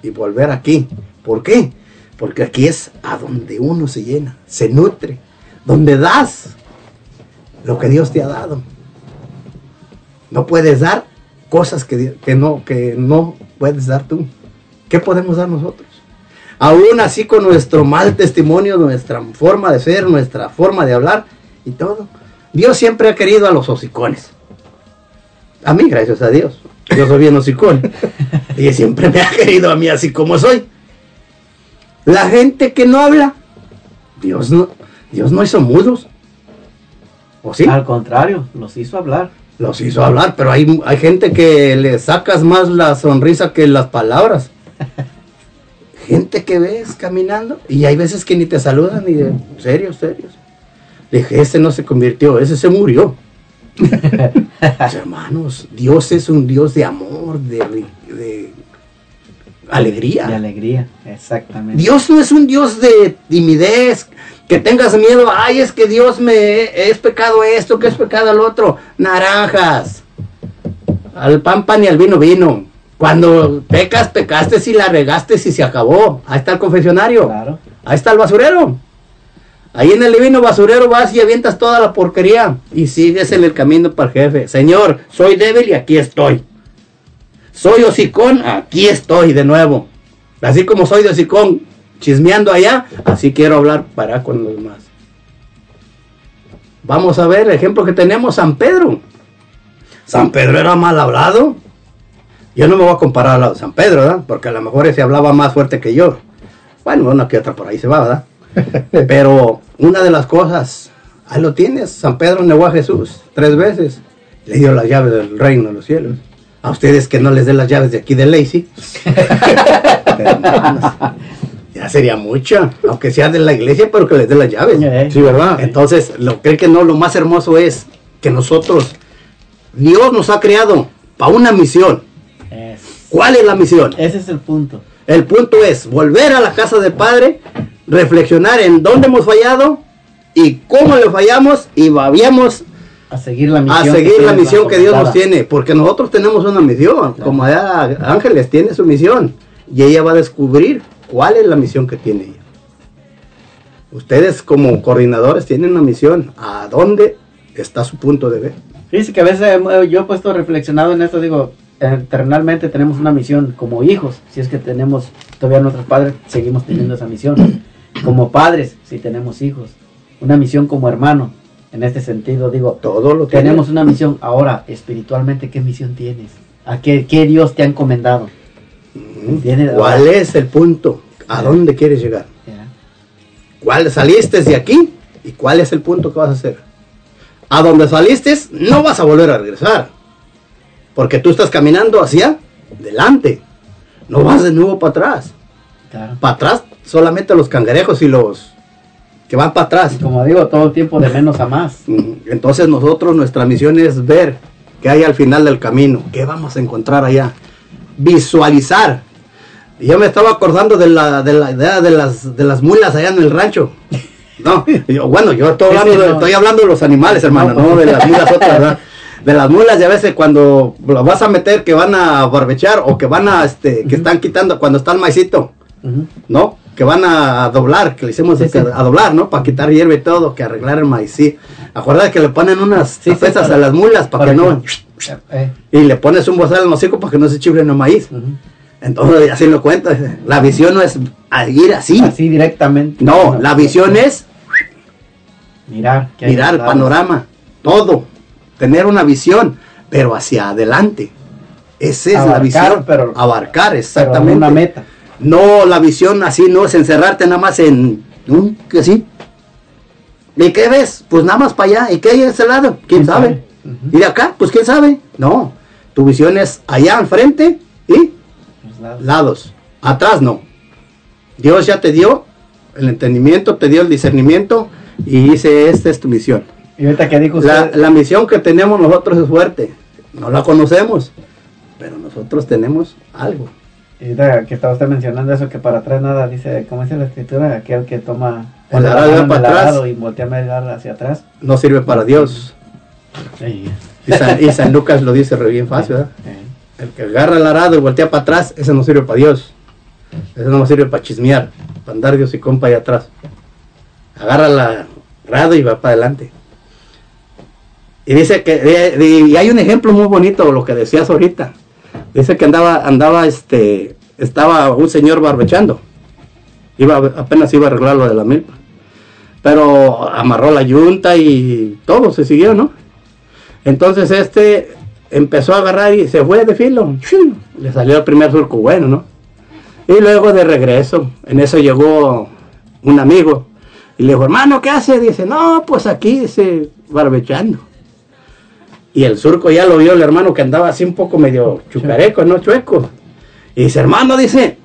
y volver aquí. ¿Por qué? Porque aquí es a donde uno se llena, se nutre, donde das lo que Dios te ha dado. No puedes dar cosas que, no, que no puedes dar tú. ¿Qué podemos dar nosotros? Aún así con nuestro mal testimonio, nuestra forma de ser, nuestra forma de hablar y todo. Dios siempre ha querido a los hocicones. A mí, gracias a Dios. Yo soy bien hocicón. (laughs) y siempre me ha querido a mí así como soy. La gente que no habla, Dios no, Dios no hizo mudos. ¿O sí? Al contrario, los hizo hablar. Los hizo hablar, pero hay, hay gente que le sacas más la sonrisa que las palabras. (laughs) gente que ves caminando y hay veces que ni te saludan ni de serios, serios. Dije, ese no se convirtió, ese se murió. (laughs) Hermanos, Dios es un Dios de amor, de, de alegría. De alegría, exactamente. Dios no es un Dios de timidez, que tengas miedo, ay, es que Dios me es pecado esto, que es pecado el otro. Naranjas. Al pan pan y al vino vino. Cuando pecas, pecaste si la regaste y se acabó. Ahí está el confesionario. Claro. Ahí está el basurero. Ahí en el divino basurero vas y avientas toda la porquería y sigues en el camino para el jefe. Señor, soy débil y aquí estoy. Soy hocicón, aquí estoy de nuevo. Así como soy de hocicón chismeando allá, así quiero hablar para con los demás. Vamos a ver el ejemplo que tenemos, San Pedro. San Pedro era mal hablado. Yo no me voy a comparar a San Pedro, ¿verdad? Porque a lo mejor ese hablaba más fuerte que yo. Bueno, una que otra por ahí se va, ¿verdad? (laughs) Pero una de las cosas, ahí lo tienes, San Pedro negó a Jesús tres veces. Le dio las llaves del reino de los cielos. A ustedes que no les den las llaves de aquí de Lacey. Hermanos, (laughs) ya sería mucho, aunque sea de la iglesia, pero que les dé las llaves. Sí, ¿verdad? Entonces, lo creo que no, lo más hermoso es que nosotros, Dios nos ha creado para una misión. ¿Cuál es la misión? Ese es el punto. El punto es volver a la casa del Padre, reflexionar en dónde hemos fallado y cómo le fallamos y vayamos A seguir la a misión. seguir que la misión que Dios nos tiene, porque nosotros tenemos una misión, como allá Ángeles tiene su misión y ella va a descubrir cuál es la misión que tiene ella. Ustedes como coordinadores tienen una misión, ¿a dónde está su punto de ver? Fíjese que a veces eh, yo he puesto reflexionado en esto, digo, eternalmente tenemos una misión como hijos, si es que tenemos todavía nuestros padres, seguimos teniendo esa misión. Como padres, si tenemos hijos. Una misión como hermano, en este sentido, digo, todo lo tenemos una misión. Ahora, espiritualmente, ¿qué misión tienes? ¿A qué, qué Dios te ha encomendado? ¿Entiendes? ¿Cuál es el punto? ¿A dónde quieres llegar? ¿Cuál saliste de aquí? ¿Y cuál es el punto que vas a hacer? A donde saliste no vas a volver a regresar. Porque tú estás caminando hacia delante. No vas de nuevo para atrás. Para atrás solamente los cangrejos y los que van para atrás. Como digo, todo el tiempo de menos a más. Entonces nosotros nuestra misión es ver qué hay al final del camino, qué vamos a encontrar allá. Visualizar. Yo me estaba acordando de la, de la idea de las, de las mulas allá en el rancho. No, (laughs) yo- bueno, yo estoy hablando, no. estoy hablando de los animales, hermano, No, no, pues. de las mulas otras, ¿verdad? (laughs) De las mulas, ya a veces cuando lo vas a meter que van a barbechar o que van a, este, que están quitando cuando está el maicito, ¿no? Que van a doblar, que le hicimos Sí, sí. a doblar, ¿no? Para quitar hierba y todo, que arreglar el maíz, sí. Acuérdate que le ponen unas pesas a las mulas para para que no... Eh, Y le pones un bozal en el hocico para que no se chiflen el maíz. Entonces, así lo cuento. La visión no es ir así. Así directamente. No, la visión es Mirar. mirar el al panorama, todo. Tener una visión, pero hacia adelante. Esa es la Abarcar, visión. pero- Abarcar, pero exactamente. una meta. No, la visión así no es encerrarte nada más en un que sí. ¿Y qué ves? Pues nada más para allá. ¿Y qué hay de ese lado? ¿Quién, sabe? ¿Y de acá? Pues quién sabe. No, tu visión es allá al frente y lados. Atrás no. Dios ya te dio el entendimiento, te dio el discernimiento y dice, esta es tu misión. Y ahorita que dijo La, usted, la misión que tenemos nosotros es fuerte. No la conocemos, pero nosotros tenemos algo. Y ahorita que estaba usted mencionando eso, que para atrás nada, dice, ¿cómo dice la escritura? Aquel que toma El arado para atrás. y voltea a mirar hacia atrás. No sirve para Dios. Sí. Y San, y San Lucas lo dice re bien fácil, ¿verdad? El que agarra el arado y voltea para atrás, ese no sirve para Dios. Ese no sirve para chismear, para andar Dios y compa allá atrás. Agarra el arado y va para adelante. Y dice que, y hay un ejemplo muy bonito, lo que decías ahorita. Dice que andaba, andaba, este, estaba un señor barbechando. Iba, apenas iba a arreglar lo de la milpa. Pero amarró la yunta y todo se siguió, ¿no? Entonces este empezó a agarrar y se fue de filo. Le salió el primer surco bueno, ¿no? Y luego de regreso, en eso llegó un amigo. Y le dijo, hermano, ¿qué hace? Dice, no, pues aquí, dice, barbechando. Y el surco ya lo vio el hermano que andaba así un poco medio chucareco, ¿no? Chueco. Y dice, hermano, dice,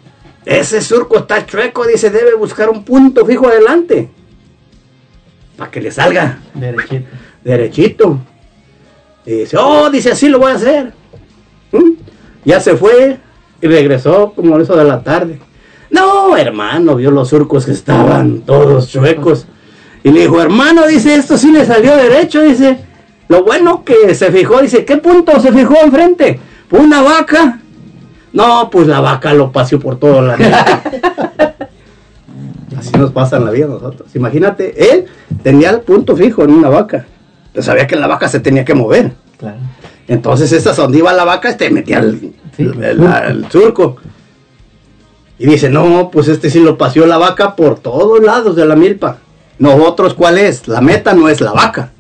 ese surco está chueco, dice, debe buscar un punto fijo adelante. Para que le salga Derechito. (laughs) derechito. Y dice, oh, dice, así lo voy a hacer. ¿Mm? Ya se fue y regresó como eso de la tarde. No, hermano, vio los surcos que estaban todos chuecos. Y le dijo, hermano, dice, esto sí le salió derecho, dice. Lo bueno que se fijó, dice, ¿qué punto se fijó enfrente? Una vaca. No, pues la vaca lo paseó por todo la (laughs) Así nos pasa en la vida a nosotros. Imagínate, él tenía el punto fijo en una vaca. Pero sabía que la vaca se tenía que mover. Claro. Entonces, esta donde iba la vaca, este metía el, el- el- el surco. Y dice, no, pues este sí lo paseó la vaca por todos lados de la milpa. Nosotros, ¿cuál es? La meta no es la vaca.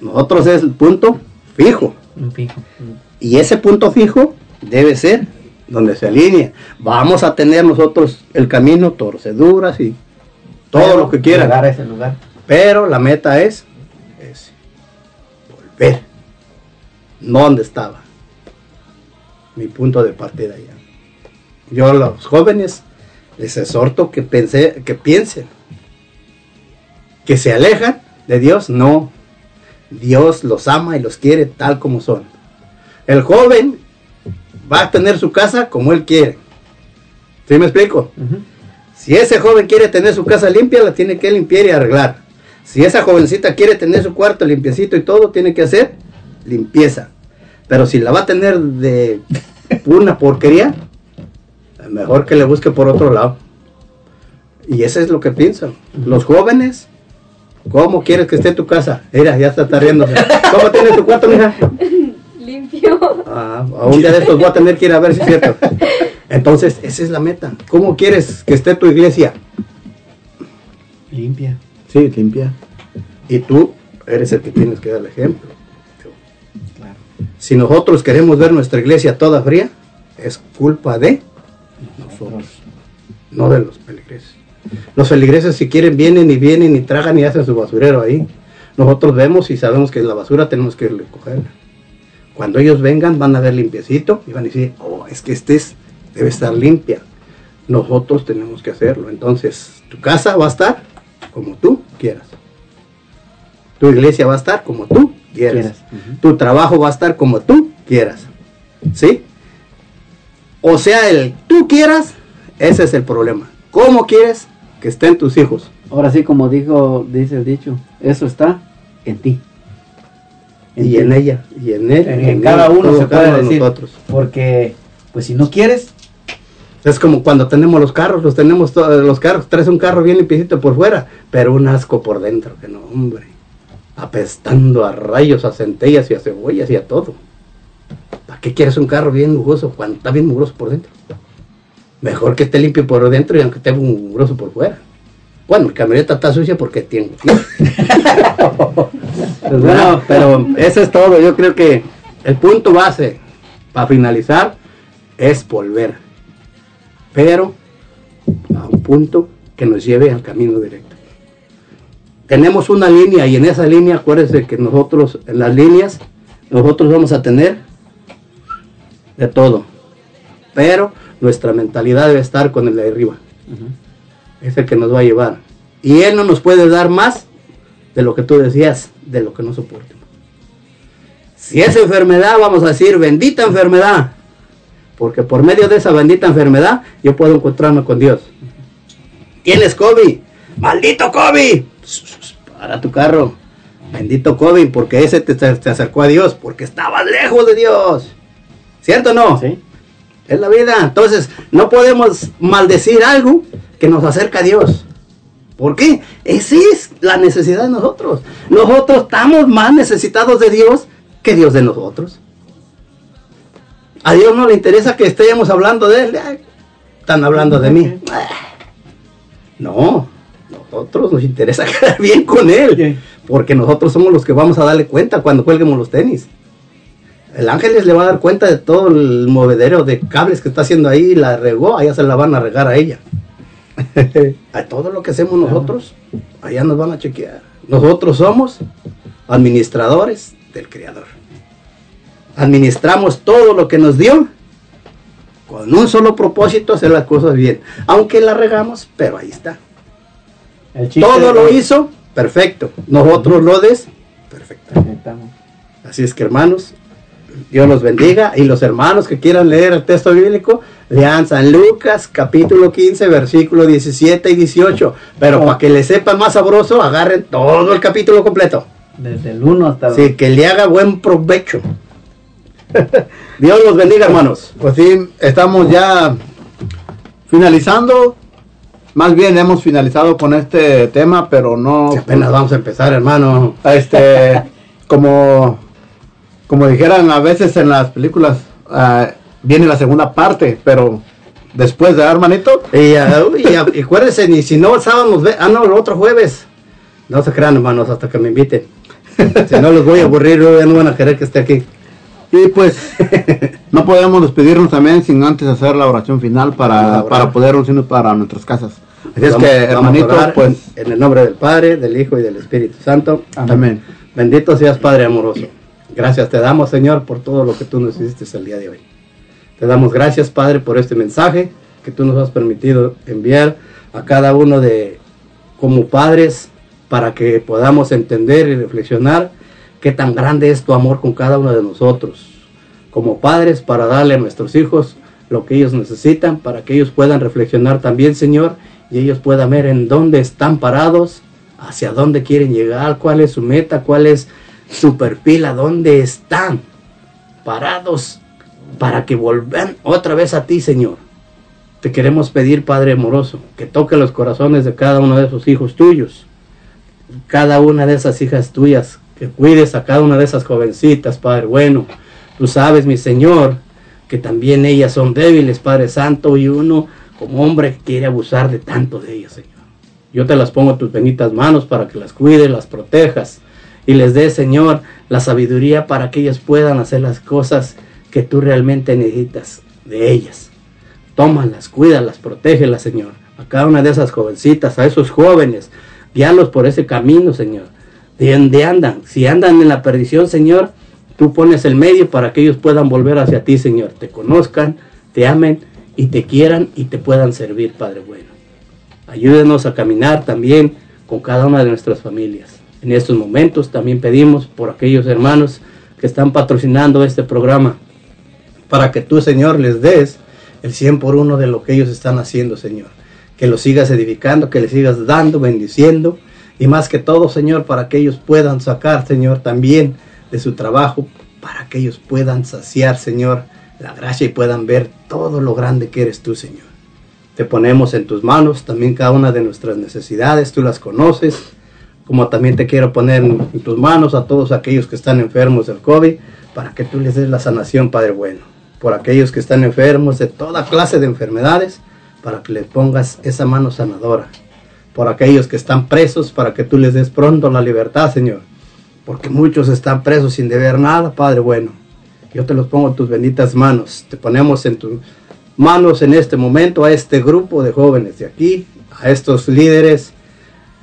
Nosotros es el punto fijo. Y ese punto fijo debe ser donde se alinea. Vamos a tener nosotros el camino, torceduras y todo Pero lo que quieran. llegar a ese lugar. Pero la meta es, es volver. No donde estaba. Mi punto de partida ya. Yo a los jóvenes les exhorto que, pense, que piensen. Que se alejan de Dios, no. Dios los ama y los quiere tal como son. El joven va a tener su casa como él quiere. ¿Sí me explico? Si ese joven quiere tener su casa limpia, la tiene que limpiar y arreglar. Si esa jovencita quiere tener su cuarto limpiecito y todo, tiene que hacer limpieza. Pero si la va a tener de una porquería, mejor que le busque por otro lado. Y eso es lo que piensan. Los jóvenes, ¿cómo quieres que esté tu casa? Mira, ya está, está riéndose. ¿Cómo tienes tu cuarto, mija? Limpio. Ah, a un día de estos voy a tener que ir a ver si es cierto. Entonces, esa es la meta. ¿Cómo quieres que esté tu iglesia? Limpia. Sí, limpia. Y tú eres el que tienes que dar el ejemplo. Si nosotros queremos ver nuestra iglesia toda fría, es culpa de nosotros, no de los feligreses. Los feligreses si quieren vienen y vienen y tragan y hacen su basurero ahí. Nosotros vemos y sabemos que la basura tenemos que recogerla. Cuando ellos vengan van a ver limpiecito y van a decir, oh, es que este es- debe estar limpia. Nosotros tenemos que hacerlo. Entonces, tu casa va a estar como tú quieras. Tu iglesia va a estar como tú quieras. Tu trabajo va a estar como tú quieras. ¿Sí? O sea, el tú quieras, ese es el problema. ¿Cómo quieres que estén tus hijos? Ahora sí, como dijo, dice el dicho, eso está en ti. Y en ella, y en él, En, y en cada uno se puede decir. nosotros. Porque, pues si no quieres, Es como cuando tenemos los carros, los tenemos todos los carros, traes un carro bien limpiecito por fuera, pero un asco por dentro, que no, hombre. Apestando a rayos, a centellas y a cebollas y a todo. ¿Para qué quieres un carro bien lujoso cuando está bien mugroso por dentro? Mejor que esté limpio por dentro y aunque esté mugroso por fuera. Bueno, mi camioneta está sucia porque tiene. Pues (laughs) pero eso es todo. Yo creo que el punto base para finalizar es volver. Pero a un punto que nos lleve al camino directo. Tenemos una línea y en esa línea, acuérdense que nosotros, en las líneas, nosotros vamos a tener de todo. Pero nuestra mentalidad debe estar con el de arriba. Es el que nos va a llevar. Y Él no nos puede dar más de lo que tú decías, de lo que no soporte. Si es enfermedad, vamos a decir, bendita enfermedad. Porque por medio de esa bendita enfermedad, yo puedo encontrarme con Dios. ¿Tienes COVID? ¡Maldito COVID! Para tu carro. Bendito COVID, porque ese te, te acercó a Dios, porque estabas lejos de Dios. ¿Cierto o no? Sí. Es la vida. Entonces, no podemos maldecir algo que nos acerca a Dios. ¿Por qué? Esa es la necesidad de nosotros. Nosotros estamos más necesitados de Dios que Dios de nosotros. A Dios no le interesa que estemos hablando de Él. Ay, Están hablando de mí. No, nosotros nos interesa (laughs) quedar bien con Él. Porque nosotros somos los que vamos a darle cuenta cuando cuelguemos los tenis. El ángeles le va a dar cuenta de todo el movedero de cables que está haciendo ahí, la regó, allá se la van a regar a ella. (laughs) A todo lo que hacemos nosotros, allá nos van a chequear. Nosotros somos administradores del Creador. Administramos todo lo que nos dio con un solo propósito, hacer las cosas bien. Aunque la regamos, pero ahí está. Todo lo hizo perfecto. Nosotros lo des perfecto. Así es que hermanos, Dios los bendiga y los hermanos que quieran leer el texto bíblico, lean San Lucas capítulo 15 versículo 17 y 18. Pero para que le sepan más sabroso, agarren todo el capítulo completo. Desde el 1 hasta el Sí, que le haga buen provecho. (laughs) Dios los bendiga hermanos. Pues sí, estamos ya finalizando. Más bien hemos finalizado con este tema, pero no. apenas vamos a empezar, hermano. Este, (laughs) como, como dijeran a veces en las películas, ah, viene la segunda parte, pero después de hermanito. Y, uy, y, acuérdense, ni si no el sábado nos ve, ah no, el otro jueves. No se crean hermanos hasta que me inviten. si no los voy a aburrir, ya no van a querer que esté aquí. Y pues (laughs) no podemos despedirnos también sin antes hacer la oración final para, para poder irnos para nuestras casas. Así es Vamos- que, hermanito, pues En el nombre del Padre, del Hijo y del Espíritu Santo. Amén. Bendito seas, Padre amoroso. Gracias te damos, Señor, por todo lo que tú nos hiciste el día de hoy. Te damos gracias, Padre, por este mensaje que tú nos has permitido enviar a cada uno de como padres para que podamos entender y reflexionar qué tan grande es tu amor con cada uno de nosotros. Como padres para darle a nuestros hijos lo que ellos necesitan, para que ellos puedan reflexionar también, Señor, y ellos puedan ver en dónde están parados, hacia dónde quieren llegar, cuál es su meta, cuál es su perfil, a dónde están parados para que vuelvan otra vez a ti, Señor. Te queremos pedir, Padre amoroso, que toque los corazones de cada uno de esos hijos tuyos, cada una de esas hijas tuyas, que cuides a cada una de esas jovencitas, Padre bueno. Tú sabes, mi Señor, que también ellas son débiles, Padre Santo, y uno como hombre quiere abusar de tanto de ellas, Señor. Yo te las pongo tus benditas manos para que las cuides, las protejas y les des, Señor, la sabiduría para que ellas puedan hacer las cosas que tú realmente necesitas de ellas. Tómalas, cuídalas, protégelas, Señor. A cada una de esas jovencitas, a esos jóvenes, guíalos por ese camino, Señor. De donde andan. Si andan en la perdición, Señor, tú pones el medio para que ellos puedan volver hacia ti, Señor. Te conozcan, te amen y te quieran y te puedan servir, Padre bueno. Ayúdenos a caminar también con cada una de nuestras familias. En estos momentos también pedimos por aquellos hermanos que están patrocinando este programa, para que tú, Señor, les des el 100 por uno de lo que ellos están haciendo, Señor. Que los sigas edificando, que les sigas dando, bendiciendo, y más que todo, Señor, para que ellos puedan sacar, Señor, también de su trabajo, para que ellos puedan saciar, Señor, la gracia y puedan ver todo lo grande que eres tú, Señor. Te ponemos en tus manos también cada una de nuestras necesidades, tú las conoces, como también te quiero poner en tus manos a todos aquellos que están enfermos del COVID, para que tú les des la sanación, Padre bueno. Por aquellos que están enfermos de toda clase de enfermedades, para que les pongas esa mano sanadora. Por aquellos que están presos, para que tú les des pronto la libertad, Señor. Porque muchos están presos sin deber nada, Padre bueno. Yo te los pongo en tus benditas manos. Te ponemos en tus manos en este momento a este grupo de jóvenes de aquí, a estos líderes,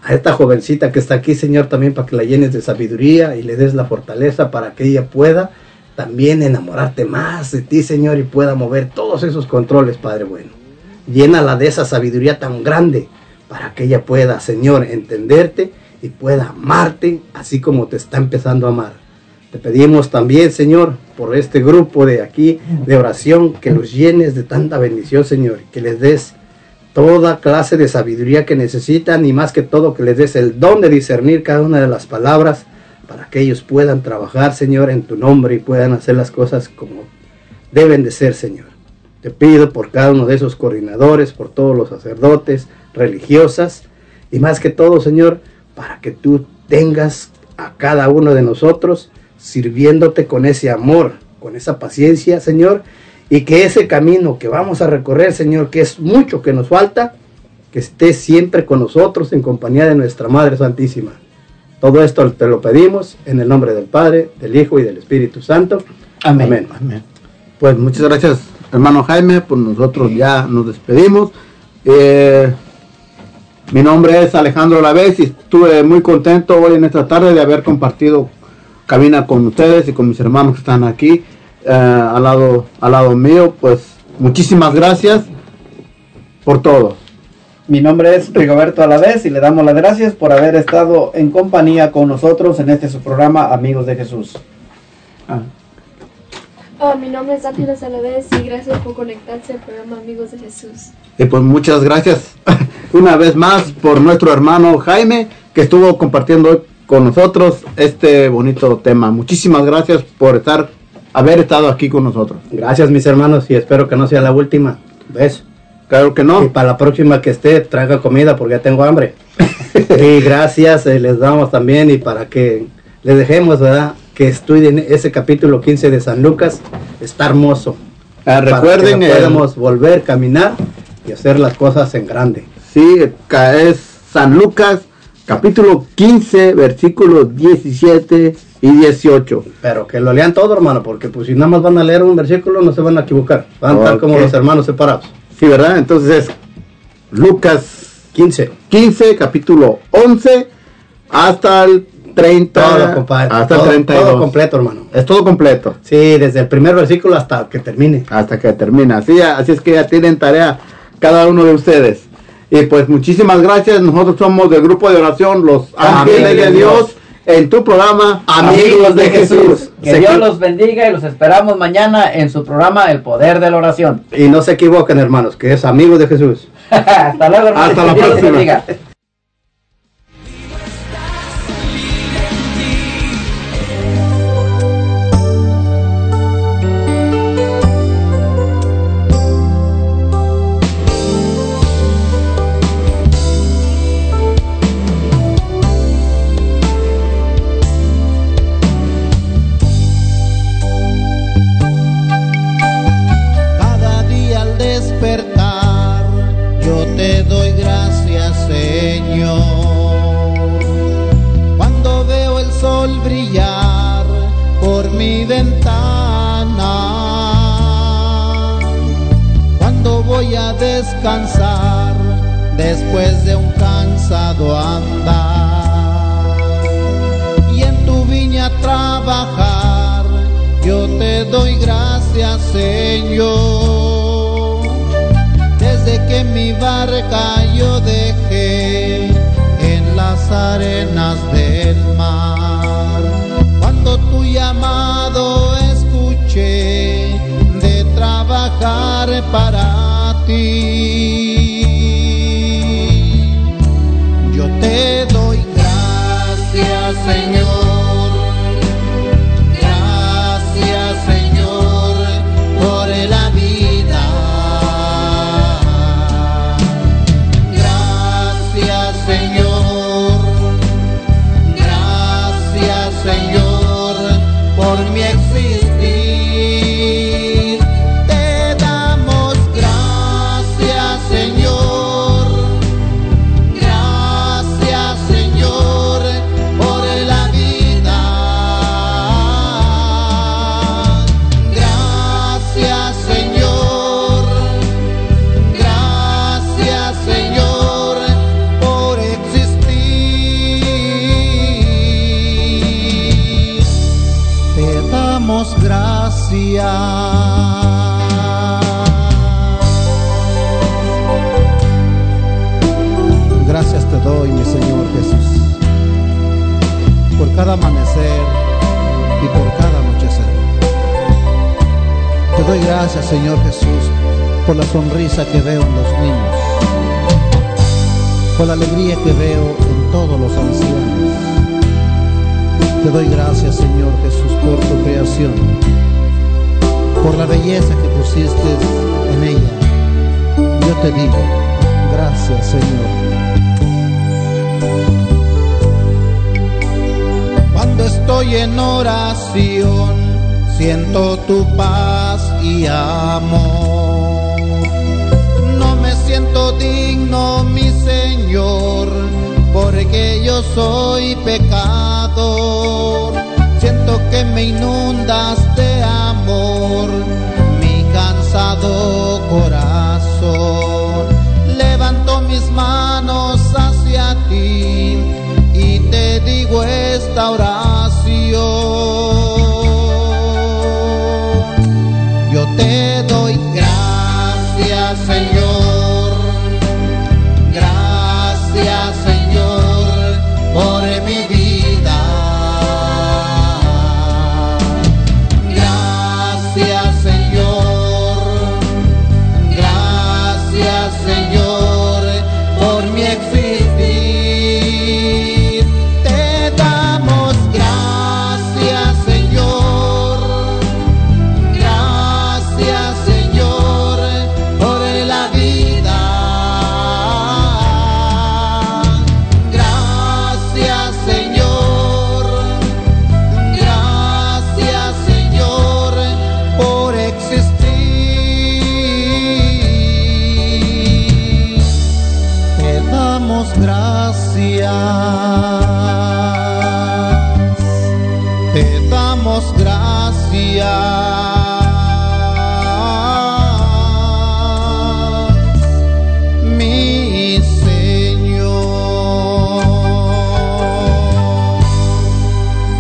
a esta jovencita que está aquí, Señor, también para que la llenes de sabiduría y le des la fortaleza para que ella pueda también enamorarte más de ti, Señor, y pueda mover todos esos controles, Padre bueno. Llénala de esa sabiduría tan grande para que ella pueda, Señor, entenderte y pueda amarte así como te está empezando a amar. Te pedimos también, Señor, por este grupo de aquí de oración, que los llenes de tanta bendición, Señor, que les des toda clase de sabiduría que necesitan y más que todo que les des el don de discernir cada una de las palabras para que ellos puedan trabajar, Señor, en tu nombre y puedan hacer las cosas como deben de ser, Señor. Te pido por cada uno de esos coordinadores, por todos los sacerdotes, religiosas y más que todo, Señor, para que tú tengas a cada uno de nosotros sirviéndote con ese amor, con esa paciencia, Señor, y que ese camino que vamos a recorrer, Señor, que es mucho que nos falta, que esté siempre con nosotros en compañía de nuestra Madre Santísima. Todo esto te lo pedimos en el nombre del Padre, del Hijo y del Espíritu Santo. Amén. Amén. Pues muchas gracias, hermano Jaime. Pues nosotros ya nos despedimos. Eh, Mi nombre es Alejandro Lavés y estuve muy contento hoy en esta tarde de haber compartido cabina con ustedes y con mis hermanos que están aquí eh, al, lado, al lado mío. Pues muchísimas gracias por todo. Mi nombre es Rigoberto Alavés y le damos las gracias por haber estado en compañía con nosotros en este su programa Amigos de Jesús. Oh, mi nombre es Ángeles Alavés y gracias por conectarse al programa Amigos de Jesús. Y pues muchas gracias (laughs) una vez más por nuestro hermano Jaime que estuvo compartiendo hoy con nosotros este bonito tema. Muchísimas gracias por estar, haber estado aquí con nosotros. Gracias mis hermanos y espero que no sea la última. ¿Ves? Claro que no. Y para la próxima que esté, traiga comida porque ya tengo hambre. (laughs) y gracias eh, les damos también y para que les dejemos, ¿verdad? Que estudien ese capítulo 15 de San Lucas. Está hermoso. Ah, recuerden, que el- podemos volver caminar y hacer las cosas en grande. Sí, es San Lucas, capítulo 15, versículos 17 y 18. Pero que lo lean todo, hermano, porque pues si nada más van a leer un versículo no se van a equivocar. Van a estar como los hermanos separados. Sí, ¿verdad? Entonces, Lucas 15. 15, capítulo 11, hasta el 30. Todo, compadre. Hasta Todo- el 32. todo completo, hermano. Es todo completo. Sí, desde el primer versículo hasta que termine. Hasta que termina. Así, así es que ya tienen tarea cada uno de ustedes. Y pues muchísimas gracias. Nosotros somos del grupo de oración Los Ángeles de Dios en tu programa Amigos de Jesús. Que Dios los bendiga y los esperamos mañana en su programa El Poder de la Oración. Y no se equivoquen, hermanos, que es amigo de Jesús. (laughs) Hasta luego, hermanos. Hasta la (laughs) Dios próxima.